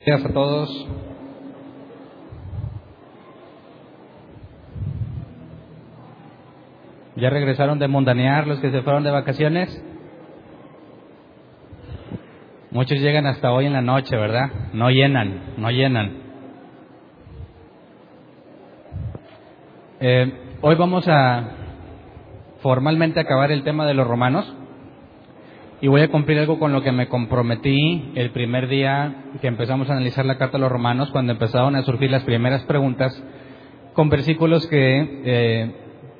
Gracias a todos. ¿Ya regresaron de mundanear los que se fueron de vacaciones? Muchos llegan hasta hoy en la noche, ¿verdad? No llenan, no llenan. Eh, hoy vamos a formalmente acabar el tema de los romanos y voy a cumplir algo con lo que me comprometí el primer día que empezamos a analizar la carta de los romanos, cuando empezaron a surgir las primeras preguntas con versículos que eh,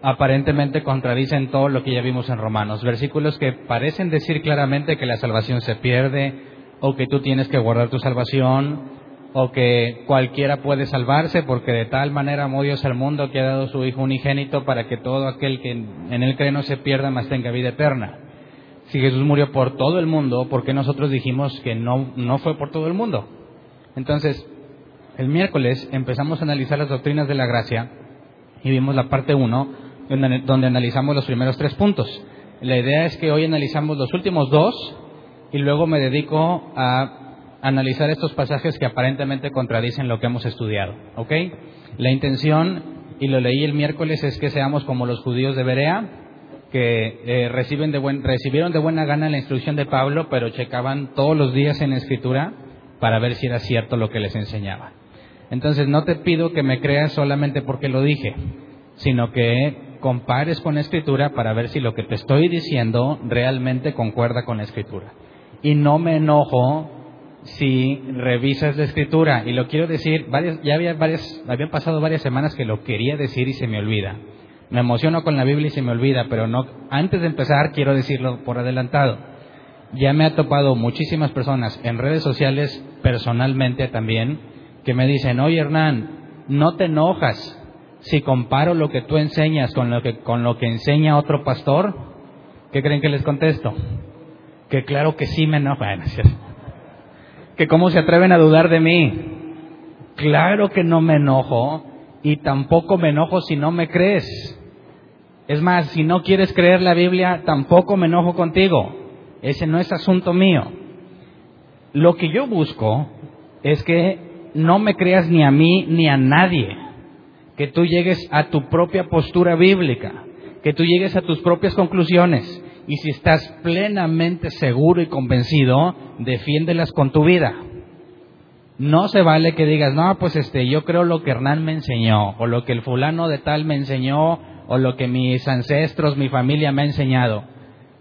aparentemente contradicen todo lo que ya vimos en Romanos. Versículos que parecen decir claramente que la salvación se pierde, o que tú tienes que guardar tu salvación, o que cualquiera puede salvarse, porque de tal manera amó Dios al mundo que ha dado su Hijo unigénito para que todo aquel que en él cree no se pierda, mas tenga vida eterna. Si Jesús murió por todo el mundo, ¿por qué nosotros dijimos que no, no fue por todo el mundo? Entonces, el miércoles empezamos a analizar las doctrinas de la gracia y vimos la parte 1 donde analizamos los primeros tres puntos. La idea es que hoy analizamos los últimos dos y luego me dedico a analizar estos pasajes que aparentemente contradicen lo que hemos estudiado. ¿Ok? La intención, y lo leí el miércoles, es que seamos como los judíos de Berea, que eh, reciben de buen, recibieron de buena gana la instrucción de Pablo, pero checaban todos los días en la escritura para ver si era cierto lo que les enseñaba. Entonces no te pido que me creas solamente porque lo dije, sino que compares con la escritura para ver si lo que te estoy diciendo realmente concuerda con la escritura. Y no me enojo si revisas la escritura. Y lo quiero decir, ya había varias, habían pasado varias semanas que lo quería decir y se me olvida. Me emociono con la Biblia y se me olvida, pero no, antes de empezar quiero decirlo por adelantado. Ya me ha topado muchísimas personas en redes sociales, personalmente también, que me dicen, oye Hernán, no te enojas, si comparo lo que tú enseñas con lo que, con lo que enseña otro pastor, ¿qué creen que les contesto? Que claro que sí me enojo. Que cómo se atreven a dudar de mí. Claro que no me enojo y tampoco me enojo si no me crees. Es más, si no quieres creer la Biblia, tampoco me enojo contigo. Ese no es asunto mío. Lo que yo busco es que no me creas ni a mí ni a nadie que tú llegues a tu propia postura bíblica, que tú llegues a tus propias conclusiones. Y si estás plenamente seguro y convencido, defiéndelas con tu vida. No se vale que digas, no, pues este, yo creo lo que Hernán me enseñó, o lo que el fulano de tal me enseñó, o lo que mis ancestros, mi familia me ha enseñado.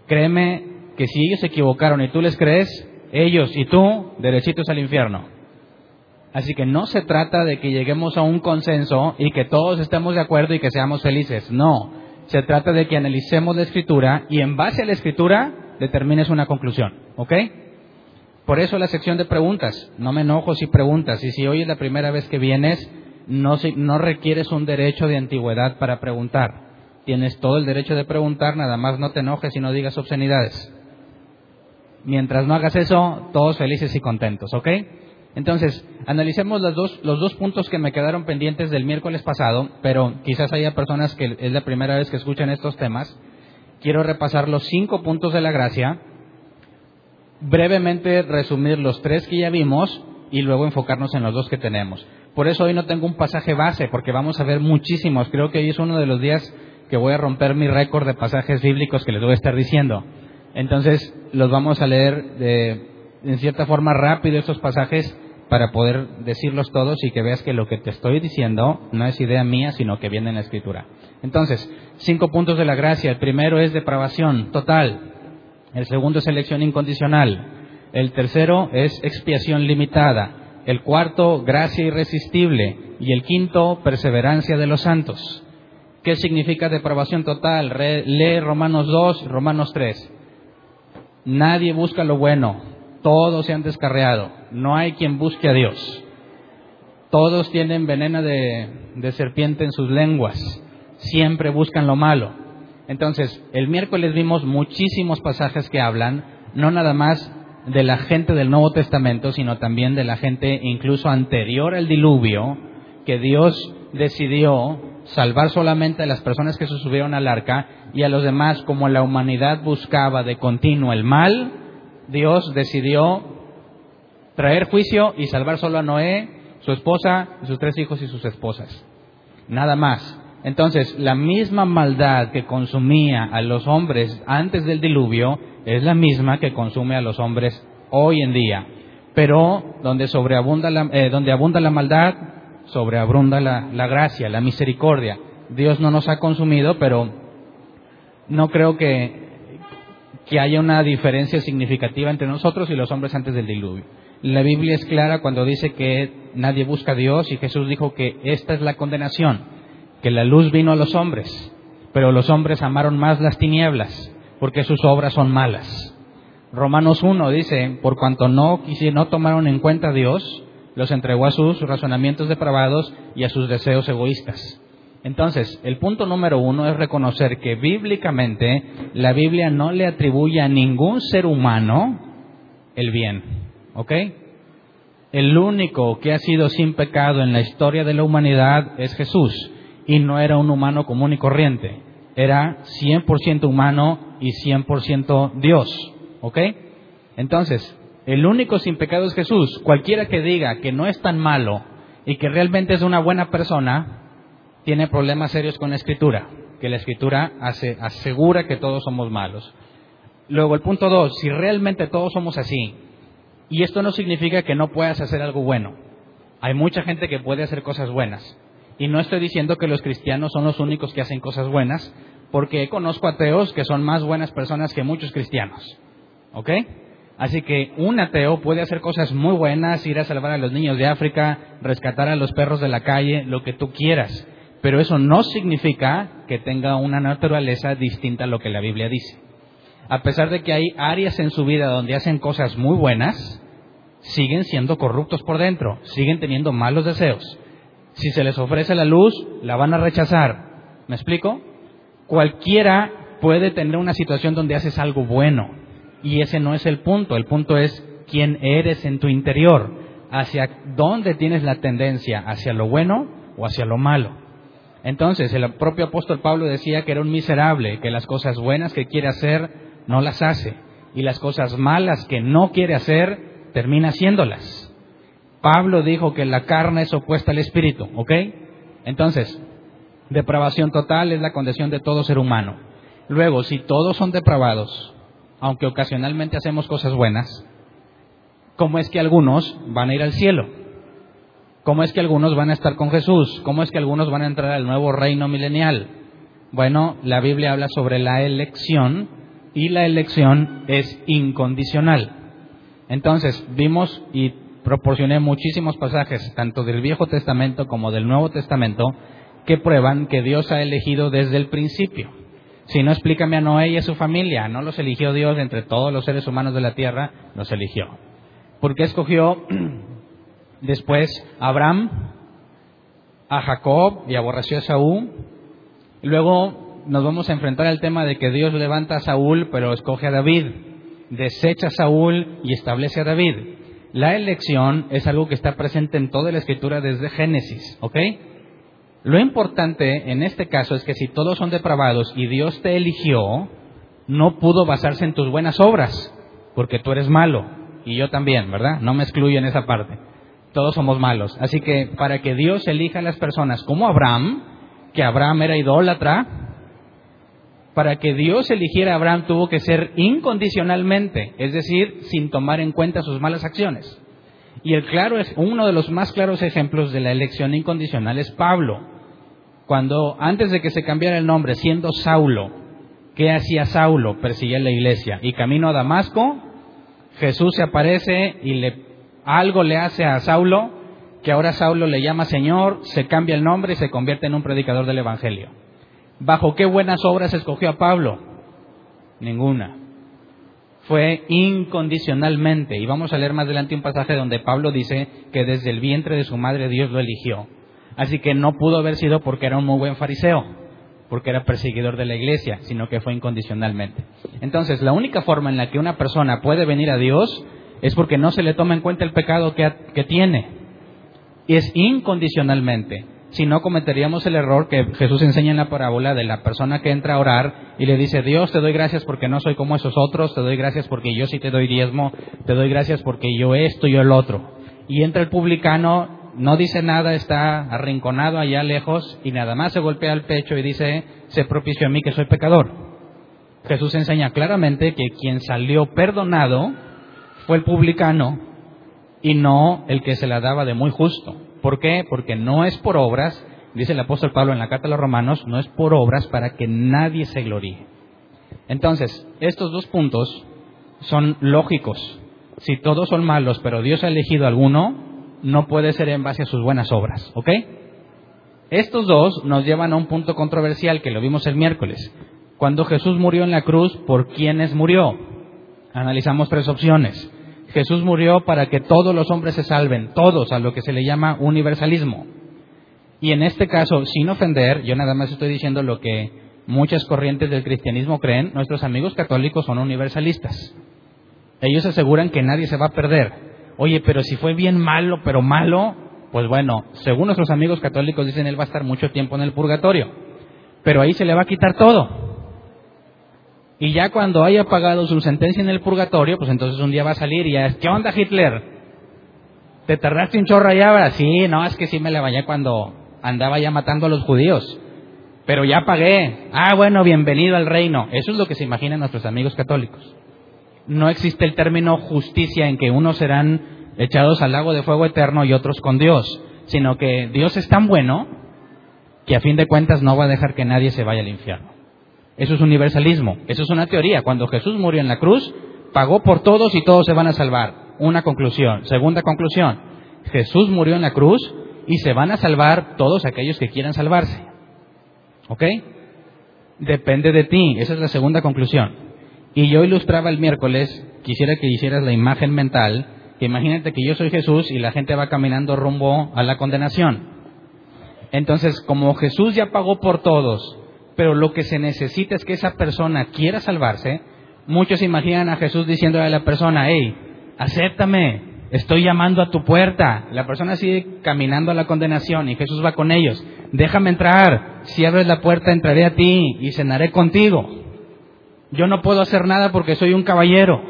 Créeme que si ellos se equivocaron y tú les crees, ellos y tú, derechitos al infierno. Así que no se trata de que lleguemos a un consenso y que todos estemos de acuerdo y que seamos felices. No, se trata de que analicemos la escritura y en base a la escritura determines una conclusión. ¿Ok? Por eso la sección de preguntas. No me enojo si preguntas. Y si hoy es la primera vez que vienes, no, no requieres un derecho de antigüedad para preguntar. Tienes todo el derecho de preguntar, nada más no te enojes y no digas obscenidades. Mientras no hagas eso, todos felices y contentos, ¿ok? Entonces, analicemos los dos, los dos puntos que me quedaron pendientes del miércoles pasado, pero quizás haya personas que es la primera vez que escuchan estos temas. Quiero repasar los cinco puntos de la gracia, brevemente resumir los tres que ya vimos y luego enfocarnos en los dos que tenemos. Por eso hoy no tengo un pasaje base, porque vamos a ver muchísimos. Creo que hoy es uno de los días que voy a romper mi récord de pasajes bíblicos que les voy a estar diciendo. Entonces, los vamos a leer de, en cierta forma rápido estos pasajes para poder decirlos todos y que veas que lo que te estoy diciendo no es idea mía, sino que viene en la escritura. Entonces, cinco puntos de la gracia. El primero es depravación total. El segundo es elección incondicional. El tercero es expiación limitada. El cuarto, gracia irresistible. Y el quinto, perseverancia de los santos. ¿Qué significa depravación total? lee Romanos 2, Romanos 3. Nadie busca lo bueno, todos se han descarreado, no hay quien busque a Dios. Todos tienen veneno de, de serpiente en sus lenguas, siempre buscan lo malo. Entonces, el miércoles vimos muchísimos pasajes que hablan, no nada más de la gente del Nuevo Testamento, sino también de la gente incluso anterior al diluvio, que Dios decidió salvar solamente a las personas que se subieron al arca y a los demás, como la humanidad buscaba de continuo el mal, Dios decidió traer juicio y salvar solo a Noé, su esposa, sus tres hijos y sus esposas. Nada más. Entonces, la misma maldad que consumía a los hombres antes del diluvio es la misma que consume a los hombres hoy en día. Pero donde sobreabunda la, eh, donde abunda la maldad, sobreabunda la, la gracia, la misericordia. Dios no nos ha consumido, pero no creo que, que haya una diferencia significativa entre nosotros y los hombres antes del diluvio. La Biblia es clara cuando dice que nadie busca a Dios y Jesús dijo que esta es la condenación que la luz vino a los hombres, pero los hombres amaron más las tinieblas, porque sus obras son malas. Romanos 1 dice, por cuanto no, no tomaron en cuenta a Dios, los entregó a sus razonamientos depravados y a sus deseos egoístas. Entonces, el punto número uno es reconocer que bíblicamente la Biblia no le atribuye a ningún ser humano el bien. ¿Ok? El único que ha sido sin pecado en la historia de la humanidad es Jesús y no era un humano común y corriente, era 100% humano y 100% Dios, ¿ok? Entonces, el único sin pecado es Jesús. Cualquiera que diga que no es tan malo y que realmente es una buena persona, tiene problemas serios con la escritura, que la escritura asegura que todos somos malos. Luego, el punto dos, si realmente todos somos así, y esto no significa que no puedas hacer algo bueno, hay mucha gente que puede hacer cosas buenas, y no estoy diciendo que los cristianos son los únicos que hacen cosas buenas, porque conozco ateos que son más buenas personas que muchos cristianos. ¿Ok? Así que un ateo puede hacer cosas muy buenas, ir a salvar a los niños de África, rescatar a los perros de la calle, lo que tú quieras. Pero eso no significa que tenga una naturaleza distinta a lo que la Biblia dice. A pesar de que hay áreas en su vida donde hacen cosas muy buenas, siguen siendo corruptos por dentro, siguen teniendo malos deseos. Si se les ofrece la luz, la van a rechazar. ¿Me explico? Cualquiera puede tener una situación donde haces algo bueno. Y ese no es el punto. El punto es quién eres en tu interior. Hacia dónde tienes la tendencia, hacia lo bueno o hacia lo malo. Entonces, el propio apóstol Pablo decía que era un miserable, que las cosas buenas que quiere hacer no las hace. Y las cosas malas que no quiere hacer, termina haciéndolas. Pablo dijo que la carne es opuesta al espíritu, ¿ok? Entonces, depravación total es la condición de todo ser humano. Luego, si todos son depravados, aunque ocasionalmente hacemos cosas buenas, ¿cómo es que algunos van a ir al cielo? ¿Cómo es que algunos van a estar con Jesús? ¿Cómo es que algunos van a entrar al nuevo reino milenial? Bueno, la Biblia habla sobre la elección y la elección es incondicional. Entonces, vimos y proporcioné muchísimos pasajes, tanto del Viejo Testamento como del Nuevo Testamento, que prueban que Dios ha elegido desde el principio. Si no, explícame a Noé y a su familia. No los eligió Dios entre todos los seres humanos de la tierra, los eligió. ¿Por qué escogió después a Abraham, a Jacob y aborreció a Saúl? Luego nos vamos a enfrentar al tema de que Dios levanta a Saúl, pero escoge a David. Desecha a Saúl y establece a David. La elección es algo que está presente en toda la escritura desde Génesis, ¿ok? Lo importante en este caso es que si todos son depravados y Dios te eligió, no pudo basarse en tus buenas obras, porque tú eres malo y yo también, ¿verdad? No me excluyo en esa parte. Todos somos malos. Así que para que Dios elija a las personas como Abraham, que Abraham era idólatra, para que Dios eligiera a Abraham tuvo que ser incondicionalmente, es decir, sin tomar en cuenta sus malas acciones. Y el claro es uno de los más claros ejemplos de la elección incondicional es Pablo. Cuando antes de que se cambiara el nombre, siendo Saulo, ¿qué hacía Saulo? Perseguía la iglesia y camino a Damasco, Jesús se aparece y le algo le hace a Saulo que ahora Saulo le llama Señor, se cambia el nombre y se convierte en un predicador del evangelio. ¿Bajo qué buenas obras escogió a Pablo? Ninguna. fue incondicionalmente. Y vamos a leer más adelante un pasaje donde Pablo dice que desde el vientre de su madre Dios lo eligió. Así que no pudo haber sido porque era un muy buen fariseo, porque era perseguidor de la iglesia, sino que fue incondicionalmente. Entonces, la única forma en la que una persona puede venir a Dios es porque no se le toma en cuenta el pecado que, tiene. Y es incondicionalmente si no cometeríamos el error que Jesús enseña en la parábola de la persona que entra a orar y le dice, Dios, te doy gracias porque no soy como esos otros, te doy gracias porque yo sí te doy diezmo, te doy gracias porque yo esto yo el otro. Y entra el publicano, no dice nada, está arrinconado allá lejos y nada más se golpea el pecho y dice, se propicio a mí que soy pecador. Jesús enseña claramente que quien salió perdonado fue el publicano y no el que se la daba de muy justo. ¿Por qué? Porque no es por obras, dice el apóstol Pablo en la carta a los romanos, no es por obras para que nadie se gloríe. Entonces, estos dos puntos son lógicos. Si todos son malos, pero Dios ha elegido alguno, no puede ser en base a sus buenas obras, ¿ok? Estos dos nos llevan a un punto controversial que lo vimos el miércoles. Cuando Jesús murió en la cruz, ¿por quiénes murió? Analizamos tres opciones. Jesús murió para que todos los hombres se salven, todos, a lo que se le llama universalismo. Y en este caso, sin ofender, yo nada más estoy diciendo lo que muchas corrientes del cristianismo creen, nuestros amigos católicos son universalistas. Ellos aseguran que nadie se va a perder. Oye, pero si fue bien malo, pero malo, pues bueno, según nuestros amigos católicos dicen, él va a estar mucho tiempo en el purgatorio. Pero ahí se le va a quitar todo. Y ya cuando haya pagado su sentencia en el purgatorio, pues entonces un día va a salir y ya es, ¿qué onda Hitler? ¿Te tardaste un chorro allá? Sí, no, es que sí me la bañé cuando andaba ya matando a los judíos. Pero ya pagué. Ah, bueno, bienvenido al reino. Eso es lo que se imaginan nuestros amigos católicos. No existe el término justicia en que unos serán echados al lago de fuego eterno y otros con Dios, sino que Dios es tan bueno que a fin de cuentas no va a dejar que nadie se vaya al infierno. Eso es universalismo, eso es una teoría. Cuando Jesús murió en la cruz, pagó por todos y todos se van a salvar. Una conclusión. Segunda conclusión, Jesús murió en la cruz y se van a salvar todos aquellos que quieran salvarse. ¿Ok? Depende de ti, esa es la segunda conclusión. Y yo ilustraba el miércoles, quisiera que hicieras la imagen mental, imagínate que yo soy Jesús y la gente va caminando rumbo a la condenación. Entonces, como Jesús ya pagó por todos, pero lo que se necesita es que esa persona quiera salvarse. Muchos imaginan a Jesús diciendo a la persona, hey, acéptame, estoy llamando a tu puerta. La persona sigue caminando a la condenación y Jesús va con ellos. Déjame entrar, si abres la puerta entraré a ti y cenaré contigo. Yo no puedo hacer nada porque soy un caballero.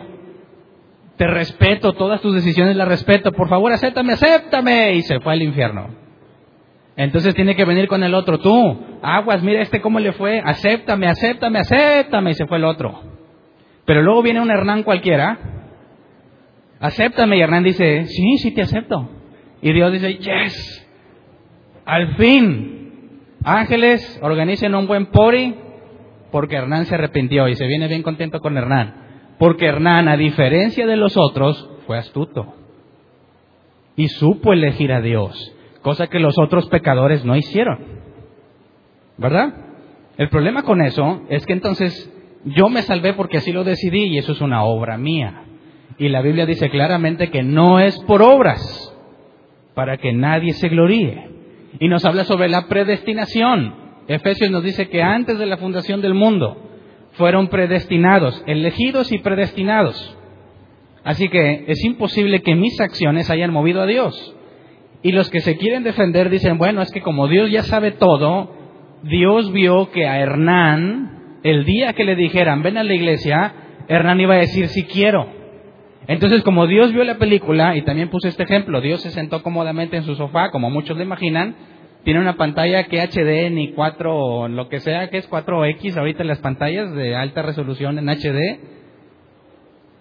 Te respeto, todas tus decisiones las respeto. Por favor, acéptame, acéptame. Y se fue al infierno. Entonces tiene que venir con el otro, tú, aguas, mira este cómo le fue, acéptame, acéptame, acéptame, y se fue el otro. Pero luego viene un Hernán cualquiera, acéptame, y Hernán dice, sí, sí te acepto. Y Dios dice, yes, al fin, ángeles, organicen un buen pori, porque Hernán se arrepintió y se viene bien contento con Hernán. Porque Hernán, a diferencia de los otros, fue astuto y supo elegir a Dios cosa que los otros pecadores no hicieron. ¿Verdad? El problema con eso es que entonces yo me salvé porque así lo decidí y eso es una obra mía. Y la Biblia dice claramente que no es por obras para que nadie se gloríe. Y nos habla sobre la predestinación. Efesios nos dice que antes de la fundación del mundo fueron predestinados, elegidos y predestinados. Así que es imposible que mis acciones hayan movido a Dios. Y los que se quieren defender dicen, bueno, es que como Dios ya sabe todo, Dios vio que a Hernán, el día que le dijeran, ven a la iglesia, Hernán iba a decir, sí quiero. Entonces, como Dios vio la película, y también puse este ejemplo, Dios se sentó cómodamente en su sofá, como muchos lo imaginan, tiene una pantalla que HD ni 4, lo que sea, que es 4X ahorita las pantallas de alta resolución en HD,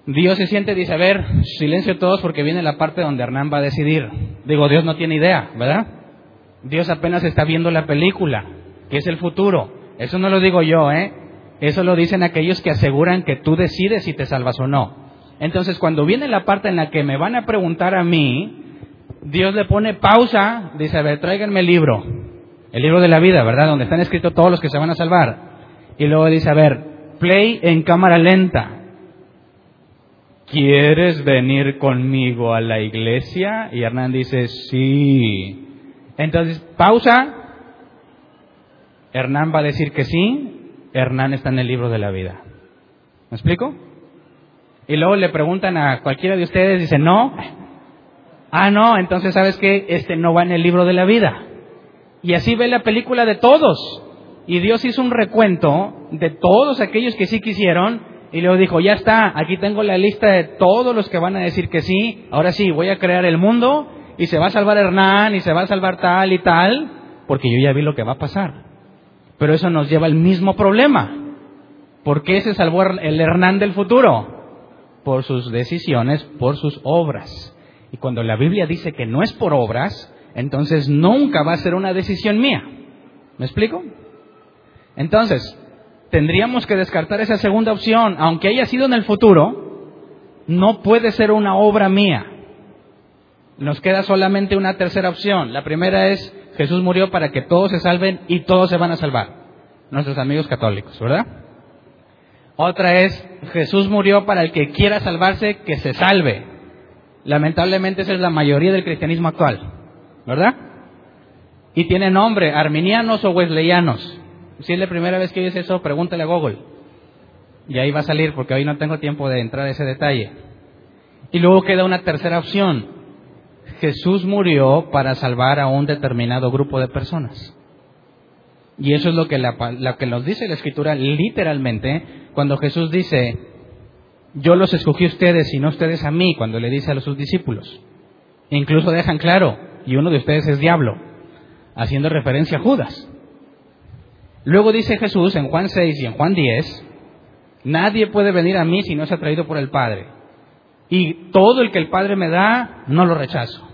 Dios se siente y dice, a ver, silencio todos porque viene la parte donde Hernán va a decidir. Digo, Dios no tiene idea, ¿verdad? Dios apenas está viendo la película, que es el futuro. Eso no lo digo yo, ¿eh? Eso lo dicen aquellos que aseguran que tú decides si te salvas o no. Entonces, cuando viene la parte en la que me van a preguntar a mí, Dios le pone pausa, dice, a ver, tráiganme el libro, el libro de la vida, ¿verdad? Donde están escritos todos los que se van a salvar. Y luego dice, a ver, play en cámara lenta ¿quieres venir conmigo a la iglesia? Y Hernán dice, sí. Entonces, pausa. Hernán va a decir que sí. Hernán está en el libro de la vida. ¿Me explico? Y luego le preguntan a cualquiera de ustedes, dice, no. Ah, no, entonces sabes que este no va en el libro de la vida. Y así ve la película de todos. Y Dios hizo un recuento de todos aquellos que sí quisieron y luego dijo, ya está, aquí tengo la lista de todos los que van a decir que sí, ahora sí, voy a crear el mundo y se va a salvar Hernán y se va a salvar tal y tal, porque yo ya vi lo que va a pasar. Pero eso nos lleva al mismo problema. ¿Por qué se salvó el Hernán del futuro? Por sus decisiones, por sus obras. Y cuando la Biblia dice que no es por obras, entonces nunca va a ser una decisión mía. ¿Me explico? Entonces, tendríamos que descartar esa segunda opción, aunque haya sido en el futuro, no puede ser una obra mía. Nos queda solamente una tercera opción. La primera es, Jesús murió para que todos se salven y todos se van a salvar. Nuestros amigos católicos, ¿verdad? Otra es, Jesús murió para el que quiera salvarse, que se salve. Lamentablemente esa es la mayoría del cristianismo actual, ¿verdad? Y tiene nombre, arminianos o wesleyanos. Si es la primera vez que oyes eso, pregúntale a Google. Y ahí va a salir, porque hoy no tengo tiempo de entrar a ese detalle. Y luego queda una tercera opción. Jesús murió para salvar a un determinado grupo de personas. Y eso es lo que, que nos dice la Escritura literalmente cuando Jesús dice, yo los escogí a ustedes y no ustedes a mí, cuando le dice a sus discípulos. incluso dejan claro, y uno de ustedes es diablo, haciendo referencia a Judas. Luego dice Jesús en Juan 6 y en Juan 10, nadie puede venir a mí si no es atraído por el Padre. Y todo el que el Padre me da, no lo rechazo.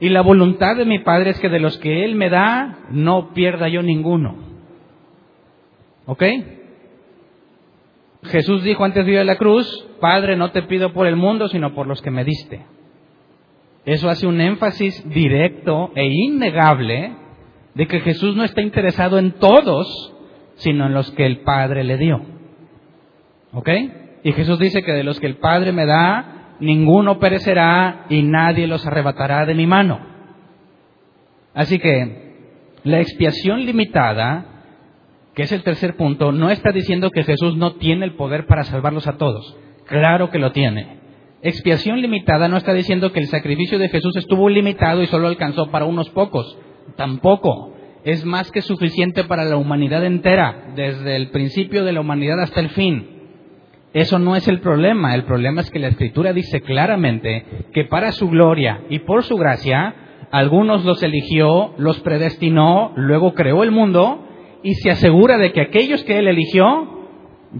Y la voluntad de mi Padre es que de los que Él me da, no pierda yo ninguno. ¿Ok? Jesús dijo antes de ir a la cruz, Padre, no te pido por el mundo, sino por los que me diste. Eso hace un énfasis directo e innegable de que Jesús no está interesado en todos, sino en los que el Padre le dio. ¿Ok? Y Jesús dice que de los que el Padre me da, ninguno perecerá y nadie los arrebatará de mi mano. Así que la expiación limitada, que es el tercer punto, no está diciendo que Jesús no tiene el poder para salvarlos a todos. Claro que lo tiene. Expiación limitada no está diciendo que el sacrificio de Jesús estuvo limitado y solo alcanzó para unos pocos. Tampoco. Es más que suficiente para la humanidad entera, desde el principio de la humanidad hasta el fin. Eso no es el problema. El problema es que la Escritura dice claramente que para su gloria y por su gracia, algunos los eligió, los predestinó, luego creó el mundo y se asegura de que aquellos que él eligió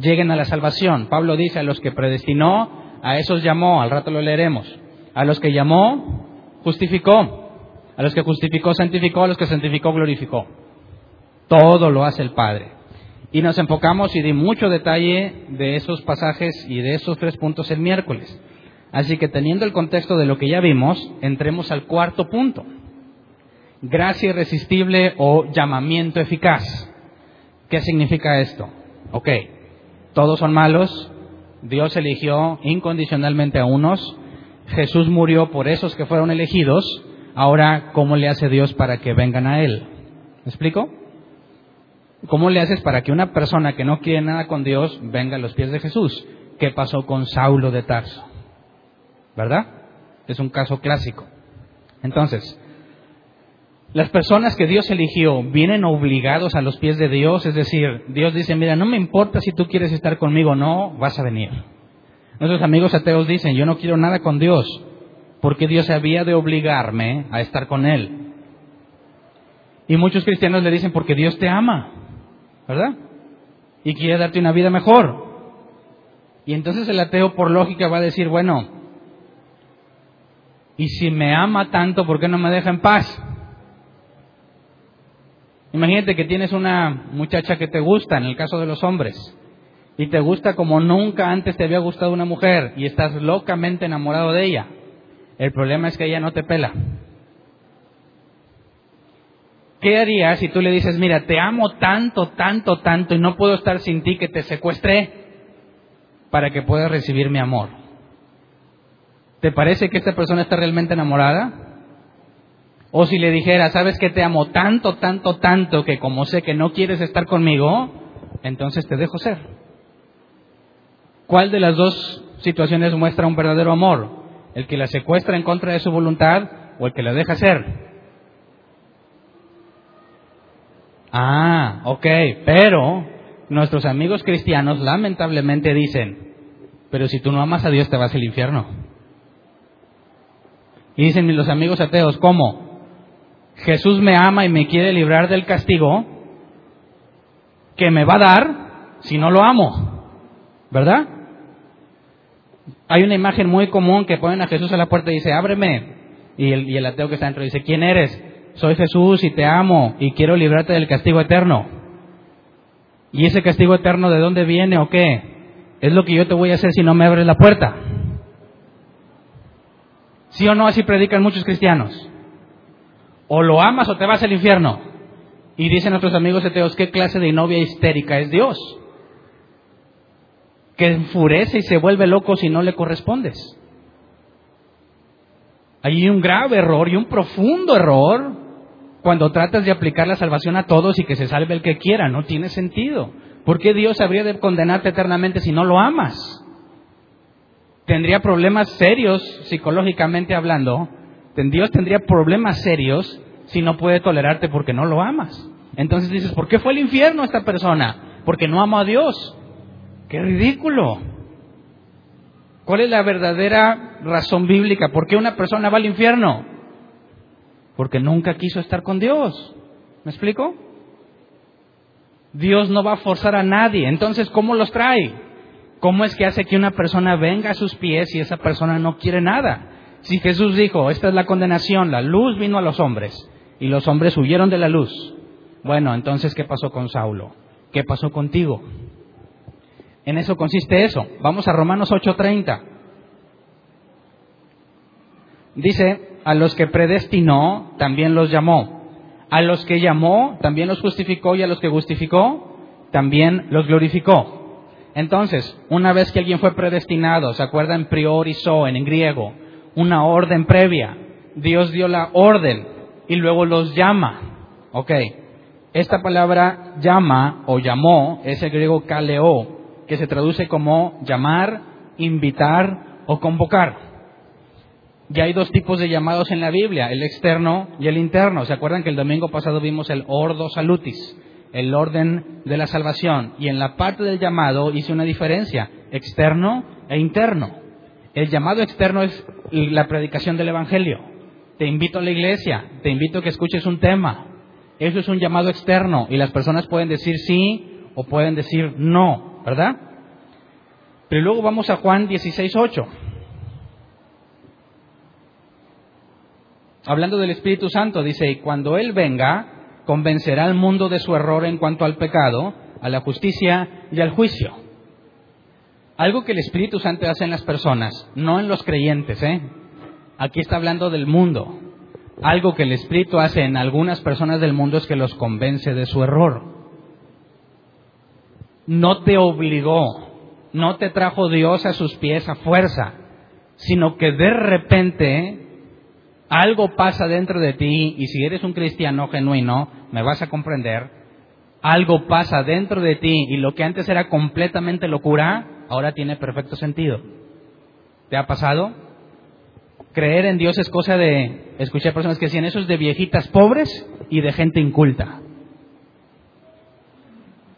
lleguen a la salvación. Pablo dice a los que predestinó, a esos llamó, al rato lo leeremos. A los que llamó, justificó. Los que justificó, santificó, a los que santificó, glorificó. Todo lo hace el Padre. Y nos enfocamos y di mucho detalle de esos pasajes y de esos tres puntos el miércoles. Así que teniendo el contexto de lo que ya vimos, entremos al cuarto punto. Gracia irresistible o llamamiento eficaz. ¿Qué significa esto? Ok, todos son malos, Dios eligió incondicionalmente a unos, Jesús murió por esos que fueron elegidos, Ahora, ¿cómo le hace Dios para que vengan a Él? ¿Me explico? ¿Cómo le haces para que una persona que no quiere nada con Dios venga a los pies de Jesús? ¿Qué pasó con Saulo de Tarso? ¿Verdad? Es un caso clásico. Entonces, las personas que Dios eligió vienen obligados a los pies de Dios, es decir, Dios dice, mira, no me importa si tú quieres estar conmigo o no, vas a venir. Nuestros amigos ateos dicen, yo no quiero nada con Dios, porque Dios había de obligarme a estar con Él. Y muchos cristianos le dicen, porque Dios te ama, ¿verdad? Y quiere darte una vida mejor. Y entonces el ateo por lógica va a decir, bueno, y si me ama tanto, ¿por qué no me deja en paz? Imagínate que tienes una muchacha que te gusta, en el caso de los hombres, y te gusta como nunca antes te había gustado una mujer, y estás locamente enamorado de ella. El problema es que ella no te pela. ¿Qué harías si tú le dices, mira, te amo tanto, tanto, tanto y no puedo estar sin ti que te secuestré para que puedas recibir mi amor? ¿Te parece que esta persona está realmente enamorada? O si le dijera, sabes que te amo tanto, tanto, tanto, que como sé que no quieres estar conmigo, entonces te dejo ser. ¿Cuál de las dos situaciones muestra un verdadero amor? ¿El que la secuestra en contra de su voluntad o el que la deja ser? Ah, ok, pero nuestros amigos cristianos lamentablemente dicen, pero si tú no amas a Dios te vas al infierno. Y dicen los amigos ateos, ¿cómo? Jesús me ama y me quiere librar del castigo que me va a dar si no lo amo, ¿verdad? Hay una imagen muy común que ponen a Jesús a la puerta y dice, ábreme. Y el, ateo que está dentro dice, ¿quién eres? Soy Jesús y te amo y quiero librarte del castigo eterno. ¿Y ese castigo eterno de dónde viene o qué? Es lo que yo te voy a hacer si no me abres la puerta. ¿Sí o no así predican muchos cristianos? O lo amas o te vas al infierno. Y dicen nuestros amigos ateos, ¿qué clase de novia histérica es Dios? Que enfurece y se vuelve loco si no le correspondes. Hay un grave error y un profundo error cuando tratas de aplicar la salvación a todos y que se salve el que quiera. No tiene sentido. ¿Por qué Dios habría de condenarte eternamente si no lo amas? Tendría problemas serios, psicológicamente hablando. Dios tendría problemas serios si no puede tolerarte porque no lo amas. Entonces dices, ¿por qué fue al infierno esta persona? Porque no amo a Dios. ¡Qué ridículo! ¿Cuál es la verdadera razón bíblica? ¿Por qué una persona va al infierno? Porque nunca quiso estar con Dios. ¿Me explico? Dios no va a forzar a nadie. Entonces, ¿cómo los trae? ¿Cómo es que hace que una persona venga a sus pies y esa persona no quiere nada? Si Jesús dijo, esta es la condenación, la luz vino a los hombres y los hombres huyeron de la luz. Bueno, entonces, ¿qué pasó con Saulo? ¿Qué pasó contigo? En eso consiste eso. Vamos a Romanos 8:30. Dice, a los que predestinó, también los llamó. A los que llamó, también los justificó y a los que justificó, también los glorificó. Entonces, una vez que alguien fue predestinado, ¿se acuerdan? Priorizo en griego, una orden previa. Dios dio la orden y luego los llama. Ok. Esta palabra llama o llamó es el griego kaleo, que se traduce como llamar, invitar o convocar. Ya hay dos tipos de llamados en la Biblia, el externo y el interno. ¿Se acuerdan que el domingo pasado vimos el ordo salutis, el orden de la salvación? Y en la parte del llamado hice una diferencia, externo e interno. El llamado externo es la predicación del Evangelio. Te invito a la iglesia, te invito a que escuches un tema. Eso es un llamado externo y las personas pueden decir sí o pueden decir no, ¿verdad? Pero luego vamos a Juan 16.8. hablando del Espíritu Santo, dice, y cuando Él venga, convencerá al mundo de su error en cuanto al pecado, a la justicia y al juicio. Algo que el Espíritu Santo hace en las personas, no en los creyentes, ¿eh? Aquí está hablando del mundo. Algo que el Espíritu hace en algunas personas del mundo es que los convence de su error. No te obligó, no te trajo Dios a sus pies a fuerza, sino que de repente algo pasa dentro de ti y si eres un cristiano genuino, me vas a comprender, algo pasa dentro de ti y lo que antes era completamente locura, ahora tiene perfecto sentido. ¿Te ha pasado? Creer en Dios es cosa de, escuché personas que decían, eso es de viejitas pobres y de gente inculta.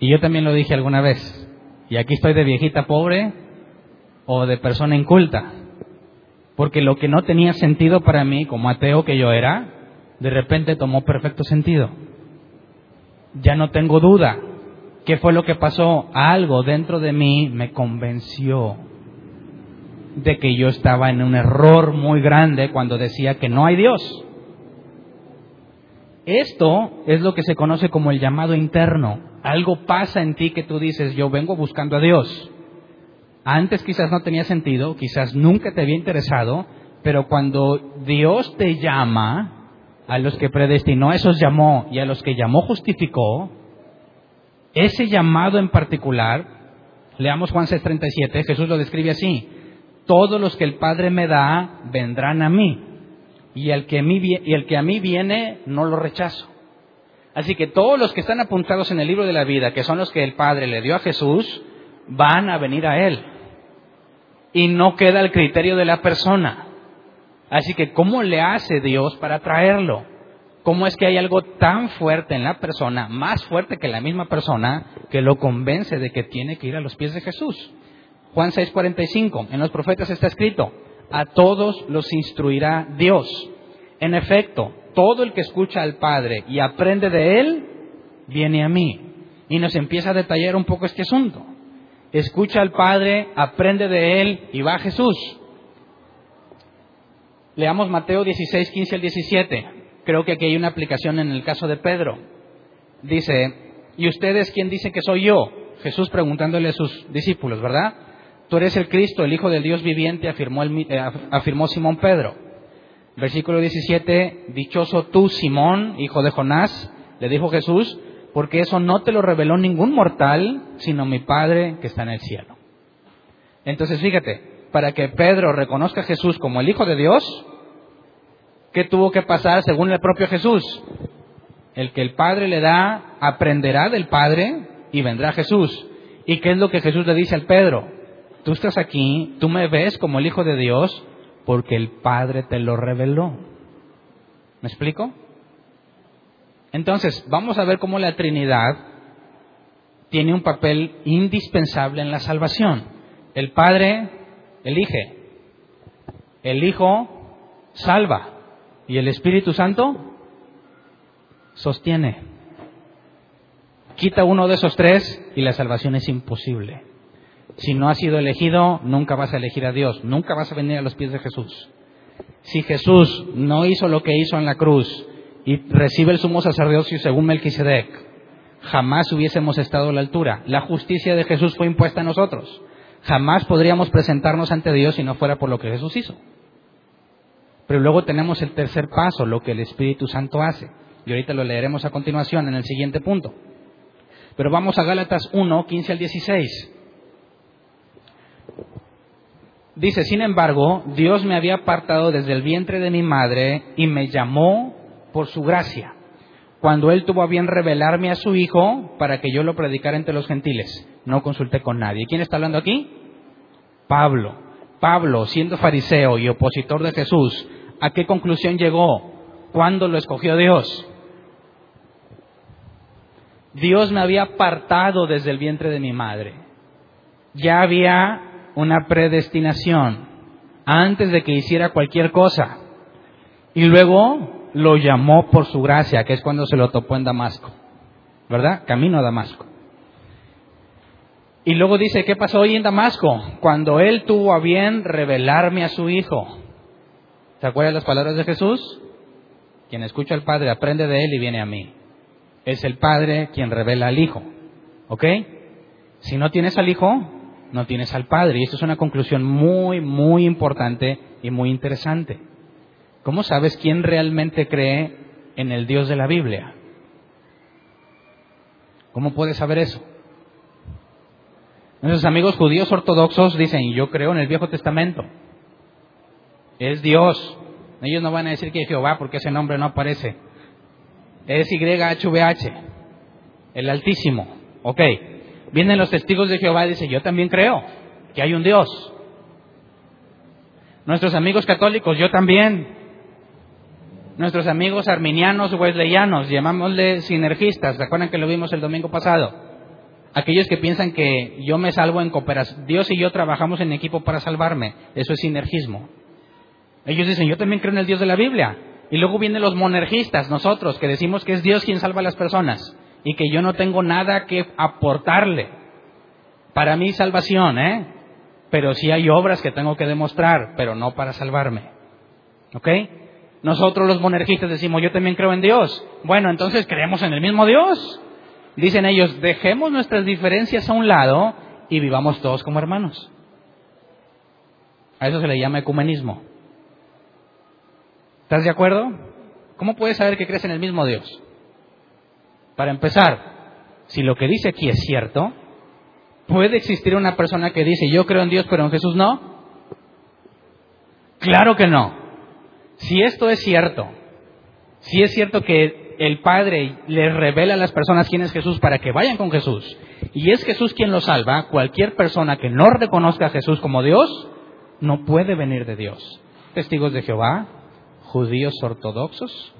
Y yo también lo dije alguna vez. Y aquí estoy de viejita pobre o de persona inculta. Porque lo que no tenía sentido para mí, como ateo que yo era, de repente tomó perfecto sentido. Ya no tengo duda. ¿Qué fue lo que pasó? Algo dentro de mí me convenció de que yo estaba en un error muy grande cuando decía que no hay Dios. Esto es lo que se conoce como el llamado interno. Algo pasa en ti que tú dices, yo vengo buscando a Dios. Antes quizás no tenía sentido, quizás nunca te había interesado, pero cuando Dios te llama, a los que predestinó, esos llamó, y a los que llamó justificó, ese llamado en particular, leamos Juan 6:37, Jesús lo describe así, todos los que el Padre me da vendrán a mí, y el que, a mí viene no lo rechazo. Así que todos los que están apuntados en el libro de la vida, que son los que el Padre le dio a Jesús, van a venir a Él. Y no queda el criterio de la persona. Así que, ¿cómo le hace Dios para traerlo? ¿Cómo es que hay algo tan fuerte en la persona, más fuerte que la misma persona, que lo convence de que tiene que ir a los pies de Jesús? Juan 6:45, en los profetas está escrito, a todos los instruirá Dios. En efecto, todo el que escucha al Padre y aprende de Él, viene a mí. Y nos empieza a detallar un poco este asunto. Escucha al Padre, aprende de Él y va a Jesús. Leamos Mateo 16, 15 al 17. Creo que aquí hay una aplicación en el caso de Pedro. Dice, ¿y ustedes quién dice que soy yo? Jesús preguntándole a sus discípulos, ¿verdad? Tú eres el Cristo, el Hijo del Dios viviente, afirmó, el, eh, afirmó Simón Pedro. Versículo 17, dichoso tú, Simón, hijo de Jonás, le dijo Jesús, porque eso no te lo reveló ningún mortal, sino mi Padre que está en el cielo. Entonces fíjate, para que Pedro reconozca a Jesús como el Hijo de Dios, ¿qué tuvo que pasar según el propio Jesús? El que el Padre le da, aprenderá del Padre y vendrá Jesús. ¿Y qué es lo que Jesús le dice al Pedro? Tú estás aquí, tú me ves como el Hijo de Dios, porque el Padre te lo reveló. ¿Me explico? Entonces, vamos a ver cómo la Trinidad tiene un papel indispensable en la salvación. El Padre elige, el Hijo salva y el Espíritu Santo sostiene. Quita uno de esos tres y la salvación es imposible. Si no has sido elegido, nunca vas a elegir a Dios, nunca vas a venir a los pies de Jesús. Si Jesús no hizo lo que hizo en la cruz y recibe el sumo sacerdocio según Melquisedec, jamás hubiésemos estado a la altura. La justicia de Jesús fue impuesta a nosotros. Jamás podríamos presentarnos ante Dios si no fuera por lo que Jesús hizo. Pero luego tenemos el tercer paso, lo que el Espíritu Santo hace. Y ahorita lo leeremos a continuación en el siguiente punto. Pero vamos a Gálatas 1, 15 al 16. Dice, sin embargo, Dios me había apartado desde el vientre de mi madre y me llamó por su gracia, cuando Él tuvo a bien revelarme a su Hijo para que yo lo predicara entre los gentiles. No consulté con nadie. ¿Quién está hablando aquí? Pablo. Pablo, siendo fariseo y opositor de Jesús, ¿a qué conclusión llegó? ¿Cuándo lo escogió Dios? Dios me había apartado desde el vientre de mi madre. Ya había una predestinación antes de que hiciera cualquier cosa. Y luego lo llamó por su gracia, que es cuando se lo topó en Damasco. ¿Verdad? Camino a Damasco. Y luego dice, ¿qué pasó hoy en Damasco? Cuando él tuvo a bien revelarme a su hijo. ¿Se acuerdan las palabras de Jesús? Quien escucha al Padre aprende de él y viene a mí. Es el Padre quien revela al Hijo. ¿Ok? Si no tienes al Hijo, no tienes al Padre. Y esto es una conclusión muy, muy importante y muy interesante. ¿Cómo sabes quién realmente cree en el Dios de la Biblia? ¿Cómo puedes saber eso? Nuestros amigos judíos ortodoxos dicen, yo creo en el Viejo Testamento. Es Dios. Ellos no van a decir que es Jehová porque ese nombre no aparece. Es YHVH, el Altísimo. Ok. Vienen los testigos de Jehová y dicen, yo también creo que hay un Dios. Nuestros amigos católicos, yo también. Nuestros amigos arminianos wesleyanos, llamámosle sinergistas, ¿se acuerdan que lo vimos el domingo pasado? Aquellos que piensan que yo me salvo en cooperación, Dios y yo trabajamos en equipo para salvarme, eso es sinergismo. Ellos dicen, yo también creo en el Dios de la Biblia. Y luego vienen los monergistas, nosotros, que decimos que es Dios quien salva a las personas y que yo no tengo nada que aportarle para mi salvación, ¿eh? Pero sí hay obras que tengo que demostrar, pero no para salvarme. ¿Ok? Nosotros los monergistas decimos, yo también creo en Dios. Bueno, entonces creemos en el mismo Dios. Dicen ellos, dejemos nuestras diferencias a un lado y vivamos todos como hermanos. A eso se le llama ecumenismo. ¿Estás de acuerdo? ¿Cómo puedes saber que crees en el mismo Dios? Para empezar, si lo que dice aquí es cierto, ¿puede existir una persona que dice yo creo en Dios pero en Jesús no? Claro que no. Si esto es cierto, si es cierto que el Padre le revela a las personas quién es Jesús para que vayan con Jesús, y es Jesús quien los salva, cualquier persona que no reconozca a Jesús como Dios, no puede venir de Dios. Testigos de Jehová, judíos ortodoxos,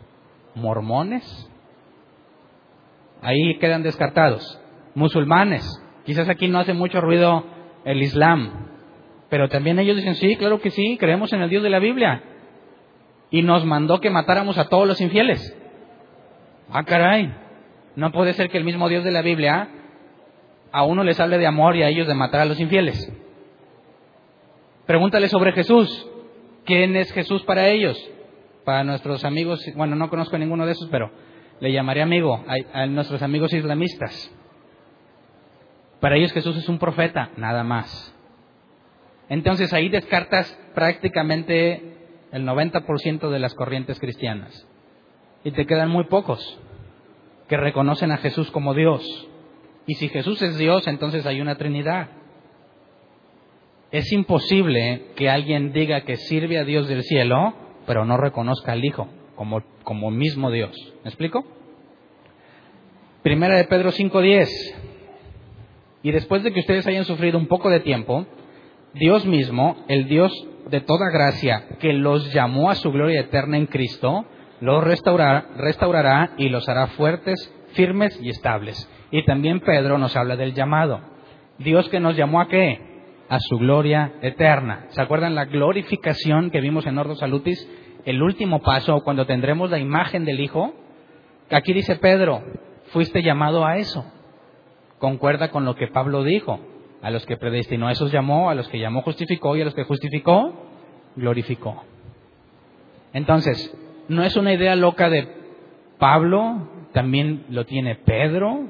mormones, ahí quedan descartados. Musulmanes, quizás aquí no hace mucho ruido el Islam, pero también ellos dicen, sí, claro que sí, creemos en el Dios de la Biblia. Y nos mandó que matáramos a todos los infieles. Ah, caray, no puede ser que el mismo Dios de la Biblia a uno les hable de amor y a ellos de matar a los infieles. Pregúntale sobre Jesús. ¿Quién es Jesús para ellos? Para nuestros amigos, bueno, no conozco a ninguno de esos, pero le llamaré amigo a, nuestros amigos islamistas. Para ellos Jesús es un profeta, nada más. Entonces ahí descartas prácticamente el 90% de las corrientes cristianas. Y te quedan muy pocos que reconocen a Jesús como Dios. Y si Jesús es Dios, entonces hay una Trinidad. Es imposible que alguien diga que sirve a Dios del cielo, pero no reconozca al Hijo como, como mismo Dios. ¿Me explico? Primera de Pedro 5.10. Y después de que ustedes hayan sufrido un poco de tiempo, Dios mismo, el Dios de toda gracia, que los llamó a su gloria eterna en Cristo, los restaurará, restaurará y los hará fuertes, firmes y estables. Y también Pedro nos habla del llamado. Dios que nos llamó a qué? A su gloria eterna. ¿Se acuerdan la glorificación que vimos en Ordo Salutis? El último paso, cuando tendremos la imagen del Hijo. Aquí dice Pedro, fuiste llamado a eso. Concuerda con lo que Pablo dijo. A los que predestinó, a esos llamó, a los que llamó justificó y a los que justificó, glorificó. Entonces, no es una idea loca de Pablo, también lo tiene Pedro,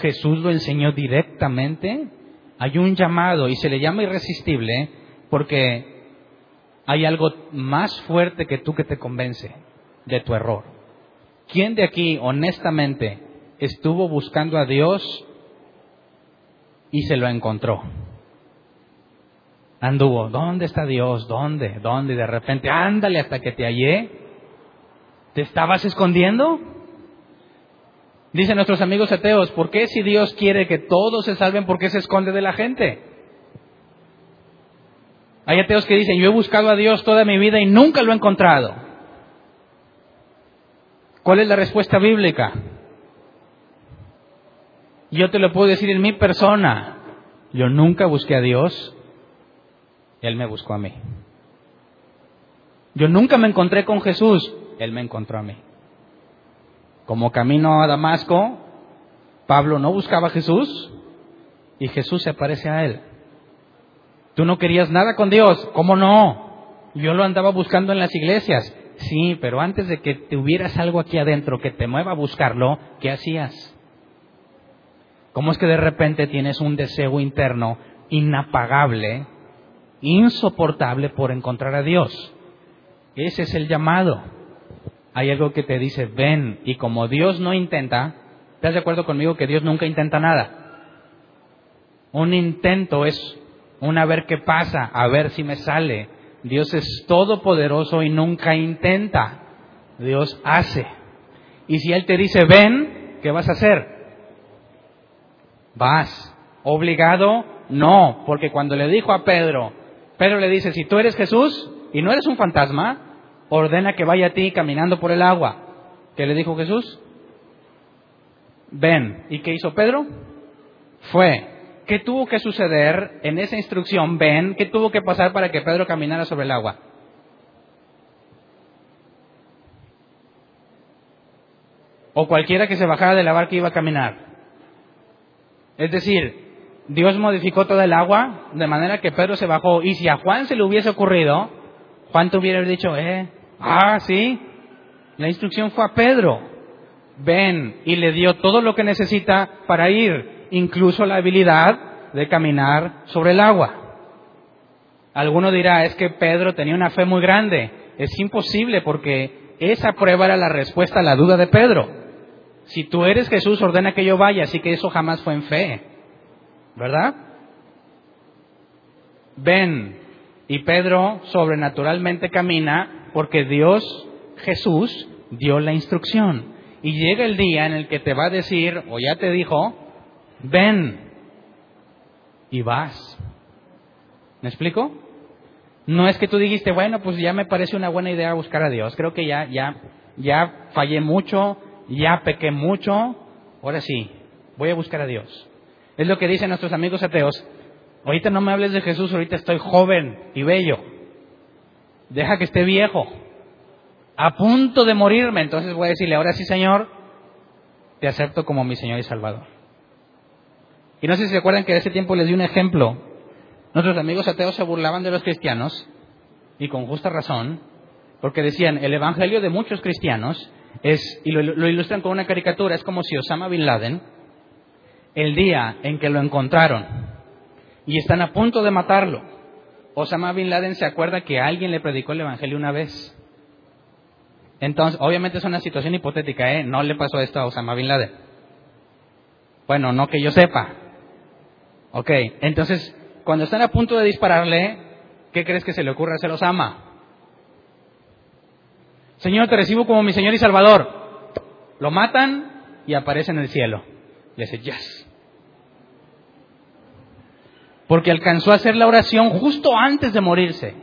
Jesús lo enseñó directamente. Hay un llamado y se le llama irresistible porque hay algo más fuerte que tú que te convence de tu error. ¿Quién de aquí honestamente estuvo buscando a Dios y se lo encontró. Anduvo, ¿dónde está Dios? ¿Dónde? ¿Dónde? Y de repente, ándale hasta que te hallé. ¿Te estabas escondiendo? Dicen nuestros amigos ateos, ¿por qué si Dios quiere que todos se salven, por qué se esconde de la gente? Hay ateos que dicen, yo he buscado a Dios toda mi vida y nunca lo he encontrado. ¿Cuál es la respuesta bíblica? Yo te lo puedo decir en mi persona. Yo nunca busqué a Dios, Él me buscó a mí. Yo nunca me encontré con Jesús, Él me encontró a mí. Como camino a Damasco, Pablo no buscaba a Jesús y Jesús se aparece a él. Tú no querías nada con Dios, ¿cómo no? Yo lo andaba buscando en las iglesias. Sí, pero antes de que tuvieras algo aquí adentro que te mueva a buscarlo, ¿qué hacías? ¿Cómo es que de repente tienes un deseo interno inapagable, insoportable por encontrar a Dios? Ese es el llamado. Hay algo que te dice, ven, y como Dios no intenta, ¿estás de acuerdo conmigo que Dios nunca intenta nada? Un intento es un a ver qué pasa, a ver si me sale. Dios es todopoderoso y nunca intenta. Dios hace. Y si Él te dice, ven, ¿qué vas a hacer? vas. ¿Obligado? No, porque cuando le dijo a Pedro, Pedro le dice, si tú eres Jesús y no eres un fantasma, ordena que vaya a ti caminando por el agua. ¿Qué le dijo Jesús? Ven. ¿Y qué hizo Pedro? Fue. ¿Qué tuvo que suceder en esa instrucción? Ven. ¿Qué tuvo que pasar para que Pedro caminara sobre el agua? O cualquiera que se bajara de la barca iba a caminar. Es decir, Dios modificó toda el agua de manera que Pedro se bajó. Y si a Juan se le hubiese ocurrido, Juan te hubiera dicho, eh, ah, sí, la instrucción fue a Pedro. Ven, y le dio todo lo que necesita para ir, incluso la habilidad de caminar sobre el agua. Alguno dirá, es que Pedro tenía una fe muy grande. Es imposible porque esa prueba era la respuesta a la duda de Pedro. Si tú eres Jesús, ordena que yo vaya, así que eso jamás fue en fe. ¿Verdad? Ven. Y Pedro sobrenaturalmente camina porque Dios, Jesús, dio la instrucción. Y llega el día en el que te va a decir, o ya te dijo, ven y vas. ¿Me explico? No es que tú dijiste, bueno, pues ya me parece una buena idea buscar a Dios. Creo que ya, ya, ya fallé mucho, ya pequé mucho. Ahora sí, voy a buscar a Dios. Es lo que dicen nuestros amigos ateos. Ahorita no me hables de Jesús, ahorita estoy joven y bello. Deja que esté viejo. A punto de morirme. Entonces voy a decirle, ahora sí, Señor, te acepto como mi Señor y Salvador. Y no sé si se acuerdan que en ese tiempo les di un ejemplo. Nuestros amigos ateos se burlaban de los cristianos, y con justa razón, porque decían, el evangelio de muchos cristianos es, y lo ilustran con una caricatura, es como si Osama Bin Laden, el día en que lo encontraron y están a punto de matarlo, Osama Bin Laden se acuerda que alguien le predicó el Evangelio una vez. Entonces, obviamente es una situación hipotética, ¿eh? No le pasó esto a Osama Bin Laden. Bueno, no que yo sepa. Ok, entonces, cuando están a punto de dispararle, ¿qué crees que se le ocurre hacer Osama? Señor, te recibo como mi Señor y Salvador. Lo matan y aparece en el cielo. Y dice, yes. Porque alcanzó a hacer la oración justo antes de morirse.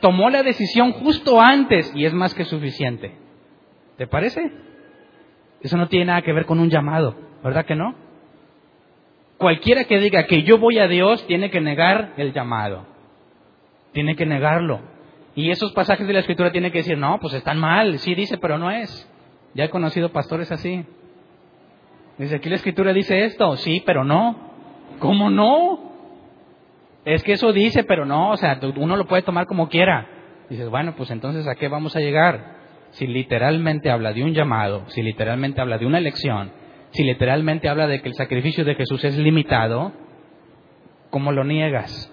Tomó la decisión justo antes y es más que suficiente. ¿Te parece? Eso no tiene nada que ver con un llamado, ¿verdad que no? Cualquiera que diga que yo voy a Dios tiene que negar el llamado. Tiene que negarlo. Y esos pasajes de la escritura tienen que decir, no, pues están mal. Sí dice, pero no es. Ya he conocido pastores así. Dice, aquí la escritura dice esto, sí, pero no. ¿Cómo no? Es que eso dice, pero no, o sea, uno lo puede tomar como quiera. Dices, bueno, pues entonces ¿a qué vamos a llegar? Si literalmente habla de un llamado, si literalmente habla de una elección, si literalmente habla de que el sacrificio de Jesús es limitado, ¿cómo lo niegas?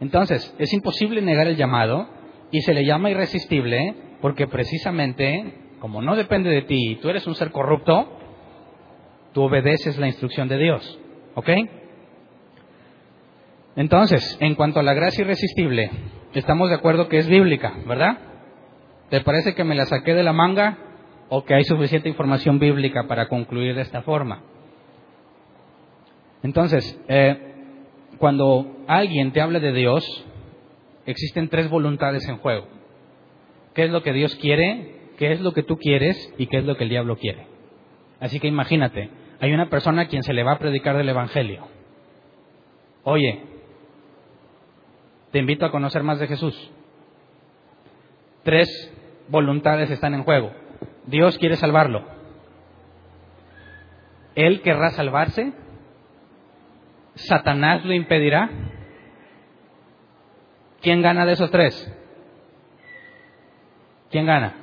Entonces, es imposible negar el llamado y se le llama irresistible porque precisamente, como no depende de ti y tú eres un ser corrupto, tú obedeces la instrucción de Dios. ¿Ok? Entonces, en cuanto a la gracia irresistible, estamos de acuerdo que es bíblica, ¿verdad? ¿Te parece que me la saqué de la manga o que hay suficiente información bíblica para concluir de esta forma? Entonces, eh, cuando alguien te habla de Dios, existen tres voluntades en juego. ¿Qué es lo que Dios quiere? ¿Qué es lo que tú quieres? ¿Y qué es lo que el diablo quiere? Así que imagínate, hay una persona a quien se le va a predicar del Evangelio. Oye, te invito a conocer más de Jesús. Tres voluntades están en juego. Dios quiere salvarlo. Él querrá salvarse. Satanás lo impedirá. ¿Quién gana de esos tres? ¿Quién gana?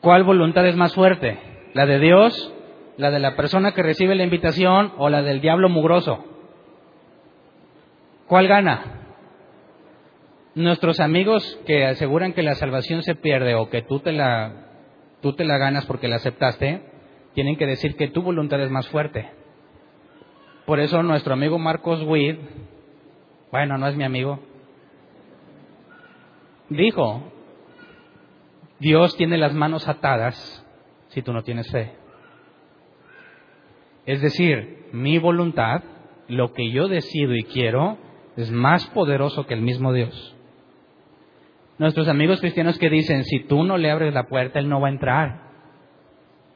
¿Cuál voluntad es más fuerte? ¿La de Dios, la de la persona que recibe la invitación o la del diablo mugroso? ¿Cuál gana? Nuestros amigos que aseguran que la salvación se pierde o que tú te la, tú te la ganas porque la aceptaste, tienen que decir que tu voluntad es más fuerte. Por eso nuestro amigo Marcos Witt, bueno, no es mi amigo, dijo, Dios tiene las manos atadas si tú no tienes fe. Es decir, mi voluntad, lo que yo decido y quiero, es más poderoso que el mismo Dios. Nuestros amigos cristianos que dicen, si tú no le abres la puerta, Él no va a entrar.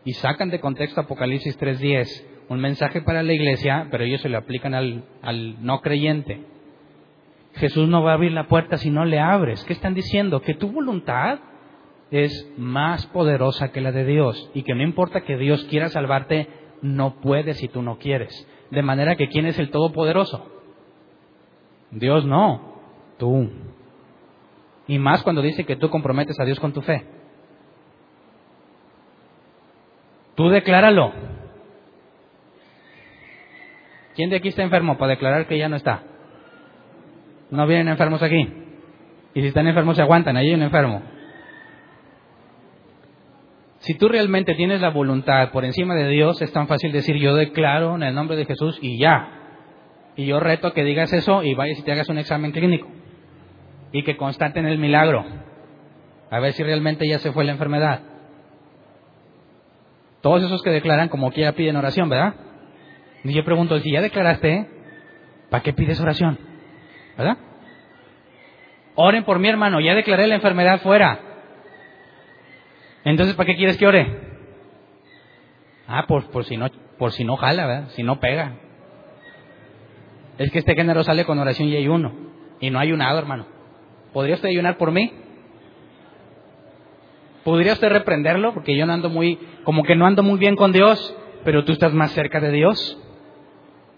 Y sacan de contexto Apocalipsis 3.10, un mensaje para la iglesia, pero ellos se lo aplican al, no creyente. Jesús no va a abrir la puerta si no le abres. ¿Qué están diciendo? Que tu voluntad es más poderosa que la de Dios y que no importa que Dios quiera salvarte, no puede si tú no quieres. De manera que ¿quién es el Todopoderoso? Dios no, tú. Y más cuando dice que tú comprometes a Dios con tu fe. Tú decláralo. ¿Quién de aquí está enfermo para declarar que ya no está? No vienen enfermos aquí. Y si están enfermos se aguantan, ahí hay un enfermo. Si tú realmente tienes la voluntad por encima de Dios, es tan fácil decir yo declaro en el nombre de Jesús y ya. Y yo reto a que digas eso y vayas y te hagas un examen clínico. Y que constaten el milagro. A ver si realmente ya se fue la enfermedad. Todos esos que declaran como quiera piden oración, ¿verdad? Y yo pregunto, si ya declaraste, ¿para qué pides oración? ¿Verdad? Oren por mi hermano, ya declaré la enfermedad fuera. Entonces, ¿para qué quieres que ore? Ah, por, si, no, por si no jala, ¿verdad? Si no pega. Es que este género sale con oración y ayuno. Y no hay ayunado, hermano. ¿Podría usted ayunar por mí? ¿Podría usted reprenderlo? Porque yo no ando muy, como que no ando muy bien con Dios, pero tú estás más cerca de Dios.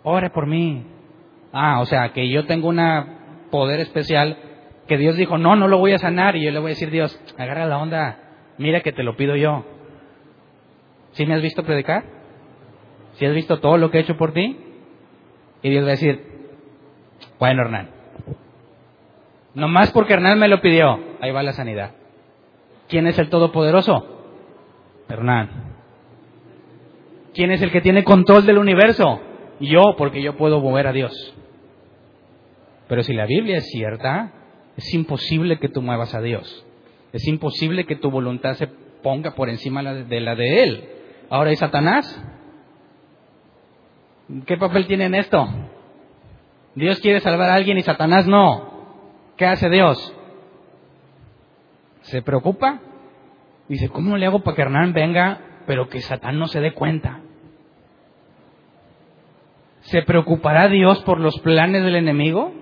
Ore por mí. Ah, o sea, que yo tengo un poder especial que Dios dijo, no, no lo voy a sanar. Y yo le voy a decir, Dios, agarra la onda, mira que te lo pido yo. ¿Sí me has visto predicar? ¿Sí has visto todo lo que he hecho por ti? Y Dios va a decir, bueno, Hernán, nomás porque Hernán me lo pidió, ahí va la sanidad. ¿Quién es el Todopoderoso? Hernán. ¿Quién es el que tiene control del universo? Yo, porque yo puedo mover a Dios. Pero si la Biblia es cierta, es imposible que tú muevas a Dios. Es imposible que tu voluntad se ponga por encima de la de Él. Ahora, ¿y Satanás? ¿Qué papel tiene en esto? Dios quiere salvar a alguien y Satanás no. ¿Qué hace Dios? ¿Se preocupa? Dice, ¿cómo le hago para que Hernán venga, pero que Satán no se dé cuenta? ¿Se preocupará Dios por los planes del enemigo?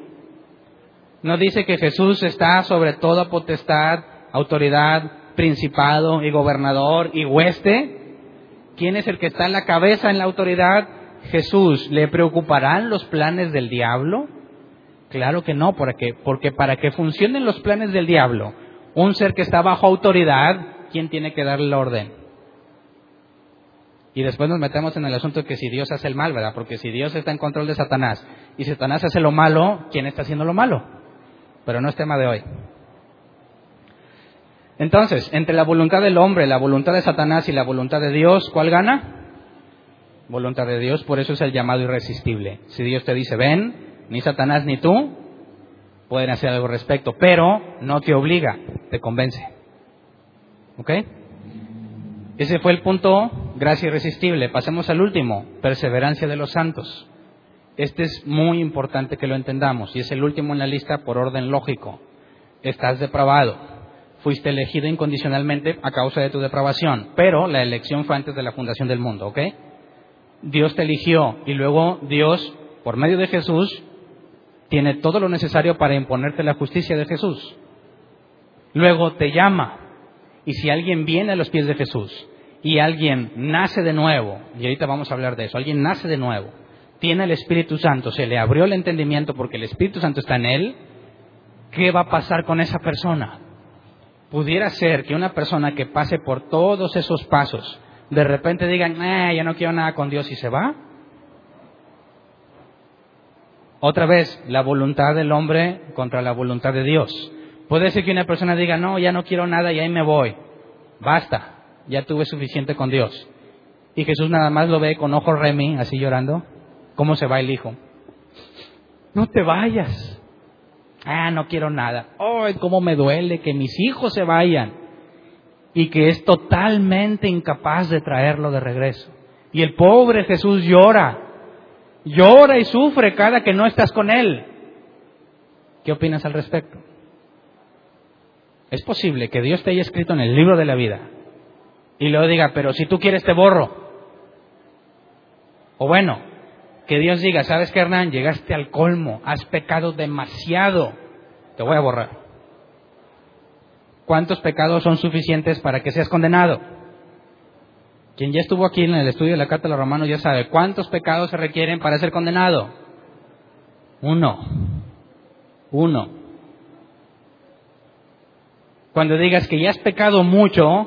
¿No dice que Jesús está sobre toda potestad, autoridad, principado y gobernador y hueste? ¿Quién es el que está en la cabeza en la autoridad? Jesús. ¿Le preocuparán los planes del diablo? Claro que no, porque, porque para que funcionen los planes del diablo, un ser que está bajo autoridad, ¿quién tiene que darle la orden? Y después nos metemos en el asunto de que si Dios hace el mal, ¿verdad? Porque si Dios está en control de Satanás y Satanás hace lo malo, ¿quién está haciendo lo malo? Pero no es tema de hoy. Entonces, entre la voluntad del hombre, la voluntad de Satanás y la voluntad de Dios, ¿cuál gana? Voluntad de Dios, por eso es el llamado irresistible. Si Dios te dice, ven, ni Satanás ni tú pueden hacer algo al respecto, pero no te obliga, te convence. ¿Ok? Ese fue el punto, gracia irresistible. Pasemos al último, perseverancia de los santos. Este es muy importante que lo entendamos y es el último en la lista por orden lógico. Estás depravado. Fuiste elegido incondicionalmente a causa de tu depravación, pero la elección fue antes de la fundación del mundo, ¿ok? Dios te eligió y luego Dios, por medio de Jesús, tiene todo lo necesario para imponerte la justicia de Jesús. Luego te llama y si alguien viene a los pies de Jesús y alguien nace de nuevo, y ahorita vamos a hablar de eso, alguien nace de nuevo, tiene el Espíritu Santo, se le abrió el entendimiento porque el Espíritu Santo está en él, ¿qué va a pasar con esa persona? Pudiera ser que una persona que pase por todos esos pasos, de repente digan, eh, ya no quiero nada con Dios y se va. Otra vez, la voluntad del hombre contra la voluntad de Dios. Puede ser que una persona diga, no, ya no quiero nada y ahí me voy. Basta, ya tuve suficiente con Dios. Y Jesús nada más lo ve con ojos remi, así llorando. ¿Cómo se va el hijo? No te vayas. Ah, no quiero nada. ¡Ay, cómo me duele que mis hijos se vayan! Y que es totalmente incapaz de traerlo de regreso. Y el pobre Jesús llora. Llora y sufre cada que no estás con él. ¿Qué opinas al respecto? Es posible que Dios te haya escrito en el libro de la vida y luego diga, pero si tú quieres te borro. O bueno, que Dios diga, ¿sabes qué, Hernán? Llegaste al colmo, has pecado demasiado, te voy a borrar. ¿Cuántos pecados son suficientes para que seas condenado? Quien ya estuvo aquí en el estudio de la Carta de los Romanos ya sabe, ¿cuántos pecados se requieren para ser condenado? Uno. Uno. Cuando digas que ya has pecado mucho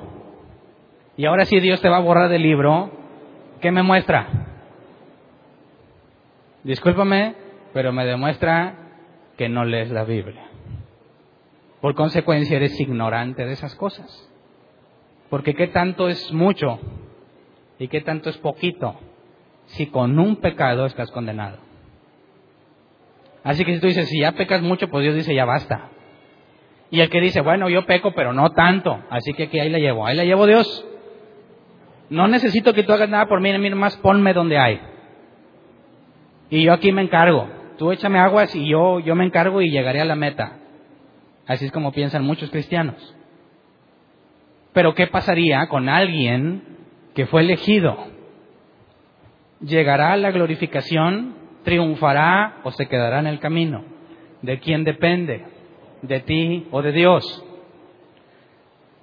y ahora sí Dios te va a borrar del libro, ¿qué me muestra? Discúlpame, pero me demuestra que no lees la Biblia. Por consecuencia eres ignorante de esas cosas. Porque qué tanto es mucho y qué tanto es poquito si con un pecado estás condenado. Así que si tú dices, si ya pecas mucho, pues Dios dice, ya basta. Y el que dice, bueno, yo peco, pero no tanto. Así que aquí ahí la llevo. Ahí la llevo Dios. No necesito que tú hagas nada por mí, mí nomás ponme donde hay. Y yo aquí me encargo. Tú échame aguas y yo, yo me encargo y llegaré a la meta. Así es como piensan muchos cristianos. Pero ¿qué pasaría con alguien que fue elegido? ¿Llegará a la glorificación? ¿Triunfará o se quedará en el camino? ¿De quién depende? ¿De ti o de Dios?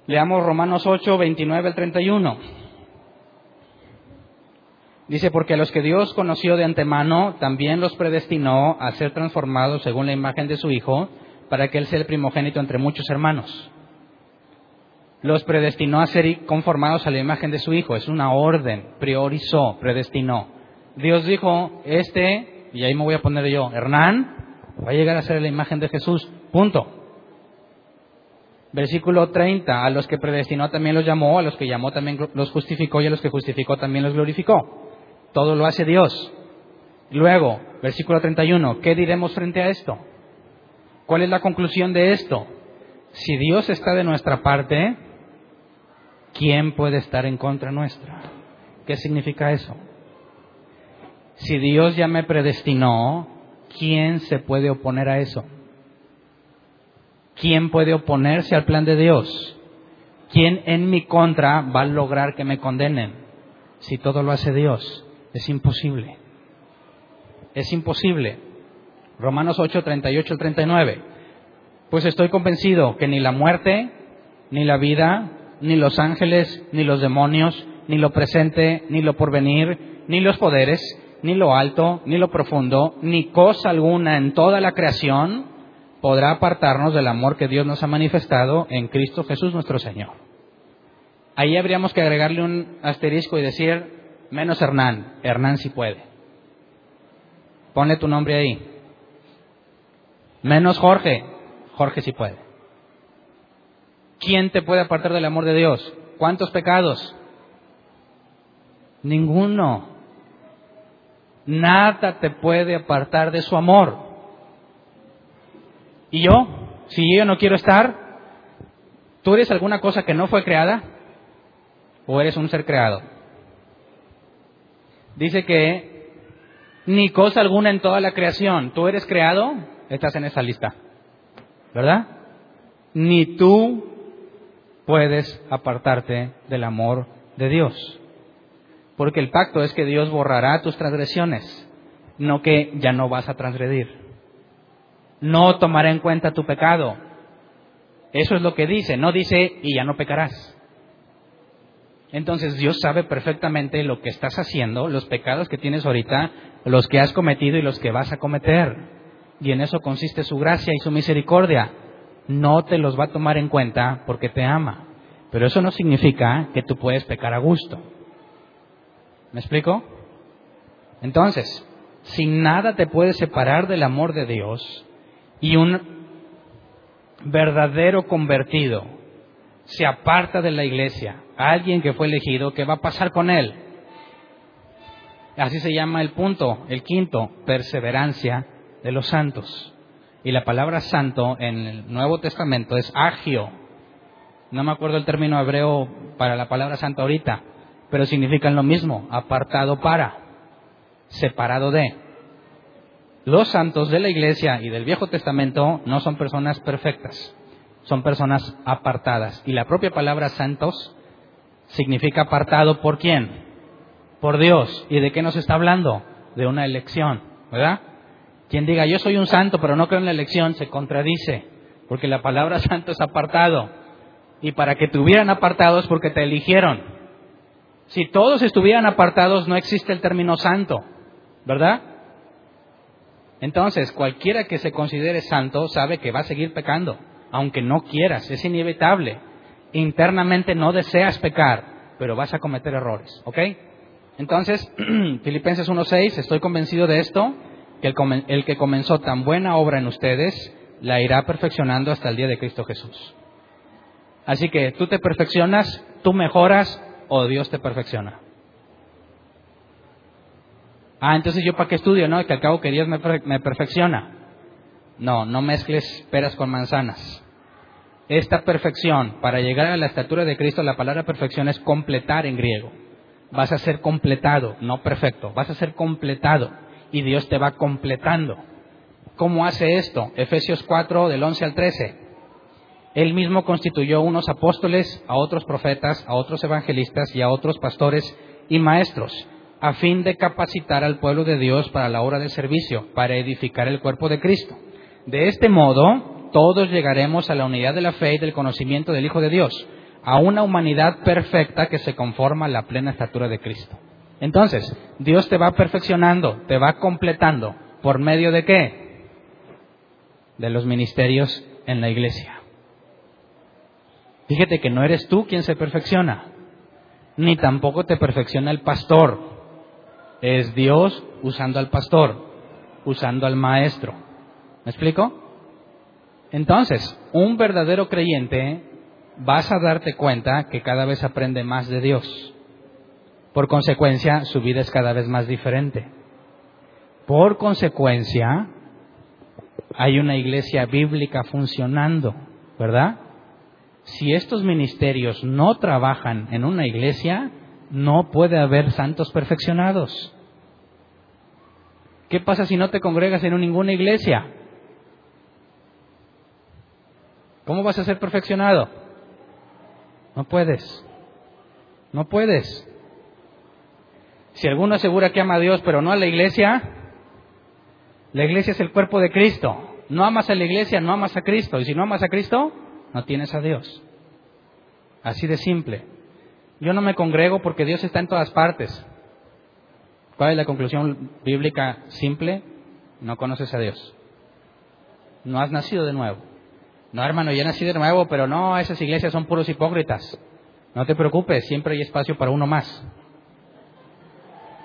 Leamos Romanos 8, 29 al 31. Dice, porque a los que Dios conoció de antemano, también los predestinó a ser transformados según la imagen de su Hijo, para que Él sea el primogénito entre muchos hermanos. Los predestinó a ser conformados a la imagen de su Hijo. Es una orden, priorizó, predestinó. Dios dijo, este, y ahí me voy a poner yo, Hernán, va a llegar a ser la imagen de Jesús. Punto. Versículo 30, a los que predestinó también los llamó, a los que llamó también los justificó y a los que justificó también los glorificó. Todo lo hace Dios. Luego, versículo 31, ¿qué diremos frente a esto? ¿Cuál es la conclusión de esto? Si Dios está de nuestra parte, ¿quién puede estar en contra nuestra? ¿Qué significa eso? Si Dios ya me predestinó, ¿quién se puede oponer a eso? ¿Quién puede oponerse al plan de Dios? ¿Quién en mi contra va a lograr que me condenen? Si todo lo hace Dios. Es imposible. Es imposible. Romanos 8, 38 al 39. Pues estoy convencido que ni la muerte, ni la vida, ni los ángeles, ni los demonios, ni lo presente, ni lo porvenir, ni los poderes, ni lo alto, ni lo profundo, ni cosa alguna en toda la creación podrá apartarnos del amor que Dios nos ha manifestado en Cristo Jesús nuestro Señor. Ahí habríamos que agregarle un asterisco y decir, menos Hernán. Hernán sí puede. Ponle tu nombre ahí. Menos Jorge. Jorge sí puede. ¿Quién te puede apartar del amor de Dios? ¿Cuántos pecados? Ninguno. Nada te puede apartar de su amor. ¿Y yo? Si yo no quiero estar, ¿tú eres alguna cosa que no fue creada? ¿O eres un ser creado? dice que ni cosa alguna en toda la creación, tú eres creado, estás en esa lista, ¿verdad? Ni tú puedes apartarte del amor de Dios, porque el pacto es que Dios borrará tus transgresiones, no que ya no vas a transgredir, no tomará en cuenta tu pecado. Eso es lo que dice, no dice y ya no pecarás. Entonces Dios sabe perfectamente lo que estás haciendo, los pecados que tienes ahorita, los que has cometido y los que vas a cometer. Y en eso consiste su gracia y su misericordia. No te los va a tomar en cuenta porque te ama. Pero eso no significa que tú puedes pecar a gusto. ¿Me explico? Entonces, si nada te puede separar del amor de Dios y un verdadero convertido se aparta de la iglesia, alguien que fue elegido, ¿qué va a pasar con él? Así se llama el punto, el quinto, perseverancia de los santos. Y la palabra santo en el Nuevo Testamento es agio. No me acuerdo el término hebreo para la palabra santo ahorita, pero significan lo mismo, apartado para, separado de. Los santos de la iglesia y del Viejo Testamento no son personas perfectas son personas apartadas. Y la propia palabra santos significa apartado por quién? Por Dios. ¿Y de qué nos está hablando? De una elección, ¿verdad? Quien diga yo soy un santo pero no creo en la elección se contradice, porque la palabra santo es apartado. Y para que te hubieran apartados porque te eligieron. Si todos estuvieran apartados no existe el término santo, ¿verdad? Entonces, cualquiera que se considere santo sabe que va a seguir pecando aunque no quieras, es inevitable. Internamente no deseas pecar, pero vas a cometer errores, ¿ok? Entonces, Filipenses 1.6, estoy convencido de esto, que el, que comenzó tan buena obra en ustedes, la irá perfeccionando hasta el día de Cristo Jesús. Así que tú te perfeccionas, tú mejoras o Dios te perfecciona. Ah, entonces yo para qué estudio, ¿no? Que al cabo que Dios me, me perfecciona. No, no mezcles peras con manzanas. Esta perfección, para llegar a la estatura de Cristo, la palabra perfección es completar en griego. Vas a ser completado, no perfecto, vas a ser completado y Dios te va completando. ¿Cómo hace esto? Efesios 4 del 11 al 13. Él mismo constituyó unos apóstoles, a otros profetas, a otros evangelistas y a otros pastores y maestros, a fin de capacitar al pueblo de Dios para la obra del servicio, para edificar el cuerpo de Cristo. De este modo, todos llegaremos a la unidad de la fe y del conocimiento del Hijo de Dios, a una humanidad perfecta que se conforma a la plena estatura de Cristo. Entonces, Dios te va perfeccionando, te va completando. ¿Por medio de qué? De los ministerios en la iglesia. Fíjate que no eres tú quien se perfecciona, ni tampoco te perfecciona el pastor. Es Dios usando al pastor, usando al maestro. ¿Me explico? Entonces, un verdadero creyente vas a darte cuenta que cada vez aprende más de Dios. Por consecuencia, su vida es cada vez más diferente. Por consecuencia, hay una iglesia bíblica funcionando, ¿verdad? Si estos ministerios no trabajan en una iglesia, no puede haber santos perfeccionados. ¿Qué pasa si no te congregas en ninguna iglesia? ¿Cómo vas a ser perfeccionado? No puedes. No puedes. Si alguno asegura que ama a Dios pero no a la iglesia, la iglesia es el cuerpo de Cristo. No amas a la iglesia, no amas a Cristo. Y si no amas a Cristo, no tienes a Dios. Así de simple. Yo no me congrego porque Dios está en todas partes. ¿Cuál es la conclusión bíblica simple? No conoces a Dios. No has nacido de nuevo. No, hermano, ya nací de nuevo, pero no, esas iglesias son puros hipócritas. No te preocupes, siempre hay espacio para uno más.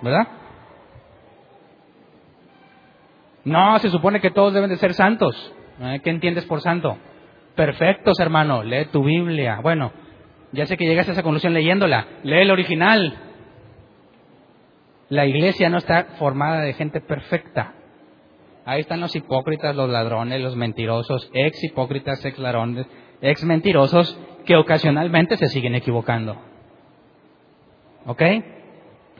¿Verdad? No, se supone que todos deben de ser santos. ¿Eh? ¿Qué entiendes por santo? Perfectos, hermano, lee tu Biblia. Bueno, ya sé que llegaste a esa conclusión leyéndola. Lee el original. La iglesia no está formada de gente perfecta. Ahí están los hipócritas, los ladrones, los mentirosos, ex hipócritas, ex ladrones, ex mentirosos, que ocasionalmente se siguen equivocando. ¿Ok?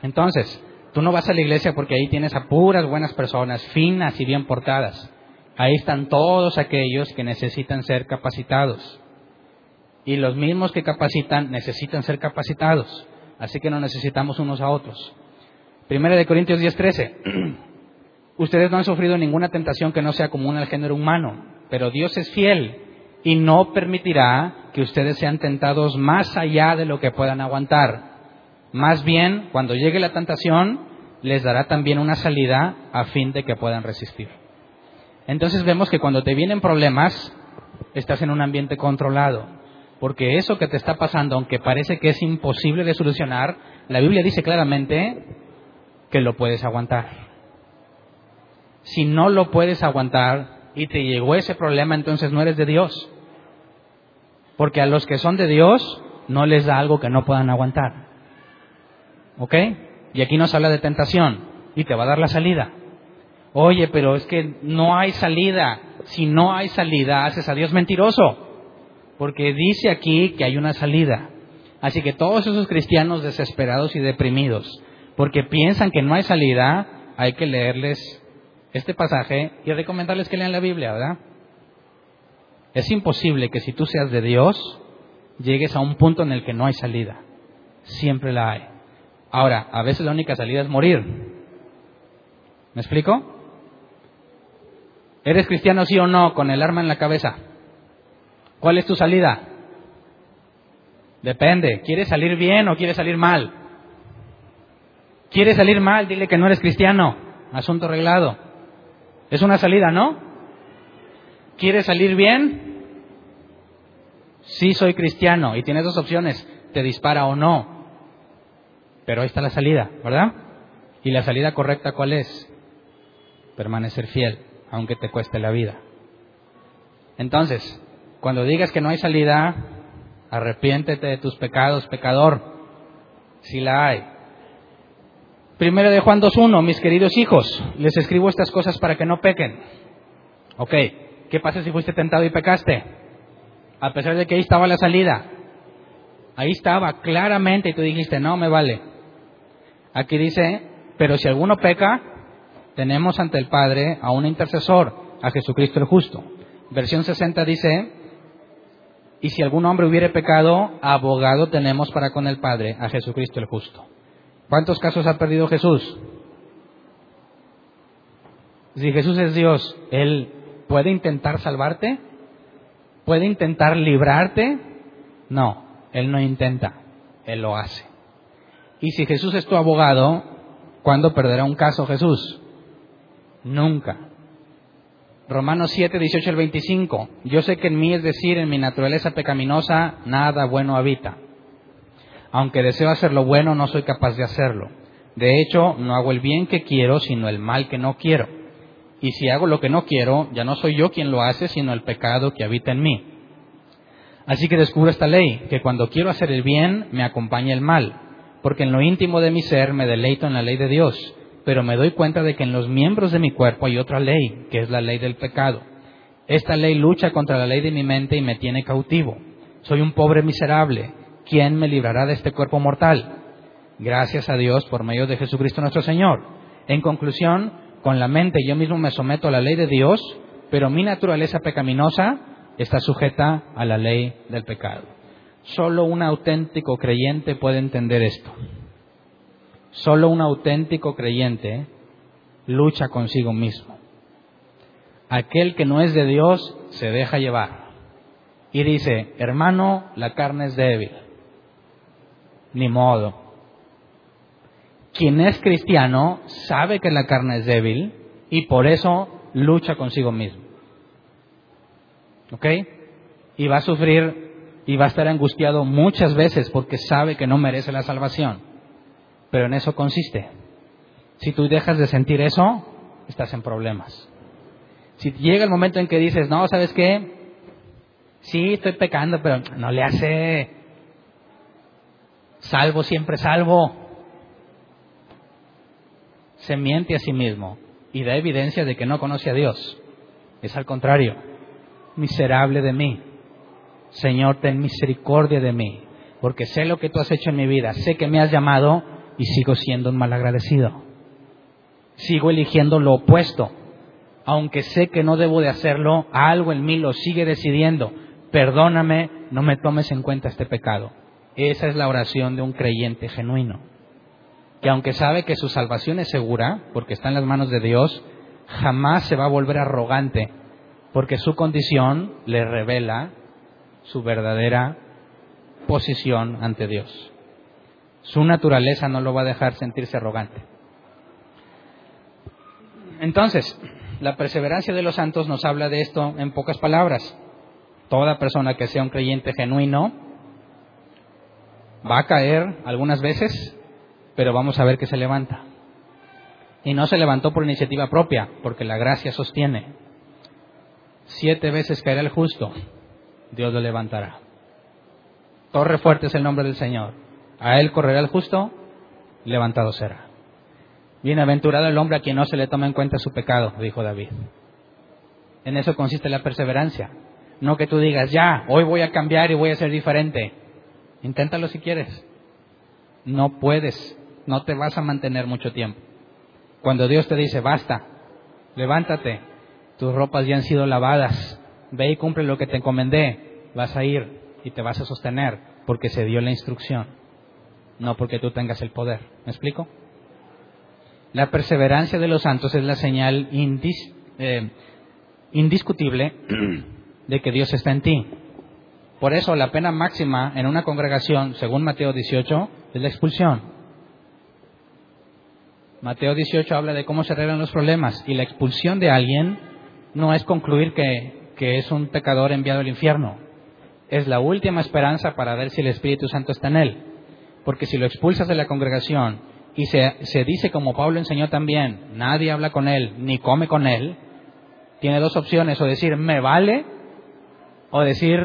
Entonces, tú no vas a la iglesia porque ahí tienes a puras buenas personas, finas y bien portadas. Ahí están todos aquellos que necesitan ser capacitados. Y los mismos que capacitan necesitan ser capacitados. Así que no necesitamos unos a otros. Primera de Corintios 10:13. Ustedes no han sufrido ninguna tentación que no sea común al género humano, pero Dios es fiel y no permitirá que ustedes sean tentados más allá de lo que puedan aguantar. Más bien, cuando llegue la tentación, les dará también una salida a fin de que puedan resistir. Entonces vemos que cuando te vienen problemas, estás en un ambiente controlado, porque eso que te está pasando, aunque parece que es imposible de solucionar, la Biblia dice claramente que lo puedes aguantar. Si no lo puedes aguantar y te llegó ese problema, entonces no eres de Dios. Porque a los que son de Dios no les da algo que no puedan aguantar. ¿Ok? Y aquí nos habla de tentación y te va a dar la salida. Oye, pero es que no hay salida. Si no hay salida, haces a Dios mentiroso. Porque dice aquí que hay una salida. Así que todos esos cristianos desesperados y deprimidos, porque piensan que no hay salida, hay que leerles este pasaje y recomendarles que lean la Biblia, ¿verdad? Es imposible que si tú seas de Dios, llegues a un punto en el que no hay salida. Siempre la hay. Ahora, a veces la única salida es morir. ¿Me explico? ¿Eres cristiano sí o no con el arma en la cabeza? ¿Cuál es tu salida? Depende. ¿Quieres salir bien o quieres salir mal? ¿Quieres salir mal? Dile que no eres cristiano. Asunto arreglado. Es una salida, ¿no? ¿Quieres salir bien? Sí, soy cristiano y tienes dos opciones, te dispara o no. Pero ahí está la salida, ¿verdad? ¿Y la salida correcta cuál es? Permanecer fiel, aunque te cueste la vida. Entonces, cuando digas que no hay salida, arrepiéntete de tus pecados, pecador, si la hay. Primera de Juan 2.1, mis queridos hijos, les escribo estas cosas para que no pequen. Ok, ¿qué pasa si fuiste tentado y pecaste? A pesar de que ahí estaba la salida. Ahí estaba claramente y tú dijiste, no me vale. Aquí dice, pero si alguno peca, tenemos ante el Padre a un intercesor, a Jesucristo el justo. Versión 60 dice, y si algún hombre hubiere pecado, abogado tenemos para con el Padre, a Jesucristo el justo. ¿Cuántos casos ha perdido Jesús? Si Jesús es Dios, ¿Él puede intentar salvarte? ¿Puede intentar librarte? No, Él no intenta, Él lo hace. Y si Jesús es tu abogado, ¿cuándo perderá un caso Jesús? Nunca. Romanos 7, 18 al 25. Yo sé que en mí, es decir, en mi naturaleza pecaminosa, nada bueno habita. Aunque deseo hacer lo bueno, no soy capaz de hacerlo. De hecho, no hago el bien que quiero, sino el mal que no quiero. Y si hago lo que no quiero, ya no soy yo quien lo hace, sino el pecado que habita en mí. Así que descubro esta ley, que cuando quiero hacer el bien, me acompaña el mal, porque en lo íntimo de mi ser me deleito en la ley de Dios pero me doy cuenta de que en los miembros de mi cuerpo hay otra ley, que es la ley del pecado. Esta ley lucha contra la ley de mi mente y me tiene cautivo. Soy un pobre miserable. ¿Quién me librará de este cuerpo mortal? Gracias a Dios por medio de Jesucristo nuestro Señor. En conclusión, con la mente yo mismo me someto a la ley de Dios, pero mi naturaleza pecaminosa está sujeta a la ley del pecado. Solo un auténtico creyente puede entender esto. Solo un auténtico creyente lucha consigo mismo. Aquel que no es de Dios se deja llevar y dice, hermano, la carne es débil. Ni modo. Quien es cristiano sabe que la carne es débil y por eso lucha consigo mismo. ¿Ok? Y va a sufrir y va a estar angustiado muchas veces porque sabe que no merece la salvación. Pero en eso consiste. Si tú dejas de sentir eso, estás en problemas. Si llega el momento en que dices, no, ¿sabes qué? Sí, estoy pecando, pero no le hace. Salvo, siempre salvo. Se miente a sí mismo y da evidencia de que no conoce a Dios. Es al contrario. Miserable de mí. Señor, ten misericordia de mí, porque sé lo que tú has hecho en mi vida. Sé que me has llamado y sigo siendo un mal agradecido. Sigo eligiendo lo opuesto. Aunque sé que no debo de hacerlo, algo en mí lo sigue decidiendo. Perdóname, no me tomes en cuenta este pecado. Esa es la oración de un creyente genuino. Que aunque sabe que su salvación es segura, porque está en las manos de Dios, jamás se va a volver arrogante, porque su condición le revela su verdadera posición ante Dios. Su naturaleza no lo va a dejar sentirse arrogante. Entonces, la perseverancia de los santos nos habla de esto en pocas palabras. Toda persona que sea un creyente genuino va a caer algunas veces, pero vamos a ver que se levanta. Y no se levantó por iniciativa propia, porque la gracia sostiene. Siete veces caerá el justo, Dios lo levantará. Torre fuerte es el nombre del Señor. A él correrá el justo, levantado será. Bienaventurado el hombre a quien no se le toma en cuenta su pecado, dijo David. En eso consiste la perseverancia. No que tú digas, ya, hoy voy a cambiar y voy a ser diferente. Inténtalo si quieres. No puedes, no te vas a mantener mucho tiempo. Cuando Dios te dice, basta, levántate, tus ropas ya han sido lavadas, ve y cumple lo que te encomendé, vas a ir y te vas a sostener porque se dio la instrucción no porque tú tengas el poder. ¿Me explico? La perseverancia de los santos es la señal eh, indiscutible de que Dios está en ti. Por eso la pena máxima en una congregación, según Mateo 18, es la expulsión. Mateo 18 habla de cómo se arreglan los problemas y la expulsión de alguien no es concluir que, que es un pecador enviado al infierno. Es la última esperanza para ver si el Espíritu Santo está en él. Porque si lo expulsas de la congregación y se, se dice como Pablo enseñó también, nadie habla con él ni come con él, tiene dos opciones, o decir me vale o decir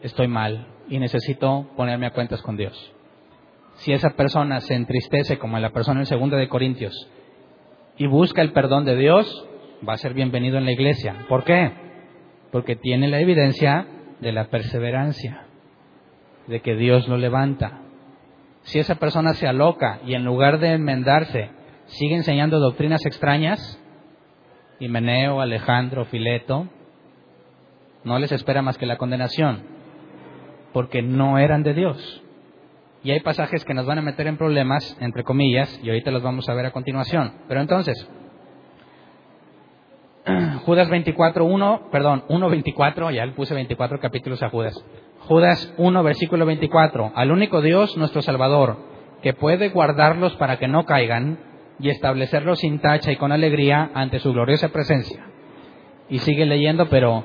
estoy mal y necesito ponerme a cuentas con Dios. Si esa persona se entristece como la persona en segunda de Corintios y busca el perdón de Dios, va a ser bienvenido en la iglesia. ¿Por qué? Porque tiene la evidencia de la perseverancia, de que Dios lo levanta. Si esa persona se aloca y en lugar de enmendarse sigue enseñando doctrinas extrañas, Himeneo, Alejandro, Fileto, no les espera más que la condenación, porque no eran de Dios. Y hay pasajes que nos van a meter en problemas, entre comillas, y ahorita los vamos a ver a continuación. Pero entonces, Judas 24, 1, perdón, 1, 24, ya le puse 24 capítulos a Judas. Judas 1, versículo 24, al único Dios, nuestro Salvador, que puede guardarlos para que no caigan y establecerlos sin tacha y con alegría ante su gloriosa presencia. Y sigue leyendo, pero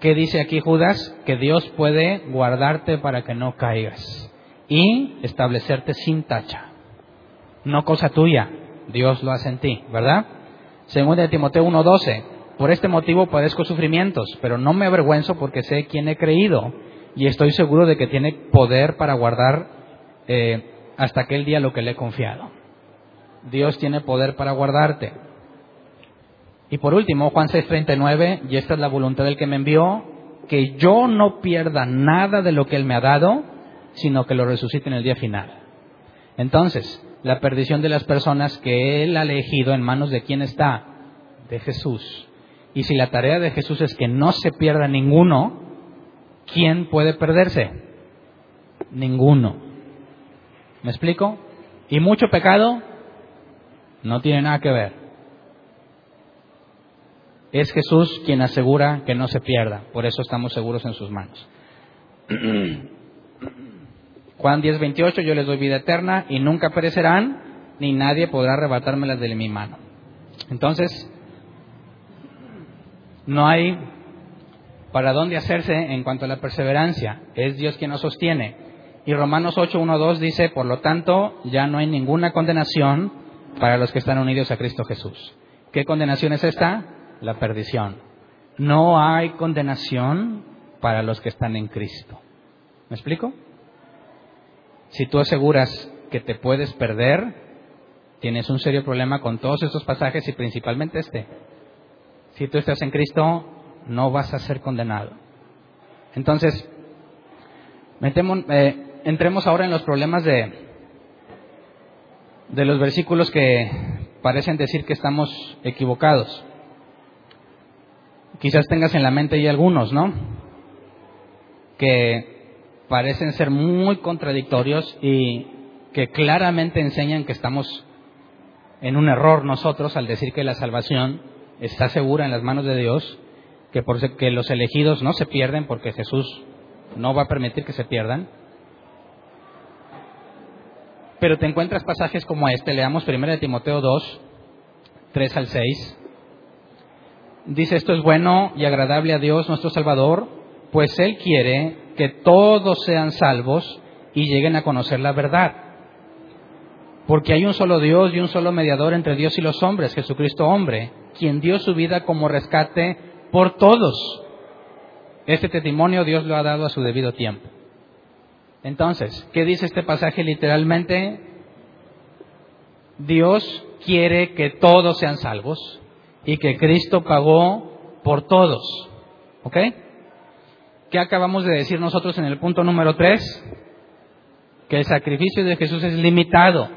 ¿qué dice aquí Judas? Que Dios puede guardarte para que no caigas y establecerte sin tacha. No cosa tuya, Dios lo hace en ti, ¿verdad? Según de Timoteo 1:12, por este motivo padezco sufrimientos, pero no me avergüenzo porque sé quién he creído y estoy seguro de que tiene poder para guardar eh, hasta aquel día lo que le he confiado. Dios tiene poder para guardarte. Y por último, Juan 6:39, y esta es la voluntad del que me envió, que yo no pierda nada de lo que Él me ha dado, sino que lo resucite en el día final. Entonces, la perdición de las personas que Él ha elegido en manos de quién está? De Jesús. Y si la tarea de Jesús es que no se pierda ninguno, ¿quién puede perderse? Ninguno. ¿Me explico? ¿Y mucho pecado? No tiene nada que ver. Es Jesús quien asegura que no se pierda. Por eso estamos seguros en sus manos. Juan 10, 28, yo les doy vida eterna y nunca perecerán, ni nadie podrá arrebatármelas de mi mano. Entonces, no hay para dónde hacerse en cuanto a la perseverancia. Es Dios quien nos sostiene. Y Romanos 8, 1, 2 dice, por lo tanto, ya no hay ninguna condenación para los que están unidos a Cristo Jesús. ¿Qué condenación es esta? La perdición. No hay condenación para los que están en Cristo. ¿Me explico? Si tú aseguras que te puedes perder, tienes un serio problema con todos estos pasajes y principalmente este. Si tú estás en Cristo, no vas a ser condenado. Entonces, eh, entremos ahora en los problemas de, de los versículos que parecen decir que estamos equivocados. Quizás tengas en la mente ya algunos, ¿no? Que parecen ser muy contradictorios y que claramente enseñan que estamos en un error nosotros al decir que la salvación está segura en las manos de Dios, que, por, que los elegidos no se pierden porque Jesús no va a permitir que se pierdan, pero te encuentras pasajes como este, leamos 1 Timoteo 2, 3 al 6. Dice, esto es bueno y agradable a Dios nuestro Salvador, pues Él quiere que todos sean salvos y lleguen a conocer la verdad. Porque hay un solo Dios y un solo mediador entre Dios y los hombres, Jesucristo hombre, quien dio su vida como rescate por todos. Este testimonio Dios lo ha dado a su debido tiempo. Entonces, ¿qué dice este pasaje literalmente? Dios quiere que todos sean salvos y que Cristo pagó por todos. ¿Ok? ¿Qué acabamos de decir nosotros en el punto número 3? Que el sacrificio de Jesús es limitado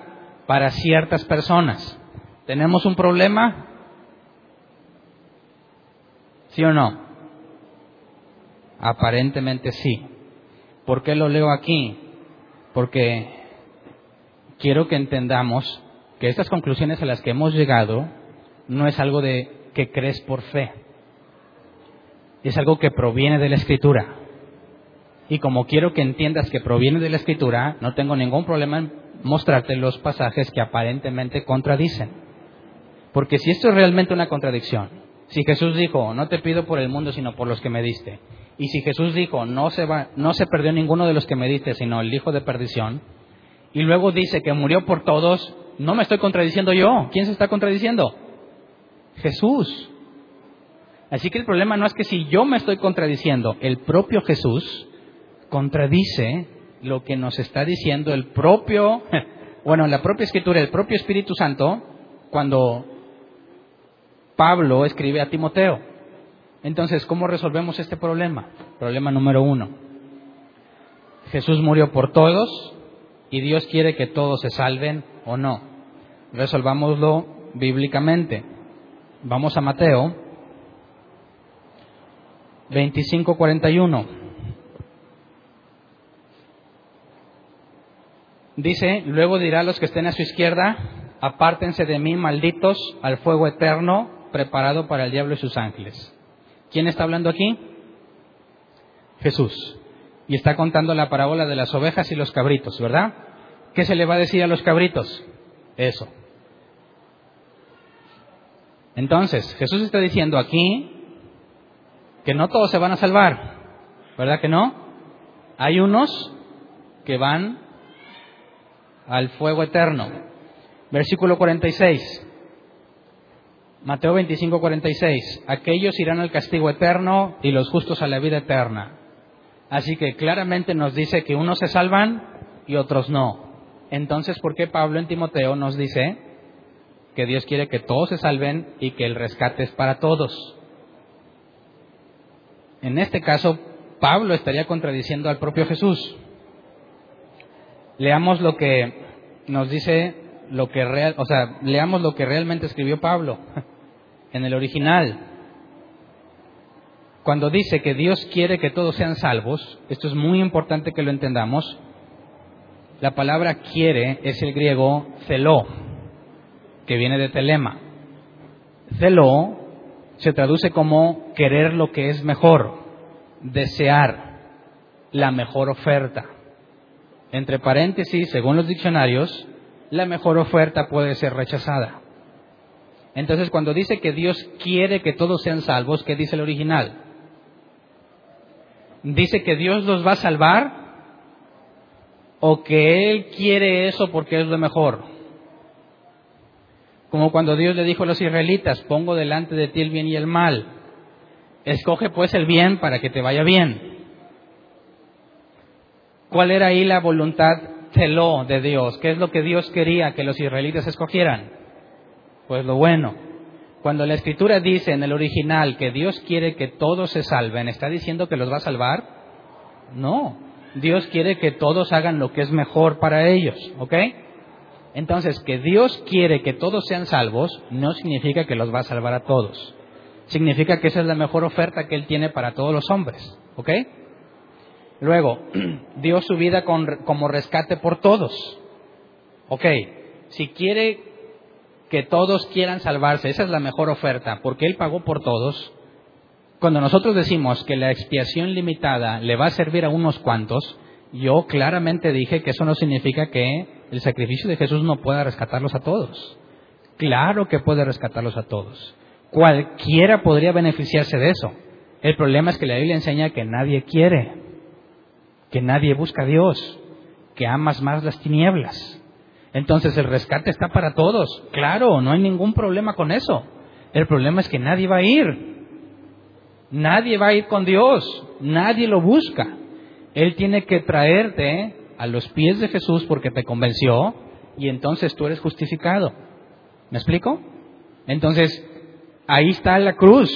para ciertas personas. ¿Tenemos un problema? ¿Sí o no? Aparentemente sí. ¿Por qué lo leo aquí? Porque quiero que entendamos que estas conclusiones a las que hemos llegado no es algo de que crees por fe. Es algo que proviene de la escritura. Y como quiero que entiendas que proviene de la escritura, no tengo ningún problema en mostrarte los pasajes que aparentemente contradicen. Porque si esto es realmente una contradicción, si Jesús dijo, no te pido por el mundo, sino por los que me diste, y si Jesús dijo, no se, no se perdió ninguno de los que me diste, sino el hijo de perdición, y luego dice que murió por todos, no me estoy contradiciendo yo. ¿Quién se está contradiciendo? Jesús. Así que el problema no es que si yo me estoy contradiciendo, el propio Jesús contradice lo que nos está diciendo el propio, bueno, la propia escritura, el propio Espíritu Santo, cuando Pablo escribe a Timoteo. Entonces, ¿cómo resolvemos este problema? Problema número uno. Jesús murió por todos y Dios quiere que todos se salven o no. Resolvámoslo bíblicamente. Vamos a Mateo 25:41. Dice, luego dirá a los que estén a su izquierda, apártense de mí, malditos, al fuego eterno preparado para el diablo y sus ángeles. ¿Quién está hablando aquí? Jesús. Y está contando la parábola de las ovejas y los cabritos, ¿verdad? ¿Qué se le va a decir a los cabritos? Eso. Entonces, Jesús está diciendo aquí que no todos se van a salvar, ¿verdad que no? Hay unos que van al fuego eterno. Versículo 46. Mateo 25, 46. Aquellos irán al castigo eterno y los justos a la vida eterna. Así que claramente nos dice que unos se salvan y otros no. Entonces, ¿por qué Pablo en Timoteo nos dice que Dios quiere que todos se salven y que el rescate es para todos? En este caso, Pablo estaría contradiciendo al propio Jesús. Leamos lo que nos dice lo que real, o sea, leamos lo que realmente escribió Pablo en el original. Cuando dice que Dios quiere que todos sean salvos, esto es muy importante que lo entendamos. La palabra quiere es el griego celó, que viene de telema. Celó se traduce como querer lo que es mejor, desear la mejor oferta. Entre paréntesis, según los diccionarios, la mejor oferta puede ser rechazada. Entonces, cuando dice que Dios quiere que todos sean salvos, ¿qué dice el original? ¿Dice que Dios los va a salvar? ¿O que Él quiere eso porque es lo mejor? Como cuando Dios le dijo a los israelitas, pongo delante de ti el bien y el mal. Escoge pues el bien para que te vaya bien. ¿Cuál era ahí la voluntad celó de Dios? ¿Qué es lo que Dios quería que los israelitas escogieran? Pues lo bueno. Cuando la escritura dice en el original que Dios quiere que todos se salven, ¿está diciendo que los va a salvar? No. Dios quiere que todos hagan lo que es mejor para ellos, ¿ok? Entonces, que Dios quiere que todos sean salvos no significa que los va a salvar a todos. Significa que esa es la mejor oferta que Él tiene para todos los hombres, ¿ok? Luego, dio su vida como rescate por todos. Ok, si quiere que todos quieran salvarse, esa es la mejor oferta, porque Él pagó por todos. Cuando nosotros decimos que la expiación limitada le va a servir a unos cuantos, yo claramente dije que eso no significa que el sacrificio de Jesús no pueda rescatarlos a todos. Claro que puede rescatarlos a todos. Cualquiera podría beneficiarse de eso. El problema es que la Biblia enseña que nadie quiere que nadie busca a Dios, que amas más las tinieblas. Entonces el rescate está para todos. Claro, no hay ningún problema con eso. El problema es que nadie va a ir. Nadie va a ir con Dios. Nadie lo busca. Él tiene que traerte a los pies de Jesús porque te convenció y entonces tú eres justificado. ¿Me explico? Entonces, ahí está la cruz.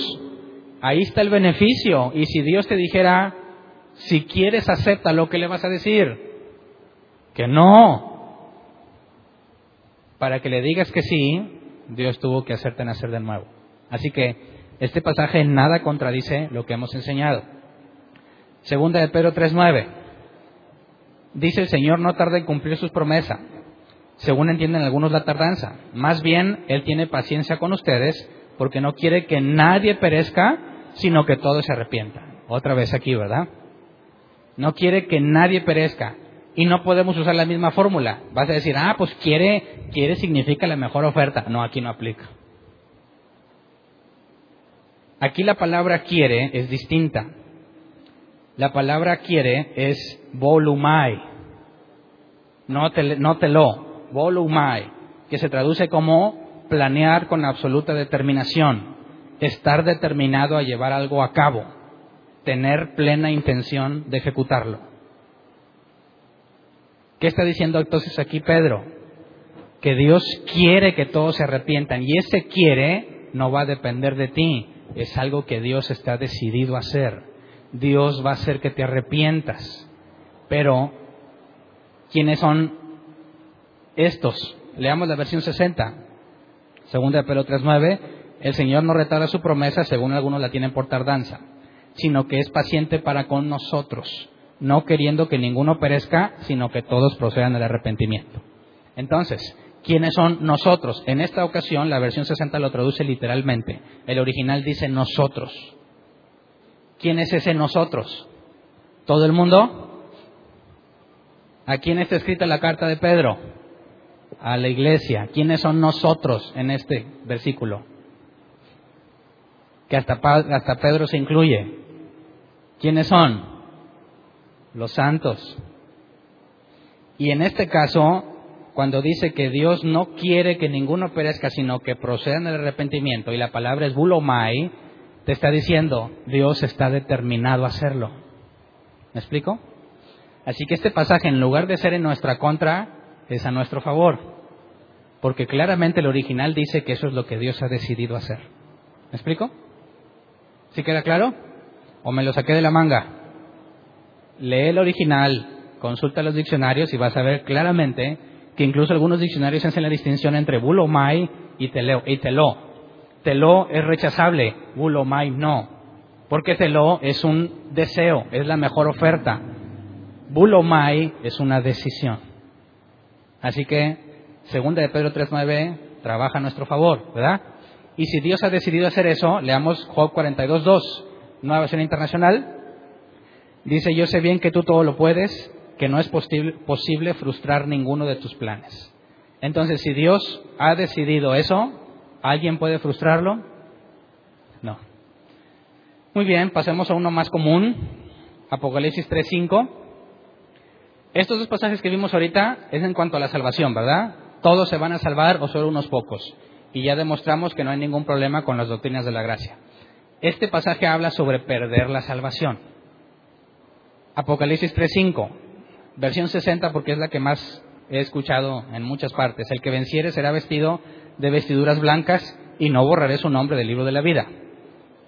Ahí está el beneficio. Y si Dios te dijera, si quieres, acepta lo que le vas a decir. Que no. Para que le digas que sí, Dios tuvo que hacerte nacer de nuevo. Así que este pasaje nada contradice lo que hemos enseñado. Segunda de Pedro 3.9. Dice el Señor no tarda en cumplir sus promesas, según entienden algunos la tardanza. Más bien, Él tiene paciencia con ustedes porque no quiere que nadie perezca, sino que todos se arrepientan. Otra vez aquí, ¿verdad? No quiere que nadie perezca. Y no podemos usar la misma fórmula. Vas a decir, ah, pues quiere, quiere significa la mejor oferta. No, aquí no aplica. Aquí la palabra quiere es distinta. La palabra quiere es volumai. No te, no te lo, volumai, que se traduce como planear con absoluta determinación, estar determinado a llevar algo a cabo tener plena intención de ejecutarlo. ¿Qué está diciendo entonces aquí Pedro? Que Dios quiere que todos se arrepientan y ese quiere no va a depender de ti, es algo que Dios está decidido a hacer. Dios va a hacer que te arrepientas. Pero, ¿quiénes son estos? Leamos la versión 60. Segunda de Pedro 3.9. El Señor no retarda su promesa, según algunos la tienen por tardanza, sino que es paciente para con nosotros, no queriendo que ninguno perezca, sino que todos procedan al arrepentimiento. Entonces, ¿quiénes son nosotros? En esta ocasión, la versión 60 lo traduce literalmente. El original dice nosotros. ¿Quién es ese nosotros? ¿Todo el mundo? ¿A quién está escrita la carta de Pedro? A la iglesia. ¿Quiénes son nosotros en este versículo? Que hasta, hasta Pedro se incluye. ¿Quiénes son? Los santos. Y en este caso, cuando dice que Dios no quiere que ninguno perezca, sino que proceda en el arrepentimiento, y la palabra es bulomai, te está diciendo, Dios está determinado a hacerlo. ¿Me explico? Así que este pasaje, en lugar de ser en nuestra contra, es a nuestro favor. Porque claramente el original dice que eso es lo que Dios ha decidido hacer. ¿Me explico? ¿Sí queda claro? ¿O me lo saqué de la manga? Lee el original, consulta los diccionarios y vas a ver claramente que incluso algunos diccionarios hacen la distinción entre bulomai y teleo, y teló. Teló es rechazable, Bulomai no. Porque Teló es un deseo, es la mejor oferta. Bulomai es una decisión. Así que, segunda de Pedro 3.9 trabaja a nuestro favor, ¿verdad? Y si Dios ha decidido hacer eso, leamos Job 42.2, nueva versión internacional. Dice, yo sé bien que tú todo lo puedes, que no es posible, frustrar ninguno de tus planes. Entonces, si Dios ha decidido eso, ¿Alguien puede frustrarlo? No. Muy bien, pasemos a uno más común, Apocalipsis 3.5. Estos dos pasajes que vimos ahorita es en cuanto a la salvación, ¿verdad? Todos se van a salvar o solo unos pocos. Y ya demostramos que no hay ningún problema con las doctrinas de la gracia. Este pasaje habla sobre perder la salvación. Apocalipsis 3.5, versión 60 porque es la que más he escuchado en muchas partes. El que venciere será vestido de vestiduras blancas y no borraré su nombre del libro de la vida.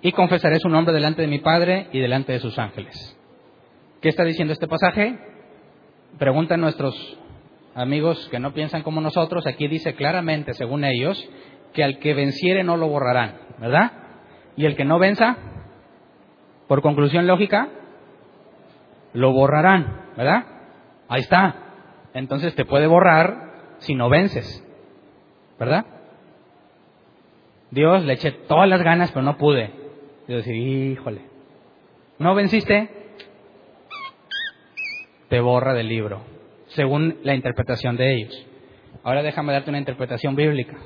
Y confesaré su nombre delante de mi Padre y delante de sus ángeles. ¿Qué está diciendo este pasaje? Preguntan nuestros amigos que no piensan como nosotros. Aquí dice claramente, según ellos, que al que venciere no lo borrarán, ¿verdad? Y el que no venza, por conclusión lógica, lo borrarán, ¿verdad? Ahí está. Entonces te puede borrar si no vences, ¿verdad? Dios, le eché todas las ganas, pero no pude. Y decir, híjole, ¿no venciste? Te borra del libro, según la interpretación de ellos. Ahora déjame darte una interpretación bíblica.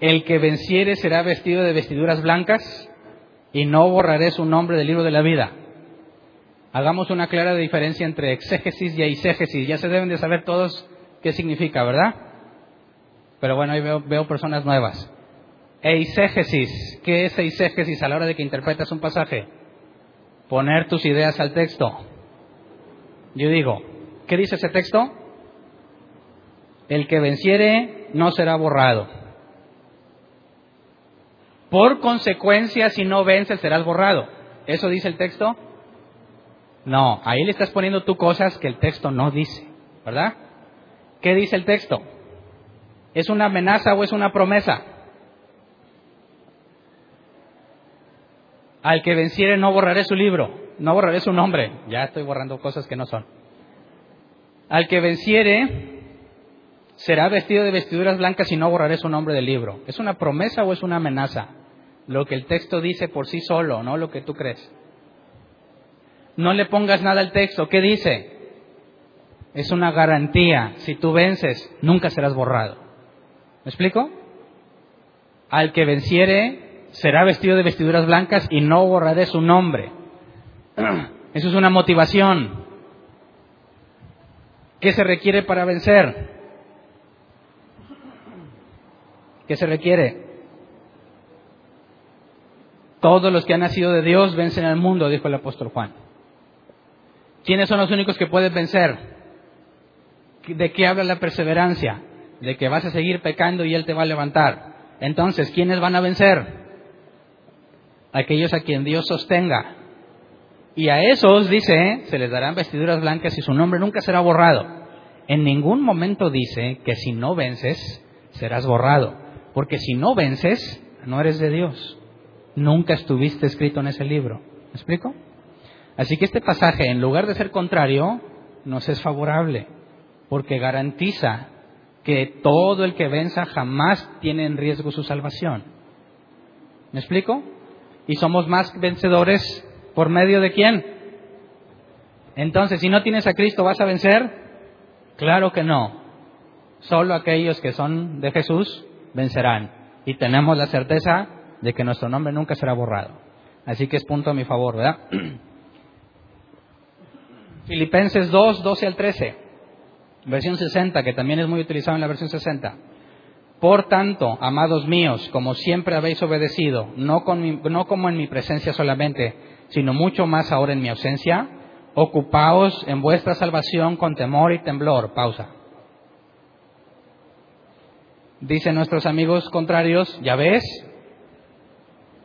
El que venciere será vestido de vestiduras blancas y no borraré su nombre del libro de la vida. Hagamos una clara diferencia entre exégesis y eisegesis. Ya se deben de saber todos qué significa, ¿verdad? Pero bueno, ahí veo, personas nuevas. Eisegesis, ¿qué es eisegesis a la hora de que interpretas un pasaje? Poner tus ideas al texto. Yo digo, ¿qué dice ese texto? El que venciere no será borrado. Por consecuencia, si no vence, serás borrado. ¿Eso dice el texto? No, ahí le estás poniendo tú cosas que el texto no dice, ¿verdad? ¿Qué dice el texto? ¿Es una amenaza o es una promesa? Al que venciere no borraré su libro, no borraré su nombre. Ya estoy borrando cosas que no son. Al que venciere será vestido de vestiduras blancas y no borraré su nombre del libro. ¿Es una promesa o es una amenaza? Lo que el texto dice por sí solo, no lo que tú crees. No le pongas nada al texto. ¿Qué dice? Es una garantía. Si tú vences, nunca serás borrado. ¿Me explico? Al que venciere será vestido de vestiduras blancas y no borraré su nombre. Eso es una motivación. ¿Qué se requiere para vencer? ¿Qué se requiere? Todos los que han nacido de Dios vencen al mundo, dijo el apóstol Juan. ¿Quiénes son los únicos que pueden vencer? ¿De qué habla la perseverancia? de que vas a seguir pecando y Él te va a levantar. Entonces, ¿quiénes van a vencer? Aquellos a quien Dios sostenga. Y a esos, dice, se les darán vestiduras blancas y su nombre nunca será borrado. En ningún momento dice que si no vences, serás borrado. Porque si no vences, no eres de Dios. Nunca estuviste escrito en ese libro. ¿Me explico? Así que este pasaje, en lugar de ser contrario, nos es favorable, porque garantiza que todo el que venza jamás tiene en riesgo su salvación. ¿Me explico? Y somos más vencedores por medio de quién. Entonces, si no tienes a Cristo, ¿vas a vencer? Claro que no. Solo aquellos que son de Jesús vencerán. Y tenemos la certeza de que nuestro nombre nunca será borrado. Así que es punto a mi favor, ¿verdad? Filipenses 2, 12 al 13, versión 60, que también es muy utilizado en la versión 60. Por tanto, amados míos, como siempre habéis obedecido, no, no como en mi presencia solamente, sino mucho más ahora en mi ausencia, ocupaos en vuestra salvación con temor y temblor. Pausa. Dicen nuestros amigos contrarios, ya ves,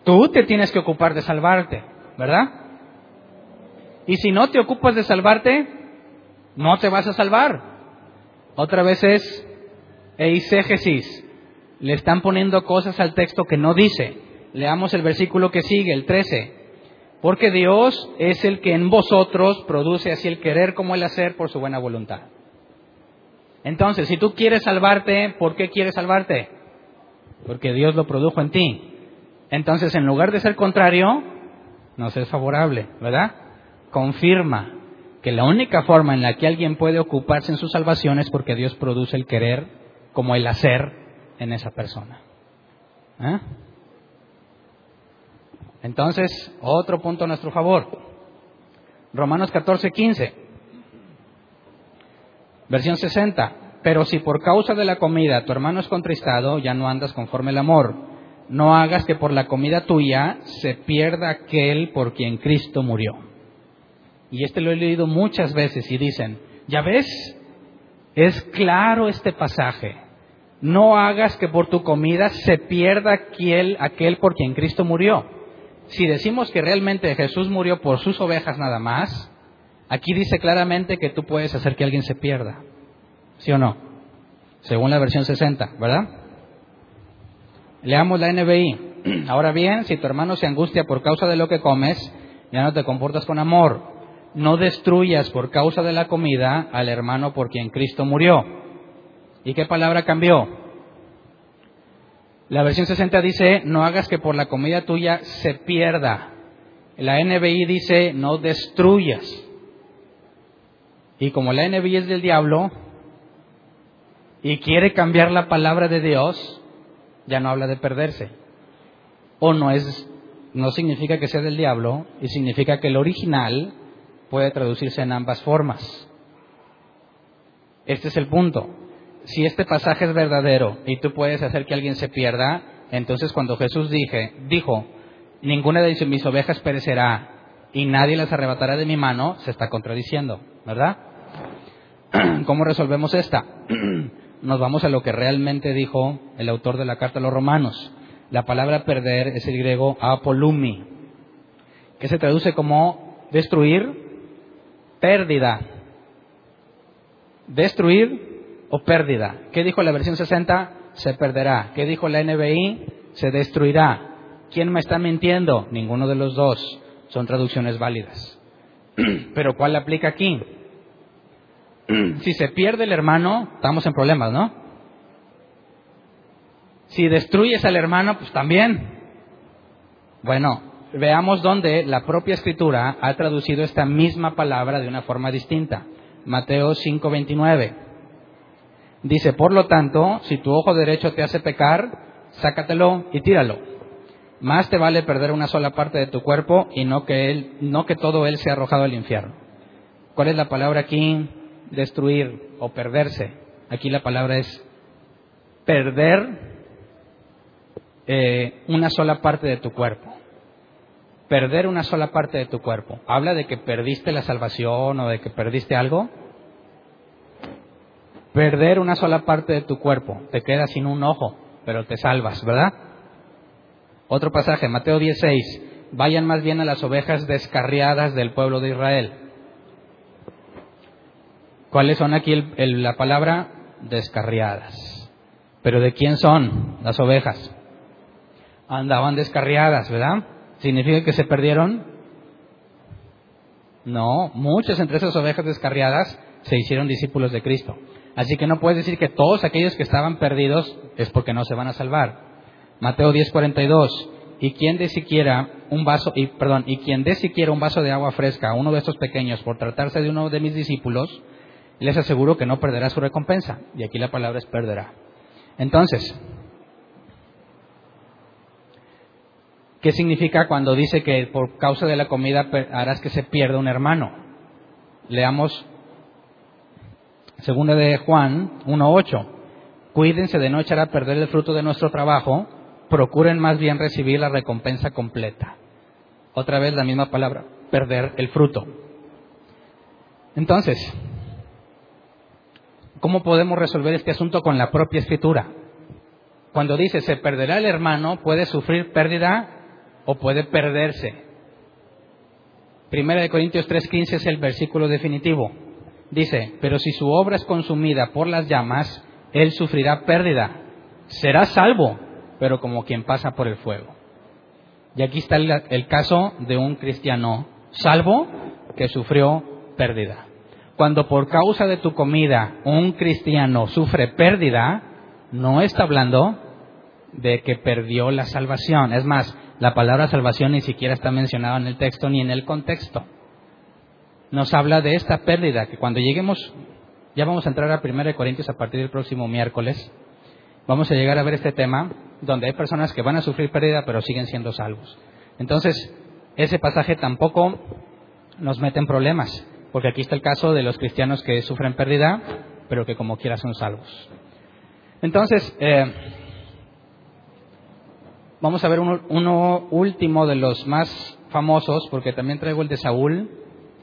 tú te tienes que ocupar de salvarte, ¿verdad? Y si no te ocupas de salvarte, no te vas a salvar. Otra vez es eisegesis. Le están poniendo cosas al texto que no dice. Leamos el versículo que sigue, el 13. Porque Dios es el que en vosotros produce así el querer como el hacer por su buena voluntad. Entonces, si tú quieres salvarte, ¿por qué quieres salvarte? Porque Dios lo produjo en ti. Entonces, en lugar de ser contrario, nos es favorable, ¿verdad? confirma que la única forma en la que alguien puede ocuparse en su salvación es porque Dios produce el querer como el hacer en esa persona. ¿Eh? Entonces, otro punto a nuestro favor. Romanos 14, 15. Versión 60. Pero si por causa de la comida tu hermano es contristado, ya no andas conforme el amor. No hagas que por la comida tuya se pierda aquel por quien Cristo murió y este lo he leído muchas veces y dicen, ya ves, es claro este pasaje, no hagas que por tu comida se pierda aquel, aquel por quien Cristo murió. Si decimos que realmente Jesús murió por sus ovejas nada más, aquí dice claramente que tú puedes hacer que alguien se pierda. ¿Sí o no? Según la versión 60, ¿verdad? Leamos la NBI. Ahora bien, si tu hermano se angustia por causa de lo que comes, ya no te comportas con amor no destruyas por causa de la comida al hermano por quien Cristo murió. ¿Y qué palabra cambió? La versión 60 dice, no hagas que por la comida tuya se pierda. La NBI dice, no destruyas. Y como la NBI es del diablo y quiere cambiar la palabra de Dios, ya no habla de perderse. O no es, no significa que sea del diablo y significa que el original puede traducirse en ambas formas. Este es el punto. Si este pasaje es verdadero y tú puedes hacer que alguien se pierda, entonces cuando Jesús dijo, ninguna de mis ovejas perecerá y nadie las arrebatará de mi mano, se está contradiciendo, ¿verdad? ¿Cómo resolvemos esta? Nos vamos a lo que realmente dijo el autor de la carta a los romanos. La palabra perder es el griego apolumi, que se traduce como destruir, pérdida. Destruir o pérdida. ¿Qué dijo la versión 60? Se perderá. ¿Qué dijo la NBI? Se destruirá. ¿Quién me está mintiendo? Ninguno de los dos. Son traducciones válidas. Pero ¿cuál aplica aquí? Si se pierde el hermano, estamos en problemas, ¿no? Si destruyes al hermano, pues también. Bueno, veamos dónde la propia escritura ha traducido esta misma palabra de una forma distinta. Mateo 5:29. Dice, por lo tanto, si tu ojo derecho te hace pecar, sácatelo y tíralo. Más te vale perder una sola parte de tu cuerpo y no que, él, no que todo él sea arrojado al infierno. ¿Cuál es la palabra aquí? Destruir o perderse. Aquí la palabra es perder eh, una sola parte de tu cuerpo perder una sola parte de tu cuerpo. ¿Habla de que perdiste la salvación o de que perdiste algo? perder una sola parte de tu cuerpo, te quedas sin un ojo, pero te salvas, ¿verdad? Otro pasaje, Mateo 16, vayan más bien a las ovejas descarriadas del pueblo de Israel. ¿Cuáles son aquí la palabra? Descarriadas. ¿Pero de quién son las ovejas? Andaban descarriadas, ¿verdad? ¿Significa que se perdieron? No, muchas entre esas ovejas descarriadas se hicieron discípulos de Cristo. Así que no puedes decir que todos aquellos que estaban perdidos es porque no se van a salvar. Mateo 10:42. Y quien dé siquiera un vaso, y, perdón, y quien dé siquiera un vaso de agua fresca a uno de estos pequeños por tratarse de uno de mis discípulos, les aseguro que no perderá su recompensa. Y aquí la palabra es perderá. Entonces, ¿qué significa cuando dice que por causa de la comida harás que se pierda un hermano? Leamos Segunda de Juan 1.8. Cuídense de no echar a perder el fruto de nuestro trabajo, procuren más bien recibir la recompensa completa. Otra vez la misma palabra, perder el fruto. Entonces, ¿cómo podemos resolver este asunto con la propia escritura? Cuando dice se perderá el hermano, puede sufrir pérdida o puede perderse. Primera de Corintios 3:15 es el versículo definitivo. Dice, pero si su obra es consumida por las llamas, él sufrirá pérdida. Será salvo, pero como quien pasa por el fuego. Y aquí está el, caso de un cristiano salvo que sufrió pérdida. Cuando por causa de tu comida un cristiano sufre pérdida, no está hablando de que perdió la salvación. Es más, la palabra salvación ni siquiera está mencionada en el texto ni en el contexto nos habla de esta pérdida, que cuando lleguemos, ya vamos a entrar a 1 Corintios a partir del próximo miércoles, vamos a llegar a ver este tema, donde hay personas que van a sufrir pérdida pero siguen siendo salvos. Entonces, ese pasaje tampoco nos mete en problemas, porque aquí está el caso de los cristianos que sufren pérdida, pero que como quiera son salvos. Entonces, eh, vamos a ver uno, uno último de los más famosos, porque también traigo el de Saúl,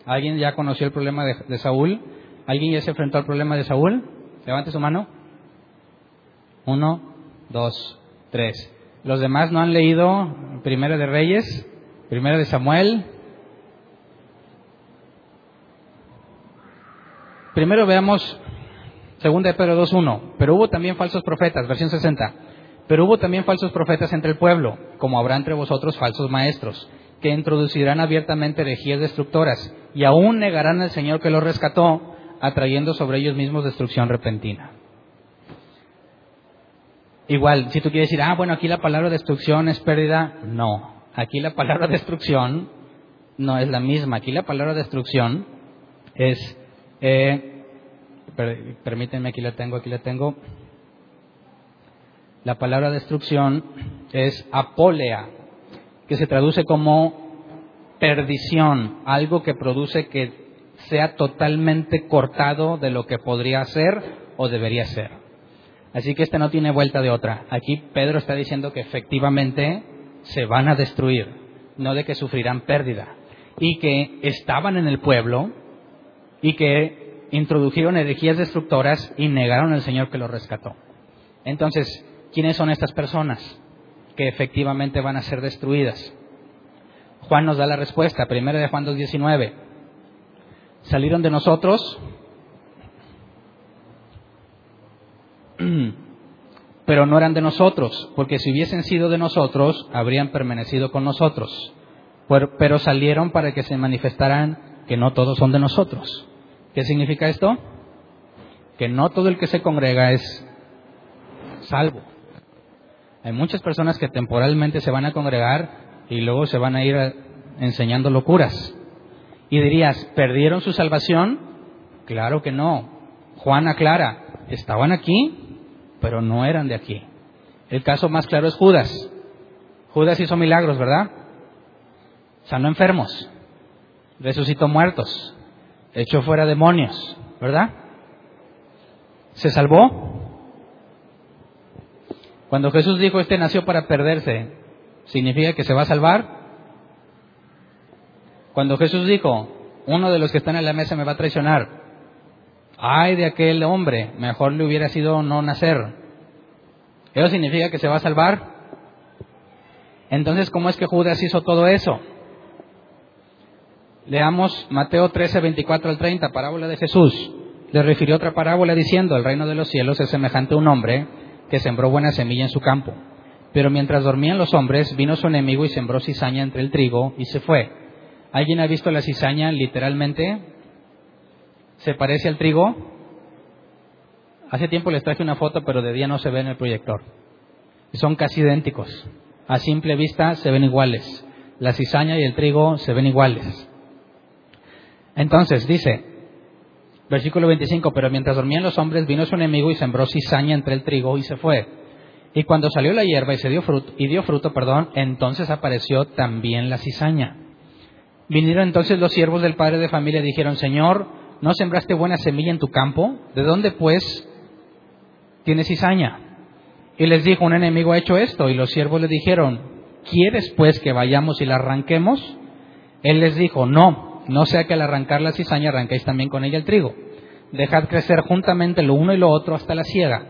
¿Alguien ya conoció el problema de, Saúl? ¿Alguien ya se enfrentó al problema de Saúl? Levante su mano. Uno, dos, tres. ¿Los demás no han leído Primera de Reyes? Primera de Samuel. Primero veamos Segunda de Pedro 2.1. Pero hubo también falsos profetas, versión 60. Pero hubo también falsos profetas entre el pueblo, como habrá entre vosotros falsos maestros que introducirán abiertamente herejías destructoras y aún negarán al Señor que los rescató, atrayendo sobre ellos mismos destrucción repentina. Igual, si tú quieres decir, ah, bueno, aquí la palabra destrucción es pérdida, no. Aquí la palabra destrucción no es la misma. Aquí la palabra destrucción es, eh, permítanme, aquí la tengo, aquí la tengo. La palabra destrucción es apólea, que se traduce como perdición, algo que produce que sea totalmente cortado de lo que podría ser o debería ser. Así que este no tiene vuelta de otra. Aquí Pedro está diciendo que efectivamente se van a destruir, no de que sufrirán pérdida, y que estaban en el pueblo y que introdujeron herejías destructoras y negaron al Señor que los rescató. Entonces, ¿quiénes son estas personas? que efectivamente van a ser destruidas. Juan nos da la respuesta, primero de Juan 2.19. Salieron de nosotros, pero no eran de nosotros, porque si hubiesen sido de nosotros, habrían permanecido con nosotros. Pero salieron para que se manifestaran que no todos son de nosotros. ¿Qué significa esto? Que no todo el que se congrega es salvo. Hay muchas personas que temporalmente se van a congregar y luego se van a ir enseñando locuras. Y dirías, ¿perdieron su salvación? Claro que no. Juan aclara, estaban aquí, pero no eran de aquí. El caso más claro es Judas. Judas hizo milagros, ¿verdad? Sanó enfermos, resucitó muertos, echó fuera demonios, ¿verdad? ¿Se salvó? Cuando Jesús dijo, este nació para perderse, ¿significa que se va a salvar? Cuando Jesús dijo, uno de los que están en la mesa me va a traicionar, ay de aquel hombre, mejor le hubiera sido no nacer. ¿Eso significa que se va a salvar? Entonces, ¿cómo es que Judas hizo todo eso? Leamos Mateo 13, 24 al 30, parábola de Jesús. Le refirió otra parábola diciendo, el reino de los cielos es semejante a un hombre que sembró buena semilla en su campo. Pero mientras dormían los hombres, vino su enemigo y sembró cizaña entre el trigo y se fue. ¿Alguien ha visto la cizaña literalmente? ¿Se parece al trigo? Hace tiempo les traje una foto, pero de día no se ve en el proyector. Son casi idénticos. A simple vista se ven iguales. La cizaña y el trigo se ven iguales. Entonces dice, versículo 25, pero mientras dormían los hombres vino su enemigo y sembró cizaña entre el trigo y se fue. Y cuando salió la hierba y se dio fruto, y dio fruto, perdón, entonces apareció también la cizaña. Vinieron entonces los siervos del padre de familia y dijeron, Señor, ¿no sembraste buena semilla en tu campo? ¿De dónde pues tienes cizaña? Y les dijo, un enemigo ha hecho esto. Y los siervos le dijeron, ¿quieres pues que vayamos y la arranquemos? Él les dijo, no, no sea que al arrancar la cizaña arranquéis también con ella el trigo. Dejad crecer juntamente lo uno y lo otro hasta la siega.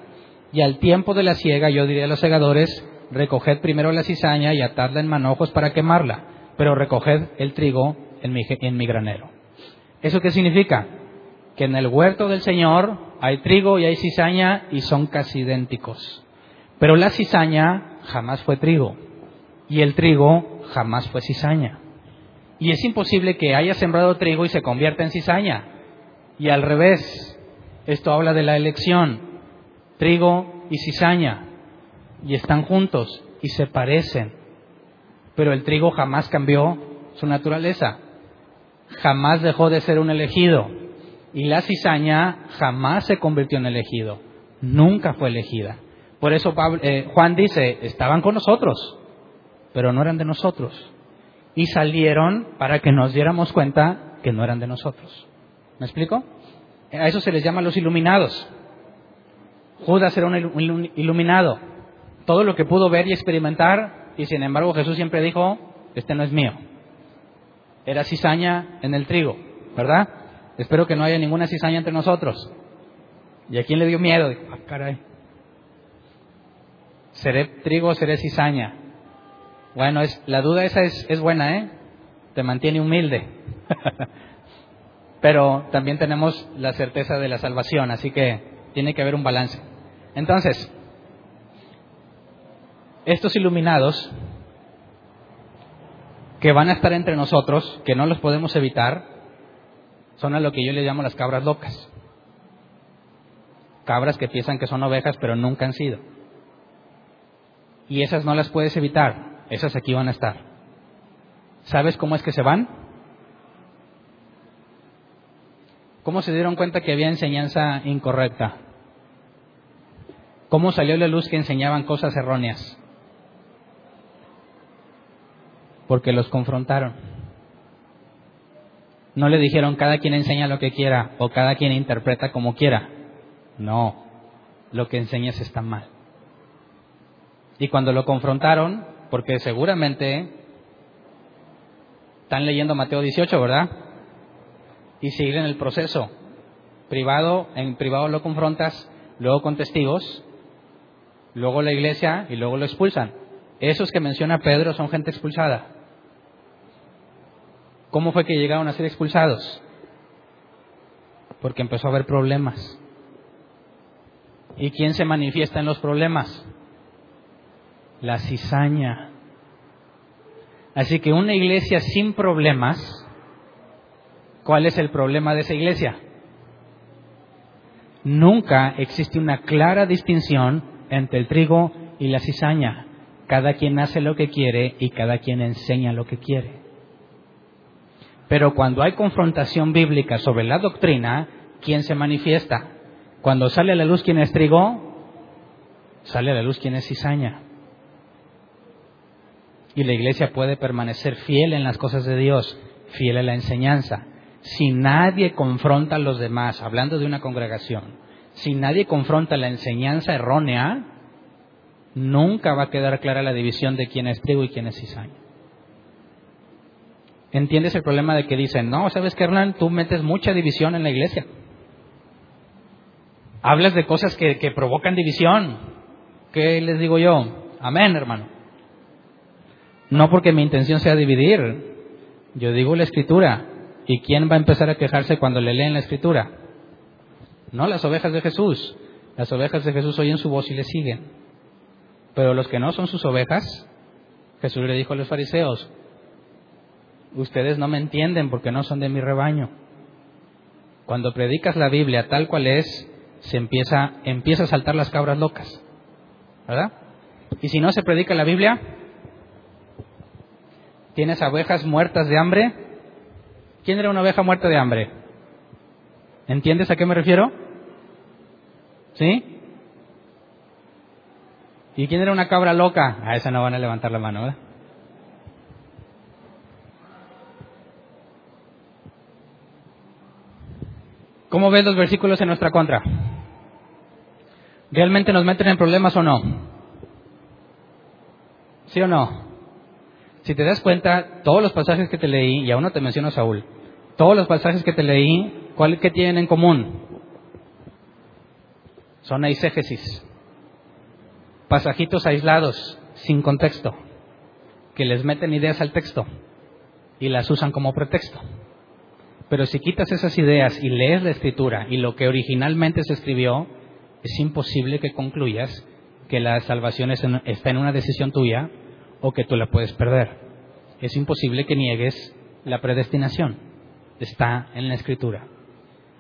Y al tiempo de la siega yo diré a los segadores, recoged primero la cizaña y atadla en manojos para quemarla, pero recoged el trigo en mi, en mi granero. ¿Eso qué significa? Que en el huerto del Señor hay trigo y hay cizaña y son casi idénticos. Pero la cizaña jamás fue trigo y el trigo jamás fue cizaña. Y es imposible que haya sembrado trigo y se convierta en cizaña. Y al revés, esto habla de la elección. Trigo y cizaña. Y están juntos y se parecen. Pero el trigo jamás cambió su naturaleza. Jamás dejó de ser un elegido. Y la cizaña jamás se convirtió en elegido. Nunca fue elegida. Por eso eh, Juan dice, estaban con nosotros, pero no eran de nosotros. Y salieron para que nos diéramos cuenta que no eran de nosotros. ¿Me explico? A eso se les llama los iluminados. Judas era un iluminado. Todo lo que pudo ver y experimentar, y sin embargo Jesús siempre dijo, este no es mío. Era cizaña en el trigo, ¿verdad? Espero que no haya ninguna cizaña entre nosotros. ¿Y a quién le dio miedo? ah, caray seré trigo, seré cizaña. Bueno, es, la duda esa es, es buena, ¿eh? Te mantiene humilde. Pero también tenemos la certeza de la salvación, así que tiene que haber un balance. Entonces, estos iluminados que van a estar entre nosotros, que no los podemos evitar, son a lo que yo le llamo las cabras locas. Cabras que piensan que son ovejas, pero nunca han sido y esas no las puedes evitar, esas aquí van a estar. ¿Sabes cómo es que se van? ¿Cómo se dieron cuenta que había enseñanza incorrecta? ¿Cómo salió la luz que enseñaban cosas erróneas? Porque los confrontaron. No le dijeron cada quien enseña lo que quiera o cada quien interpreta como quiera. No, lo que enseñas está mal. Y cuando lo confrontaron, porque seguramente están leyendo Mateo 18, ¿verdad? Y siguen el proceso. Privado, en privado lo confrontas, luego con testigos, luego la iglesia y luego lo expulsan. Esos que menciona Pedro son gente expulsada. ¿Cómo fue que llegaron a ser expulsados? Porque empezó a haber problemas. ¿Y quién se manifiesta en los problemas? La cizaña. Así que una iglesia sin problemas, ¿cuál es el problema de esa iglesia? Nunca existe una clara distinción entre el trigo y la cizaña. Cada quien hace lo que quiere y cada quien enseña lo que quiere. Pero cuando hay confrontación bíblica sobre la doctrina, ¿quién se manifiesta? Cuando sale a la luz quién es trigo, sale a la luz quién es cizaña. Y la iglesia puede permanecer fiel en las cosas de Dios, fiel a la enseñanza. Si nadie confronta a los demás, hablando de una congregación, si nadie confronta la enseñanza errónea, nunca va a quedar clara la división de quién es trigo y quién es cizaña. ¿Entiendes el problema de que dicen, no, sabes que Hernán, tú metes mucha división en la iglesia? Hablas de cosas que, que provocan división. ¿Qué les digo yo? Amén, hermano. No porque mi intención sea dividir. Yo digo la escritura. ¿Y quién va a empezar a quejarse cuando le leen la escritura? No las ovejas de Jesús. Las ovejas de Jesús oyen su voz y le siguen. Pero los que no son sus ovejas, Jesús le dijo a los fariseos, ustedes no me entienden porque no son de mi rebaño. Cuando predicas la Biblia tal cual es, se empieza, empieza a saltar las cabras locas. ¿Verdad? Y si no se predica la Biblia, tienes ovejas muertas de hambre. ¿Quién era una oveja muerta de hambre? ¿Entiendes a qué me refiero? ¿Sí? ¿Y quién era una cabra loca? A esa no van a levantar la mano, ¿verdad? ¿Cómo ves los versículos en nuestra contra? ¿Realmente nos meten en problemas o no? ¿Sí o no? Si te das cuenta, todos los pasajes que te leí, y aún no te menciono Saúl, todos los pasajes que te leí, ¿cuál que tienen en común? Son eisegesis, pasajitos aislados, sin contexto, que les meten ideas al texto y las usan como pretexto. Pero si quitas esas ideas y lees la escritura y lo que originalmente se escribió, es imposible que concluyas que la salvación está en una decisión tuya o que tú la puedes perder. Es imposible que niegues la predestinación. Está en la escritura.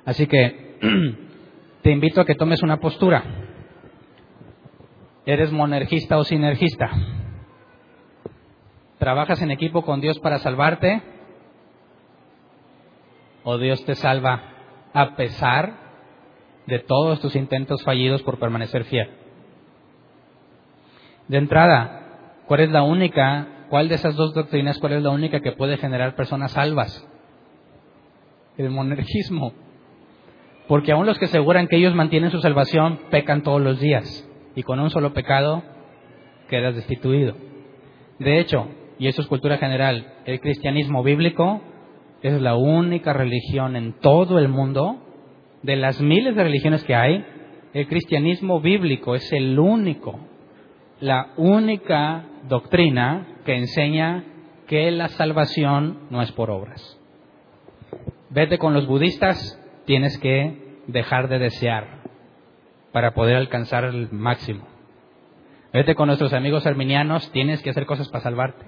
Así que te invito a que tomes una postura. ¿Eres monergista o sinergista? ¿Trabajas en equipo con Dios para salvarte? o Dios te salva a pesar de todos tus intentos fallidos por permanecer fiel. De entrada, ¿cuál es la única, cuál de esas dos doctrinas, cuál es la única que puede generar personas salvas? El monergismo. Porque aún los que aseguran que ellos mantienen su salvación pecan todos los días y con un solo pecado quedas destituido. De hecho, y eso es cultura general, el cristianismo bíblico es la única religión en todo el mundo, de las miles de religiones que hay, el cristianismo bíblico es el único, la única doctrina que enseña que la salvación no es por obras. Vete con los budistas, tienes que dejar de desear para poder alcanzar el máximo. Vete con nuestros amigos arminianos, tienes que hacer cosas para salvarte.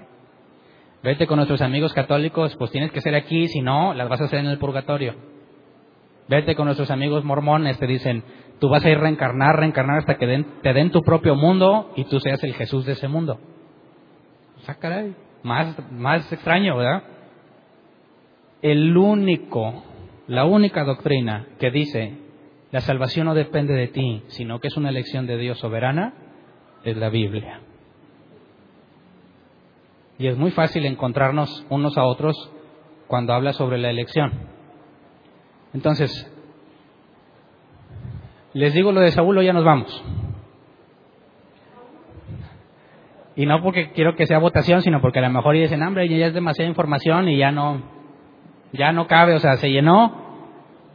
Vete con nuestros amigos católicos, pues tienes que ser aquí, si no, las vas a hacer en el purgatorio. Vete con nuestros amigos mormones, te dicen, tú vas a ir reencarnar, reencarnar hasta que te den tu propio mundo y tú seas el Jesús de ese mundo. Caray, más, más extraño, ¿verdad? El único, la única doctrina que dice, la salvación no depende de ti, sino que es una elección de Dios soberana, es la Biblia. Y es muy fácil encontrarnos unos a otros cuando habla sobre la elección. Entonces, les digo lo de Saúl, ya nos vamos. Y no porque quiero que sea votación, sino porque a lo mejor dicen, hambre, ya es demasiada información y ya no, ya no cabe, o sea, se llenó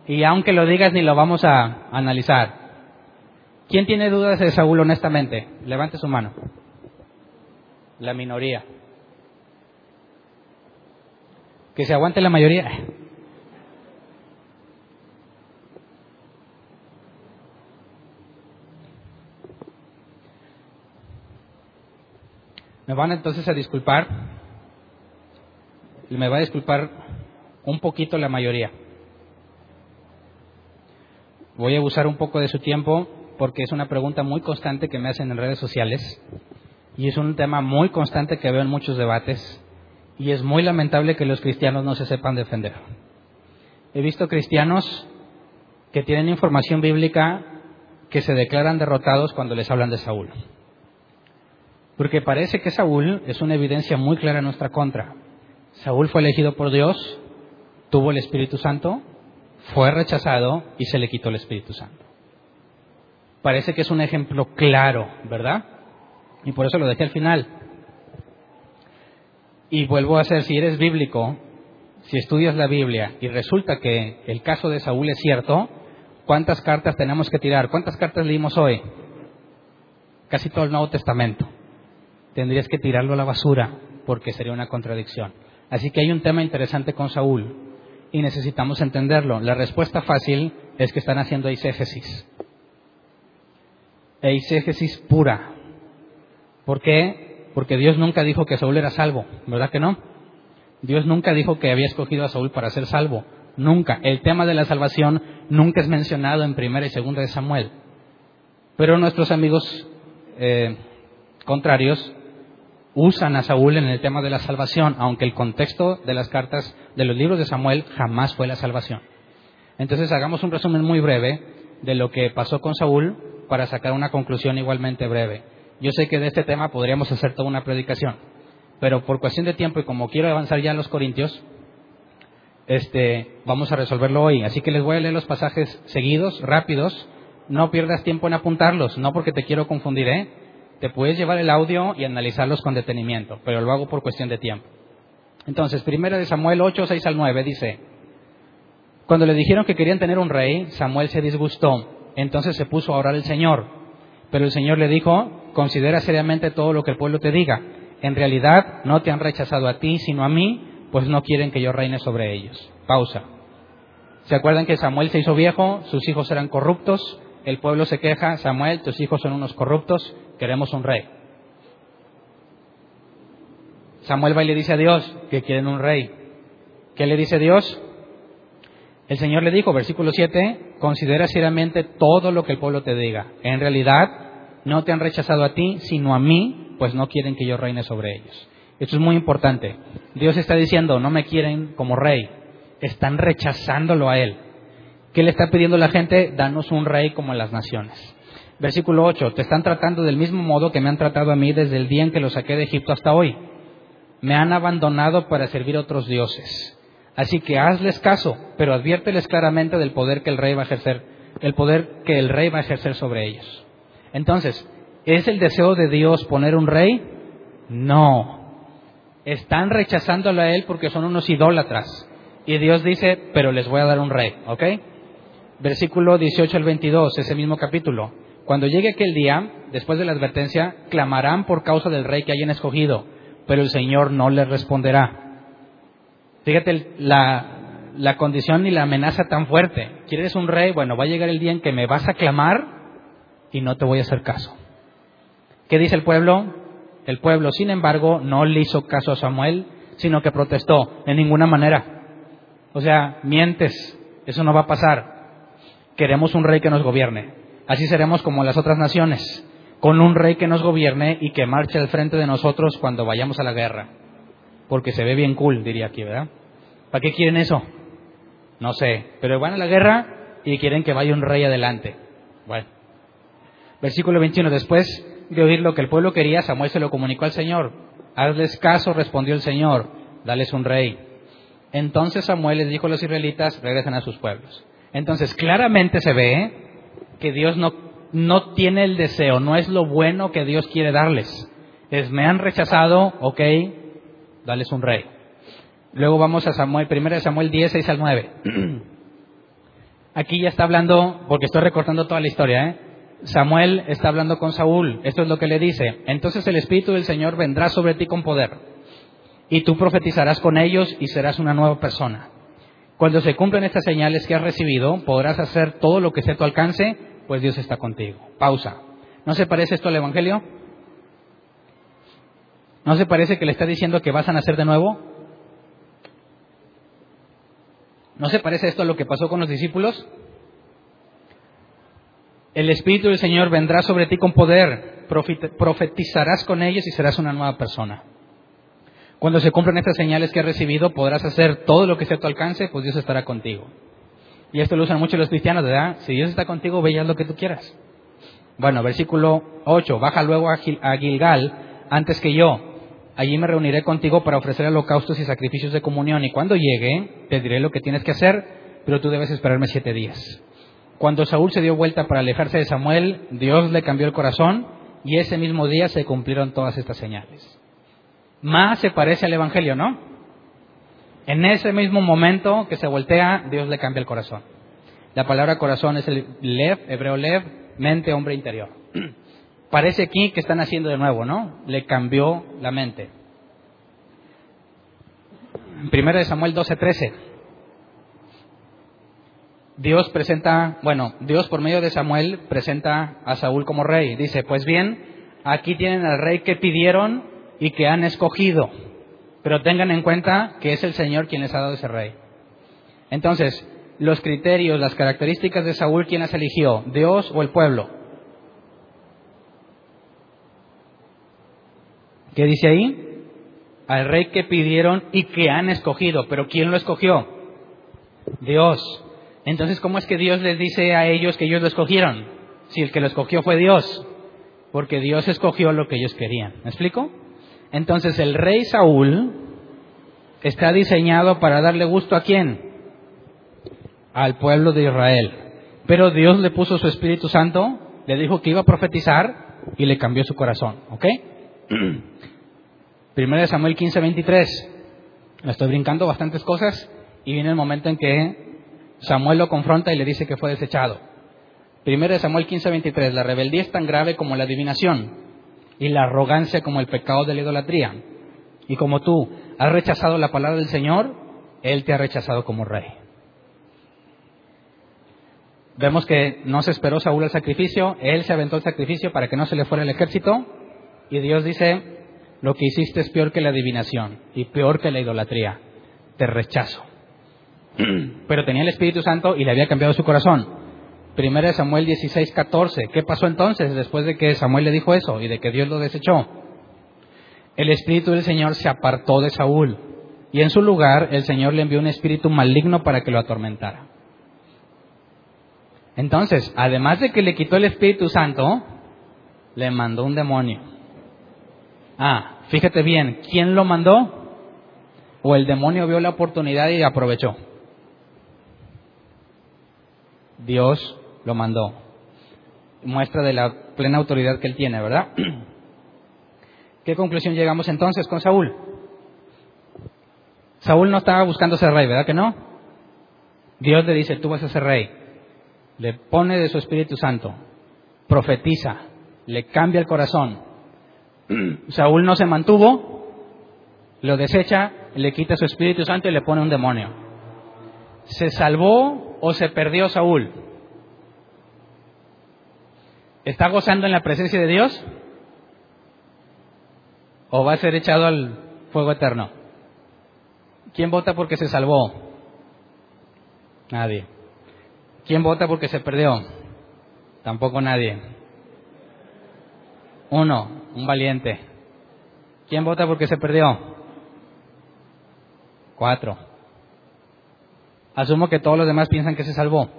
y aunque lo digas ni lo vamos a analizar. ¿Quién tiene dudas de Saúl honestamente? Levante su mano. La minoría. Que se aguante la mayoría. Me van entonces a disculpar. Y me va a disculpar un poquito la mayoría. Voy a abusar un poco de su tiempo porque es una pregunta muy constante que me hacen en redes sociales y es un tema muy constante que veo en muchos debates y es muy lamentable que los cristianos no se sepan defender. He visto cristianos que tienen información bíblica que se declaran derrotados cuando les hablan de Saúl. Porque parece que Saúl es una evidencia muy clara en nuestra contra. Saúl fue elegido por Dios, tuvo el Espíritu Santo, fue rechazado y se le quitó el Espíritu Santo. Parece que es un ejemplo claro, ¿verdad? Y por eso lo dejé al final. Y vuelvo a hacer, si eres bíblico, si estudias la Biblia y resulta que el caso de Saúl es cierto, ¿Cuántas cartas tenemos que tirar? ¿Cuántas cartas leímos hoy? Casi todo el Nuevo Testamento. Tendrías que tirarlo a la basura porque sería una contradicción. Así que hay un tema interesante con Saúl y necesitamos entenderlo. La respuesta fácil es que están haciendo eisegesis. Eisegesis pura. ¿Por qué? Porque Dios nunca dijo que Saúl era salvo, ¿verdad que no? Dios nunca dijo que había escogido a Saúl para ser salvo. Nunca. El tema de la salvación nunca es mencionado en primera y segunda de Samuel. Pero nuestros amigos eh, contrarios usan a Saúl en el tema de la salvación, aunque el contexto de las cartas de los libros de Samuel jamás fue la salvación. Entonces hagamos un resumen muy breve de lo que pasó con Saúl para sacar una conclusión igualmente breve. Yo sé que de este tema podríamos hacer toda una predicación, pero por cuestión de tiempo y como quiero avanzar ya a los Corintios, este, vamos a resolverlo hoy. Así que les voy a leer los pasajes seguidos, rápidos. No pierdas tiempo en apuntarlos, no porque te quiero confundir, ¿eh? Te puedes llevar el audio y analizarlos con detenimiento, pero lo hago por cuestión de tiempo. Entonces, primera de Samuel 8, 6 al 9 dice, cuando le dijeron que querían tener un rey, Samuel se disgustó, entonces se puso a orar al Señor, pero el Señor le dijo, considera seriamente todo lo que el pueblo te diga, en realidad no te han rechazado a ti, sino a mí, pues no quieren que yo reine sobre ellos. Pausa. ¿Se acuerdan que Samuel se hizo viejo, sus hijos eran corruptos, el pueblo se queja, Samuel, tus hijos son unos corruptos, queremos un rey. Samuel va y le dice a Dios que quieren un rey. ¿Qué le dice Dios? El Señor le dijo, versículo 7, considera seriamente todo lo que el pueblo te diga. En realidad, no te han rechazado a ti, sino a mí, pues no quieren que yo reine sobre ellos. Esto es muy importante. Dios está diciendo, no me quieren como rey, están rechazándolo a Él. ¿Qué le está pidiendo la gente? Danos un rey como las naciones. Versículo 8, te están tratando del mismo modo que me han tratado a mí desde el día en que los saqué de Egipto hasta hoy. Me han abandonado para servir a otros dioses. Así que hazles caso, pero adviérteles claramente del poder que el rey va a ejercer, el poder que el rey va a ejercer sobre ellos. Entonces, ¿es el deseo de Dios poner un rey? No. Están rechazándolo a él porque son unos idólatras. Y Dios dice, pero les voy a dar un rey, ¿ok? Versículo 18 al 22, ese mismo capítulo. Cuando llegue aquel día, después de la advertencia, clamarán por causa del rey que hayan escogido, pero el Señor no les responderá. Fíjate la, la condición y la amenaza tan fuerte. ¿Quieres un rey? Bueno, va a llegar el día en que me vas a clamar y no te voy a hacer caso. ¿Qué dice el pueblo? El pueblo, sin embargo, no le hizo caso a Samuel, sino que protestó. En ninguna manera. O sea, mientes, eso no va a pasar. Queremos un rey que nos gobierne. Así seremos como las otras naciones, con un rey que nos gobierne y que marche al frente de nosotros cuando vayamos a la guerra. Porque se ve bien cool, diría aquí, ¿verdad? ¿Para qué quieren eso? No sé, pero van a la guerra y quieren que vaya un rey adelante. Bueno. Versículo 21. Después de oír lo que el pueblo quería, Samuel se lo comunicó al Señor. Hazles caso, respondió el Señor, dales un rey. Entonces Samuel les dijo a los israelitas, regresen a sus pueblos. Entonces claramente se ve que Dios no, no tiene el deseo, no es lo bueno que Dios quiere darles. Es, me han rechazado, ok, dales un rey. Luego vamos a Samuel, 1 Samuel 10, 6 al 9. Aquí ya está hablando, porque estoy recortando toda la historia, ¿eh? Samuel está hablando con Saúl, esto es lo que le dice. Entonces el Espíritu del Señor vendrá sobre ti con poder, y tú profetizarás con ellos y serás una nueva persona. Cuando se cumplen estas señales que has recibido, podrás hacer todo lo que sea a tu alcance pues Dios está contigo. Pausa. ¿No se parece esto al Evangelio? ¿No se parece que le está diciendo que vas a nacer de nuevo? ¿No se parece esto a lo que pasó con los discípulos? El Espíritu del Señor vendrá sobre ti con poder, profetizarás con ellos y serás una nueva persona. Cuando se cumplan estas señales que has recibido, podrás hacer todo lo que sea a tu alcance, pues Dios estará contigo. Y esto lo usan mucho los cristianos, ¿verdad? Si Dios está contigo, ve lo que tú quieras. Bueno, versículo 8, baja luego a Gilgal antes que yo. Allí me reuniré contigo para ofrecer holocaustos y sacrificios de comunión. Y cuando llegue, te diré lo que tienes que hacer, pero tú debes esperarme siete días. Cuando Saúl se dio vuelta para alejarse de Samuel, Dios le cambió el corazón y ese mismo día se cumplieron todas estas señales. Más se parece al Evangelio, ¿no? En ese mismo momento que se voltea, Dios le cambia el corazón. La palabra corazón es el lev, hebreo lev, mente, hombre interior. Parece aquí que están haciendo de nuevo, ¿no? Le cambió la mente. Primero de Samuel 12:13. Dios presenta, bueno, Dios por medio de Samuel presenta a Saúl como rey. Dice, pues bien, aquí tienen al rey que pidieron y que han escogido. Pero tengan en cuenta que es el Señor quien les ha dado ese rey. Entonces, los criterios, las características de Saúl, ¿quién las eligió? ¿Dios o el pueblo? ¿Qué dice ahí? Al rey que pidieron y que han escogido. ¿Pero quién lo escogió? Dios. Entonces, ¿cómo es que Dios les dice a ellos que ellos lo escogieron? Si el que lo escogió fue Dios. Porque Dios escogió lo que ellos querían. ¿Me explico? Entonces, el rey Saúl está diseñado para darle gusto a quién? al pueblo de Israel. Pero Dios le puso su Espíritu Santo, le dijo que iba a profetizar y le cambió su corazón. ¿Ok? Primero de Samuel 15, 23. estoy brincando bastantes cosas y viene el momento en que Samuel lo confronta y le dice que fue desechado. Primero de Samuel 15, 23. La rebeldía es tan grave como la adivinación y la arrogancia como el pecado de la idolatría. Y como tú has rechazado la palabra del Señor, Él te ha rechazado como rey. Vemos que no se esperó Saúl el sacrificio, él se aventó el sacrificio para que no se le fuera el ejército, y Dios dice, lo que hiciste es peor que la adivinación y peor que la idolatría, te rechazo. Pero tenía el Espíritu Santo y le había cambiado su corazón. Primera de Samuel 16, 14. ¿Qué pasó entonces después de que Samuel le dijo eso y de que Dios lo desechó? El Espíritu del Señor se apartó de Saúl y en su lugar el Señor le envió un espíritu maligno para que lo atormentara. Entonces, además de que le quitó el Espíritu Santo, le mandó un demonio. Ah, fíjate bien, ¿quién lo mandó? ¿O el demonio vio la oportunidad y aprovechó? Dios lo mandó. Muestra de la plena autoridad que él tiene, ¿verdad? ¿Qué conclusión llegamos entonces con Saúl? Saúl no estaba buscando ser rey, ¿verdad que no? Dios le dice, tú vas a ser rey le pone de su Espíritu Santo, profetiza, le cambia el corazón. Saúl no se mantuvo, lo desecha, le quita su Espíritu Santo y le pone un demonio. ¿Se salvó o se perdió Saúl? ¿Está gozando en la presencia de Dios? ¿O va a ser echado al fuego eterno? ¿Quién vota porque se salvó? Nadie. ¿Quién vota porque se perdió? Tampoco nadie. Uno, un valiente. ¿Quién vota porque se perdió? Cuatro. Asumo que todos los demás piensan que se salvó.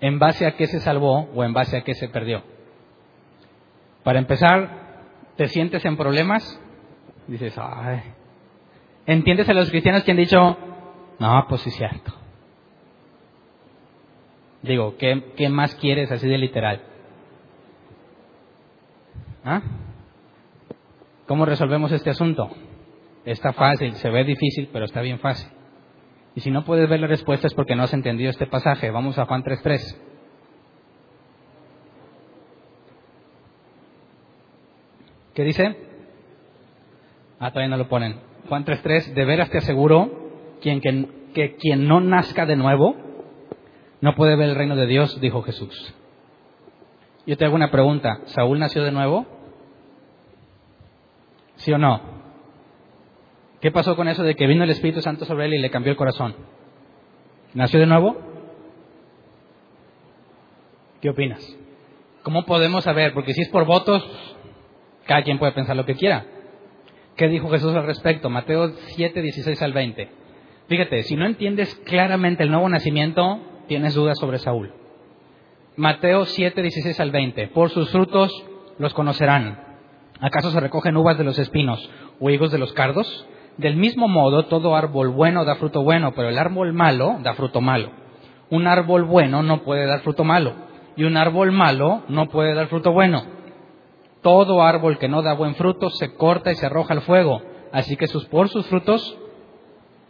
¿En base a qué se salvó o en base a qué se perdió? Para empezar, ¿te sientes en problemas? Dices, ay. ¿Entiendes a los cristianos que han dicho, no, pues sí es cierto? Digo, ¿qué, más quieres así de literal? ¿Ah? ¿Cómo resolvemos este asunto? Está fácil, se ve difícil, pero está bien fácil. Y si no puedes ver la respuesta es porque no has entendido este pasaje. Vamos a Juan 3.3. ¿Qué dice? Ah, todavía no lo ponen. Juan 3.3, de veras te aseguro quien, que quien no nazca de nuevo no puede ver el reino de Dios, dijo Jesús. Yo te hago una pregunta. ¿Saúl nació de nuevo? ¿Sí o no? ¿Qué pasó con eso de que vino el Espíritu Santo sobre él y le cambió el corazón? ¿Nació de nuevo? ¿Qué opinas? ¿Cómo podemos saber? Porque si es por votos, cada quien puede pensar lo que quiera. ¿Qué dijo Jesús al respecto? Mateo 7, 16 al 20. Fíjate, si no entiendes claramente el nuevo nacimiento, tienes dudas sobre Saúl. Mateo 7, 16 al 20. Por sus frutos los conocerán. ¿Acaso se recogen uvas de los espinos o higos de los cardos? Del mismo modo, todo árbol bueno da fruto bueno, pero el árbol malo da fruto malo. Un árbol bueno no puede dar fruto malo, y un árbol malo no puede dar fruto bueno. Todo árbol que no da buen fruto se corta y se arroja al fuego, así que sus, por sus frutos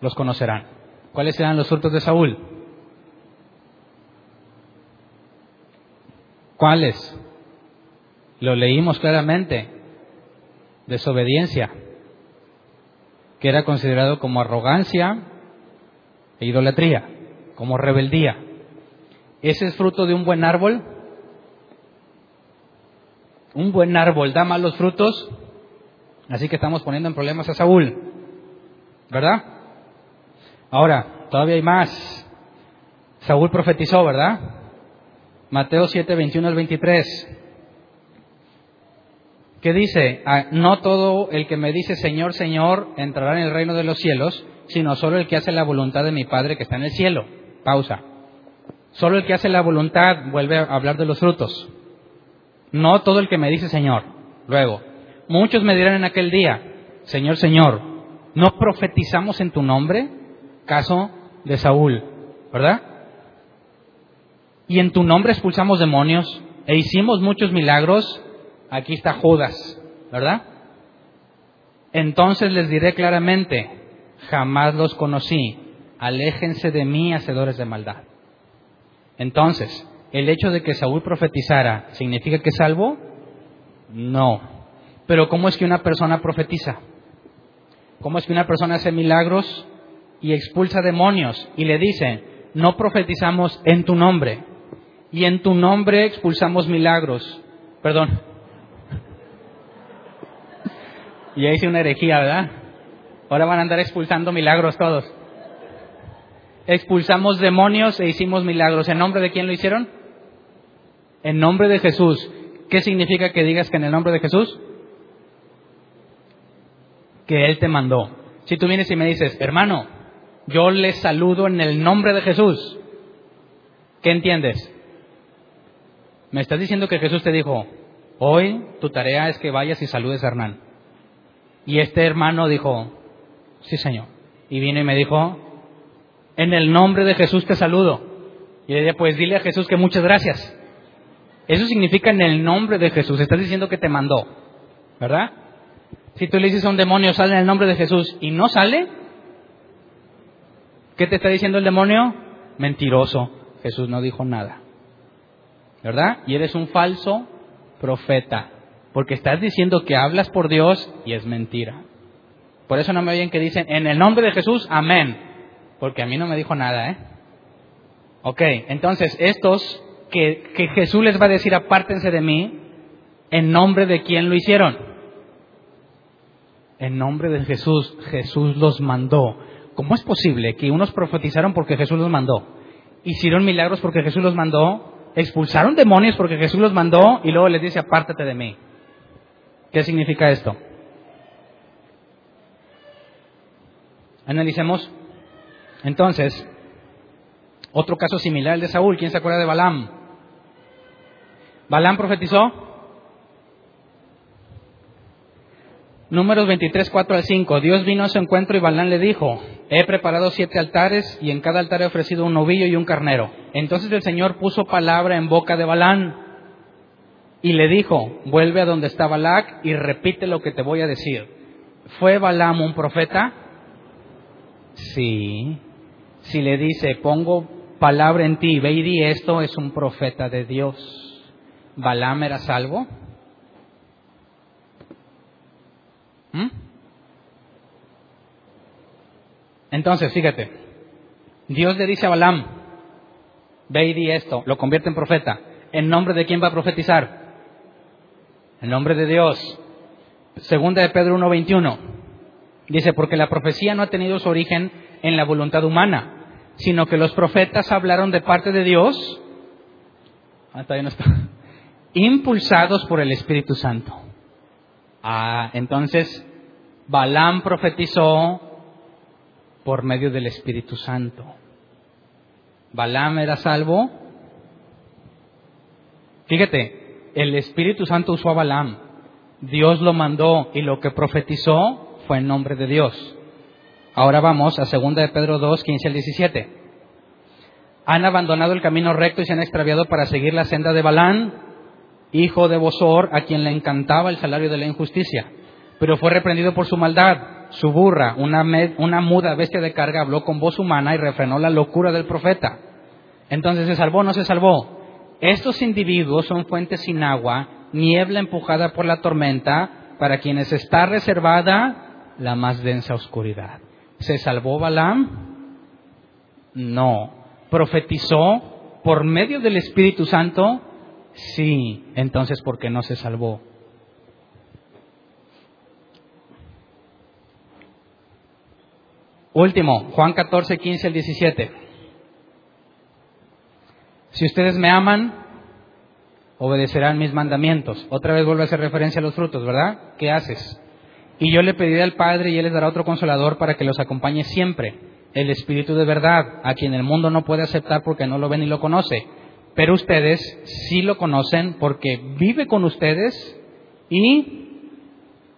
los conocerán. ¿Cuáles serán los frutos de Saúl? ¿Cuáles? Lo leímos claramente. Desobediencia, era considerado como arrogancia e idolatría, como rebeldía. ¿Ese es fruto de un buen árbol? Un buen árbol da malos frutos, así que estamos poniendo en problemas a Saúl, ¿verdad? Ahora, todavía hay más. Saúl profetizó, ¿verdad? Mateo 7, 21 al 23. ¿Qué dice? Ah, no todo el que me dice Señor, Señor entrará en el reino de los cielos, sino solo el que hace la voluntad de mi Padre que está en el cielo. Pausa. Solo el que hace la voluntad vuelve a hablar de los frutos. No todo el que me dice Señor. Luego, muchos me dirán en aquel día, Señor, Señor, ¿no profetizamos en tu nombre? Caso de Saúl, ¿verdad? Y en tu nombre expulsamos demonios e hicimos muchos milagros. Aquí está Judas, ¿verdad? Entonces les diré claramente, jamás los conocí, aléjense de mí, hacedores de maldad. Entonces, ¿el hecho de que Saúl profetizara significa que es salvo? No. Pero ¿cómo es que una persona profetiza? ¿Cómo es que una persona hace milagros y expulsa demonios y le dice, no profetizamos en tu nombre y en tu nombre expulsamos milagros? Perdón. Y ahí hice una herejía, ¿verdad? Ahora van a andar expulsando milagros todos expulsamos demonios e hicimos milagros. ¿En nombre de quién lo hicieron? En nombre de Jesús. ¿Qué significa que digas que en el nombre de Jesús? Que Él te mandó. Si tú vienes y me dices, hermano, yo le saludo en el nombre de Jesús, ¿qué entiendes? Me estás diciendo que Jesús te dijo, hoy tu tarea es que vayas y saludes a Hernán. Y este hermano dijo, sí Señor. Y vino y me dijo, en el nombre de Jesús te saludo. Y ella, pues dile a Jesús que muchas gracias. Eso significa en el nombre de Jesús. Estás diciendo que te mandó, ¿verdad? Si tú le dices a un demonio, sale en el nombre de Jesús y no sale, ¿qué te está diciendo el demonio? Mentiroso. Jesús no dijo nada. ¿Verdad? Y eres un falso profeta. Porque estás diciendo que hablas por Dios y es mentira. Por eso no me oyen que dicen, en el nombre de Jesús, amén porque a mí no me dijo nada, ¿eh? Ok, entonces estos que, que Jesús les va a decir apártense de mí, ¿en nombre de quién lo hicieron? En nombre de Jesús, Jesús los mandó. ¿Cómo es posible que unos profetizaron porque Jesús los mandó? Hicieron milagros porque Jesús los mandó, expulsaron demonios porque Jesús los mandó y luego les dice apártate de mí. ¿Qué significa esto? Analicemos entonces, otro caso similar al de Saúl, ¿quién se acuerda de Balaam? Balaam profetizó. Números 23, 4 al 5. Dios vino a su encuentro y Balaam le dijo, he preparado siete altares y en cada altar he ofrecido un novillo y un carnero. Entonces el Señor puso palabra en boca de Balaam y le dijo, vuelve a donde está Balac y repite lo que te voy a decir. ¿Fue Balaam un profeta? Sí si le dice, pongo palabra en ti, ve y di esto, es un profeta de Dios. ¿Balaam era salvo? ¿Mm? Entonces, fíjate, Dios le dice a Balaam, ve y di esto, lo convierte en profeta. ¿En nombre de quién va a profetizar? En nombre de Dios. Segunda de Pedro 1.21. Dice, porque la profecía no ha tenido su origen en la voluntad humana, sino que los profetas hablaron de parte de Dios, ah, impulsados por el Espíritu Santo. Ah, entonces, Balaam profetizó por medio del Espíritu Santo. Balaam era salvo. Fíjate, el Espíritu Santo usó a Balaam. Dios lo mandó y lo que profetizó fue en nombre de Dios. Ahora vamos a 2 de Pedro 2, 15 al 17. Han abandonado el camino recto y se han extraviado para seguir la senda de Balán, hijo de Bosor, a quien le encantaba el salario de la injusticia. Pero fue reprendido por su maldad. Su burra, una, una muda bestia de carga, habló con voz humana y refrenó la locura del profeta. Entonces, ¿se salvó o no se salvó? Estos individuos son fuentes sin agua, niebla empujada por la tormenta, para quienes está reservada la más densa oscuridad. ¿Se salvó Balaam? No. ¿Profetizó por medio del Espíritu Santo? Sí. Entonces, ¿por qué no se salvó? Último, Juan 14, 15 al 17. Si ustedes me aman, obedecerán mis mandamientos. Otra vez vuelve a hacer referencia a los frutos, ¿verdad? ¿Qué haces? Y yo le pediré al Padre y Él les dará otro consolador para que los acompañe siempre, el Espíritu de verdad, a quien el mundo no puede aceptar porque no lo ve ni lo conoce. Pero ustedes sí lo conocen porque vive con ustedes y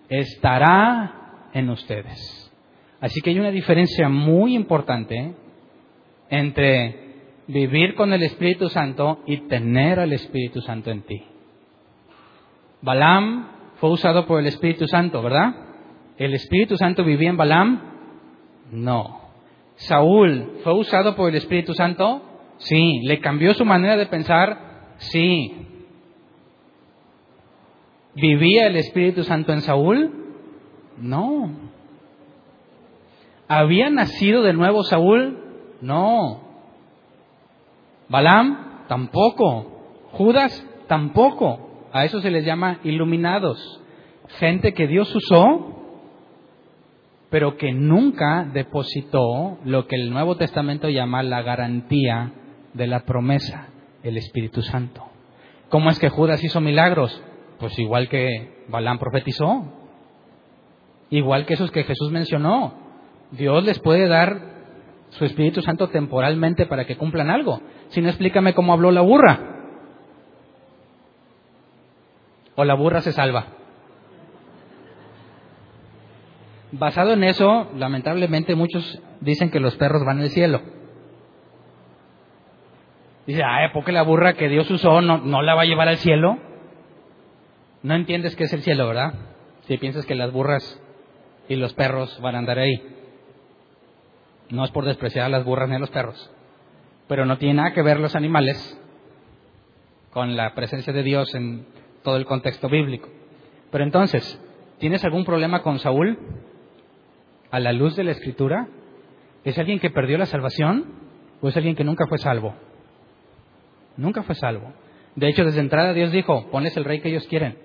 estará en ustedes. Así que hay una diferencia muy importante entre vivir con el Espíritu Santo y tener al Espíritu Santo en ti. Balaam fue usado por el Espíritu Santo, ¿verdad? ¿El Espíritu Santo vivía en Balaam? No. ¿Saúl fue usado por el Espíritu Santo? Sí. ¿Le cambió su manera de pensar? Sí. ¿Vivía el Espíritu Santo en Saúl? No. ¿Había nacido de nuevo Saúl? No. Balaam tampoco. Judas tampoco. A eso se les llama iluminados. Gente que Dios usó, pero que nunca depositó lo que el Nuevo Testamento llama la garantía de la promesa, el Espíritu Santo. ¿Cómo es que Judas hizo milagros? Pues igual que Balaam profetizó, igual que esos que Jesús mencionó. Dios les puede dar su Espíritu Santo temporalmente para que cumplan algo. Si no, explícame cómo habló la burra. O la burra se salva. Basado en eso, lamentablemente muchos dicen que los perros van al cielo. Dice, ah, ¿por qué la burra que Dios usó no, no la va a llevar al cielo? No entiendes qué es el cielo, ¿verdad? Si piensas que las burras y los perros van a andar ahí. No es por despreciar a las burras ni a los perros, pero no tiene nada que ver los animales con la presencia de Dios en todo el contexto bíblico. Pero entonces, ¿tienes algún problema con Saúl? A la luz de la escritura, ¿es alguien que perdió la salvación o es alguien que nunca fue salvo? Nunca fue salvo. De hecho, desde entrada Dios dijo, ponles el rey que ellos quieren.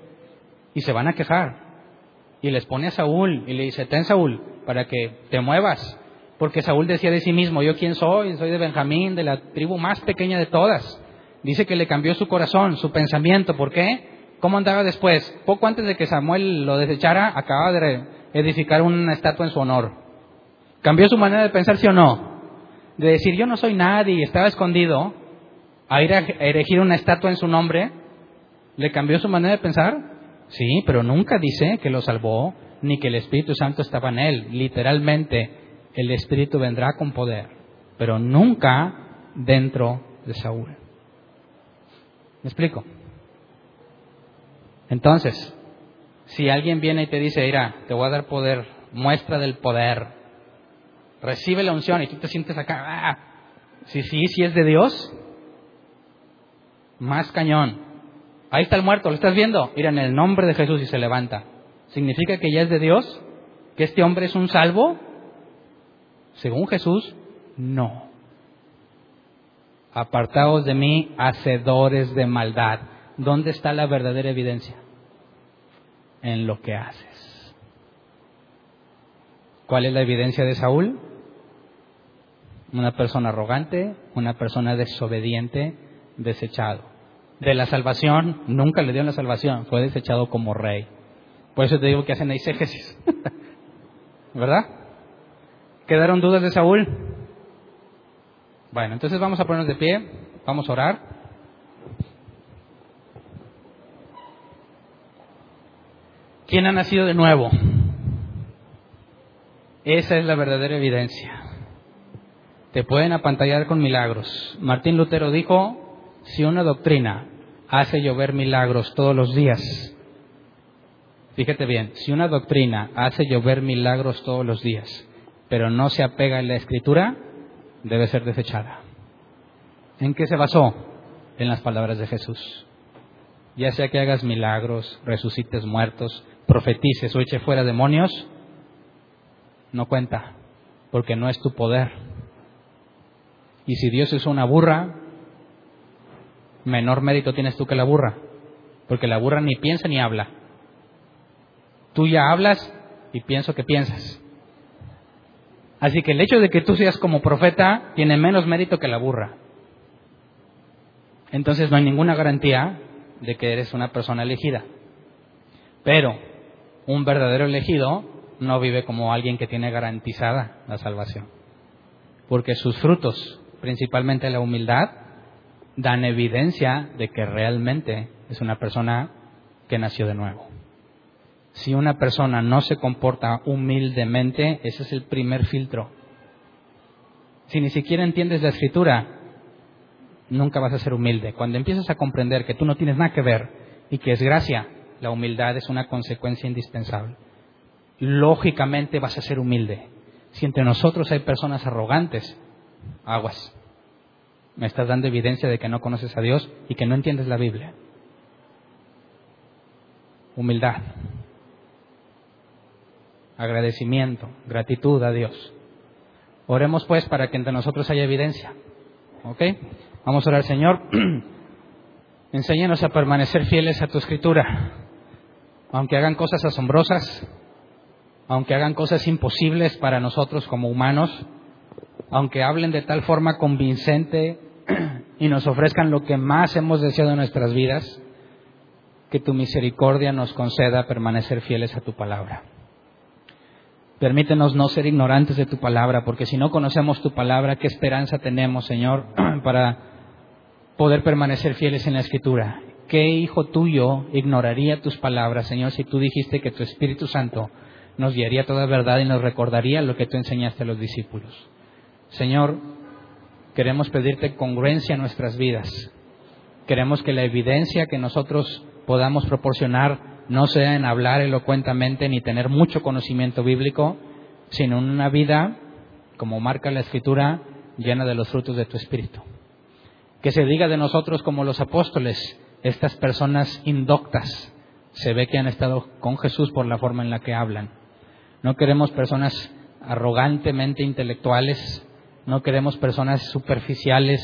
Y se van a quejar. Y les pone a Saúl y le dice, ten Saúl, para que te muevas porque Saúl decía de sí mismo, yo quién soy, soy de Benjamín, de la tribu más pequeña de todas. Dice que le cambió su corazón, su pensamiento. ¿Por qué? ¿Cómo andaba después? Poco antes de que Samuel lo desechara, acaba de edificar una estatua en su honor. ¿Cambió su manera de pensar, sí o no? De decir, yo no soy nadie estaba escondido, a ir a erigir una estatua en su nombre, ¿le cambió su manera de pensar? Sí, pero nunca dice que lo salvó, ni que el Espíritu Santo estaba en él. Literalmente, el Espíritu vendrá con poder, pero nunca dentro de Saúl. ¿Me explico? Entonces, si alguien viene y te dice, mira, te voy a dar poder, muestra del poder, recibe la unción y tú te sientes acá, ah, sí, sí, sí es de Dios, más cañón. Ahí está el muerto, ¿lo estás viendo? Mira, en el nombre de Jesús y se levanta. ¿Significa que ya es de Dios? ¿Que este hombre es un salvo? Según Jesús, no. Apartaos de mí, hacedores de maldad. ¿Dónde está la verdadera evidencia? En lo que haces. ¿Cuál es la evidencia de Saúl? Una persona arrogante, una persona desobediente, desechado. De la salvación, nunca le dio la salvación, fue desechado como rey. Por eso te digo que hacen eisegesis. ¿Verdad? ¿Quedaron dudas de Saúl? Bueno, entonces vamos a ponernos de pie, vamos a orar. ¿Quién ha nacido de nuevo? Esa es la verdadera evidencia. Te pueden apantallar con milagros. Martín Lutero dijo, si una doctrina hace llover milagros todos los días, fíjate bien, si una doctrina hace llover milagros todos los días, pero no se apega en la escritura, debe ser desechada. ¿En qué se basó? en las palabras de Jesús. Ya sea que hagas milagros, resucites muertos, profetices o eche fuera demonios, no cuenta, porque no es tu poder. Y si Dios es una burra, menor mérito tienes tú que la burra, porque la burra ni piensa ni habla. Tú ya hablas y pienso que piensas. Así que el hecho de que tú seas como profeta tiene menos mérito que la burra. Entonces no hay ninguna garantía de que eres una persona elegida. Pero un verdadero elegido no vive como alguien que tiene garantizada la salvación. Porque sus frutos, principalmente la humildad, dan evidencia de que realmente es una persona que nació de nuevo. Si una persona no se comporta humildemente, ese es el primer filtro. Si ni siquiera entiendes la escritura, nunca vas a ser humilde. Cuando empiezas a comprender que tú no tienes nada que ver y que es gracia, la humildad es una consecuencia indispensable. Lógicamente vas a ser humilde. Si entre nosotros hay personas arrogantes, aguas. Me estás dando evidencia de que no conoces a Dios y que no entiendes la Biblia. Humildad. Agradecimiento, gratitud a Dios. Oremos pues para que entre nosotros haya evidencia. ¿Ok? Vamos a orar, Señor. Enséñanos a permanecer fieles a tu escritura. Aunque hagan cosas asombrosas, aunque hagan cosas imposibles para nosotros como humanos, aunque hablen de tal forma convincente y nos ofrezcan lo que más hemos deseado en nuestras vidas, que tu misericordia nos conceda permanecer fieles a tu palabra. Permítenos no ser ignorantes de tu palabra, porque si no conocemos tu palabra, ¿qué esperanza tenemos, Señor, para poder permanecer fieles en la escritura? ¿Qué hijo tuyo ignoraría tus palabras, Señor, si tú dijiste que tu Espíritu Santo nos guiaría toda verdad y nos recordaría lo que tú enseñaste a los discípulos? Señor, queremos pedirte congruencia en nuestras vidas. Queremos que la evidencia que nosotros podamos proporcionar no sea en hablar elocuentemente ni tener mucho conocimiento bíblico, sino en una vida, como marca la Escritura, llena de los frutos de tu Espíritu. Que se diga de nosotros como los apóstoles, estas personas indoctas, se ve que han estado con Jesús por la forma en la que hablan. No queremos personas arrogantemente intelectuales, no queremos personas superficiales,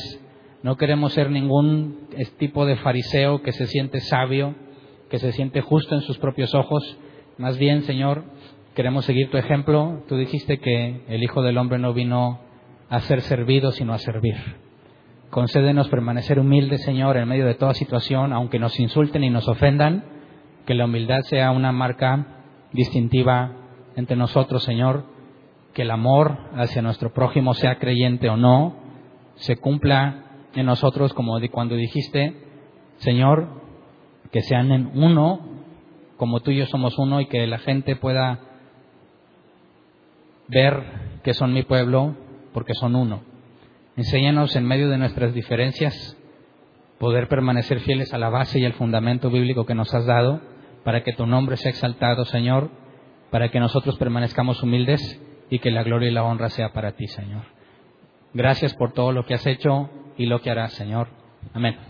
no queremos ser ningún tipo de fariseo que se siente sabio, que se siente justo en sus propios ojos. Más bien, Señor, queremos seguir tu ejemplo. Tú dijiste que el Hijo del Hombre no vino a ser servido, sino a servir. Concédenos permanecer humildes, Señor, en medio de toda situación, aunque nos insulten y nos ofendan, que la humildad sea una marca distintiva entre nosotros, Señor, que el amor hacia nuestro prójimo, sea creyente o no, se cumpla en nosotros como cuando dijiste, Señor, que sean en uno, como tú y yo somos uno, y que la gente pueda ver que son mi pueblo porque son uno. Enséñanos en medio de nuestras diferencias poder permanecer fieles a la base y al fundamento bíblico que nos has dado, para que tu nombre sea exaltado, Señor, para que nosotros permanezcamos humildes y que la gloria y la honra sea para ti, Señor. Gracias por todo lo que has hecho y lo que harás, Señor. Amén.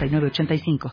85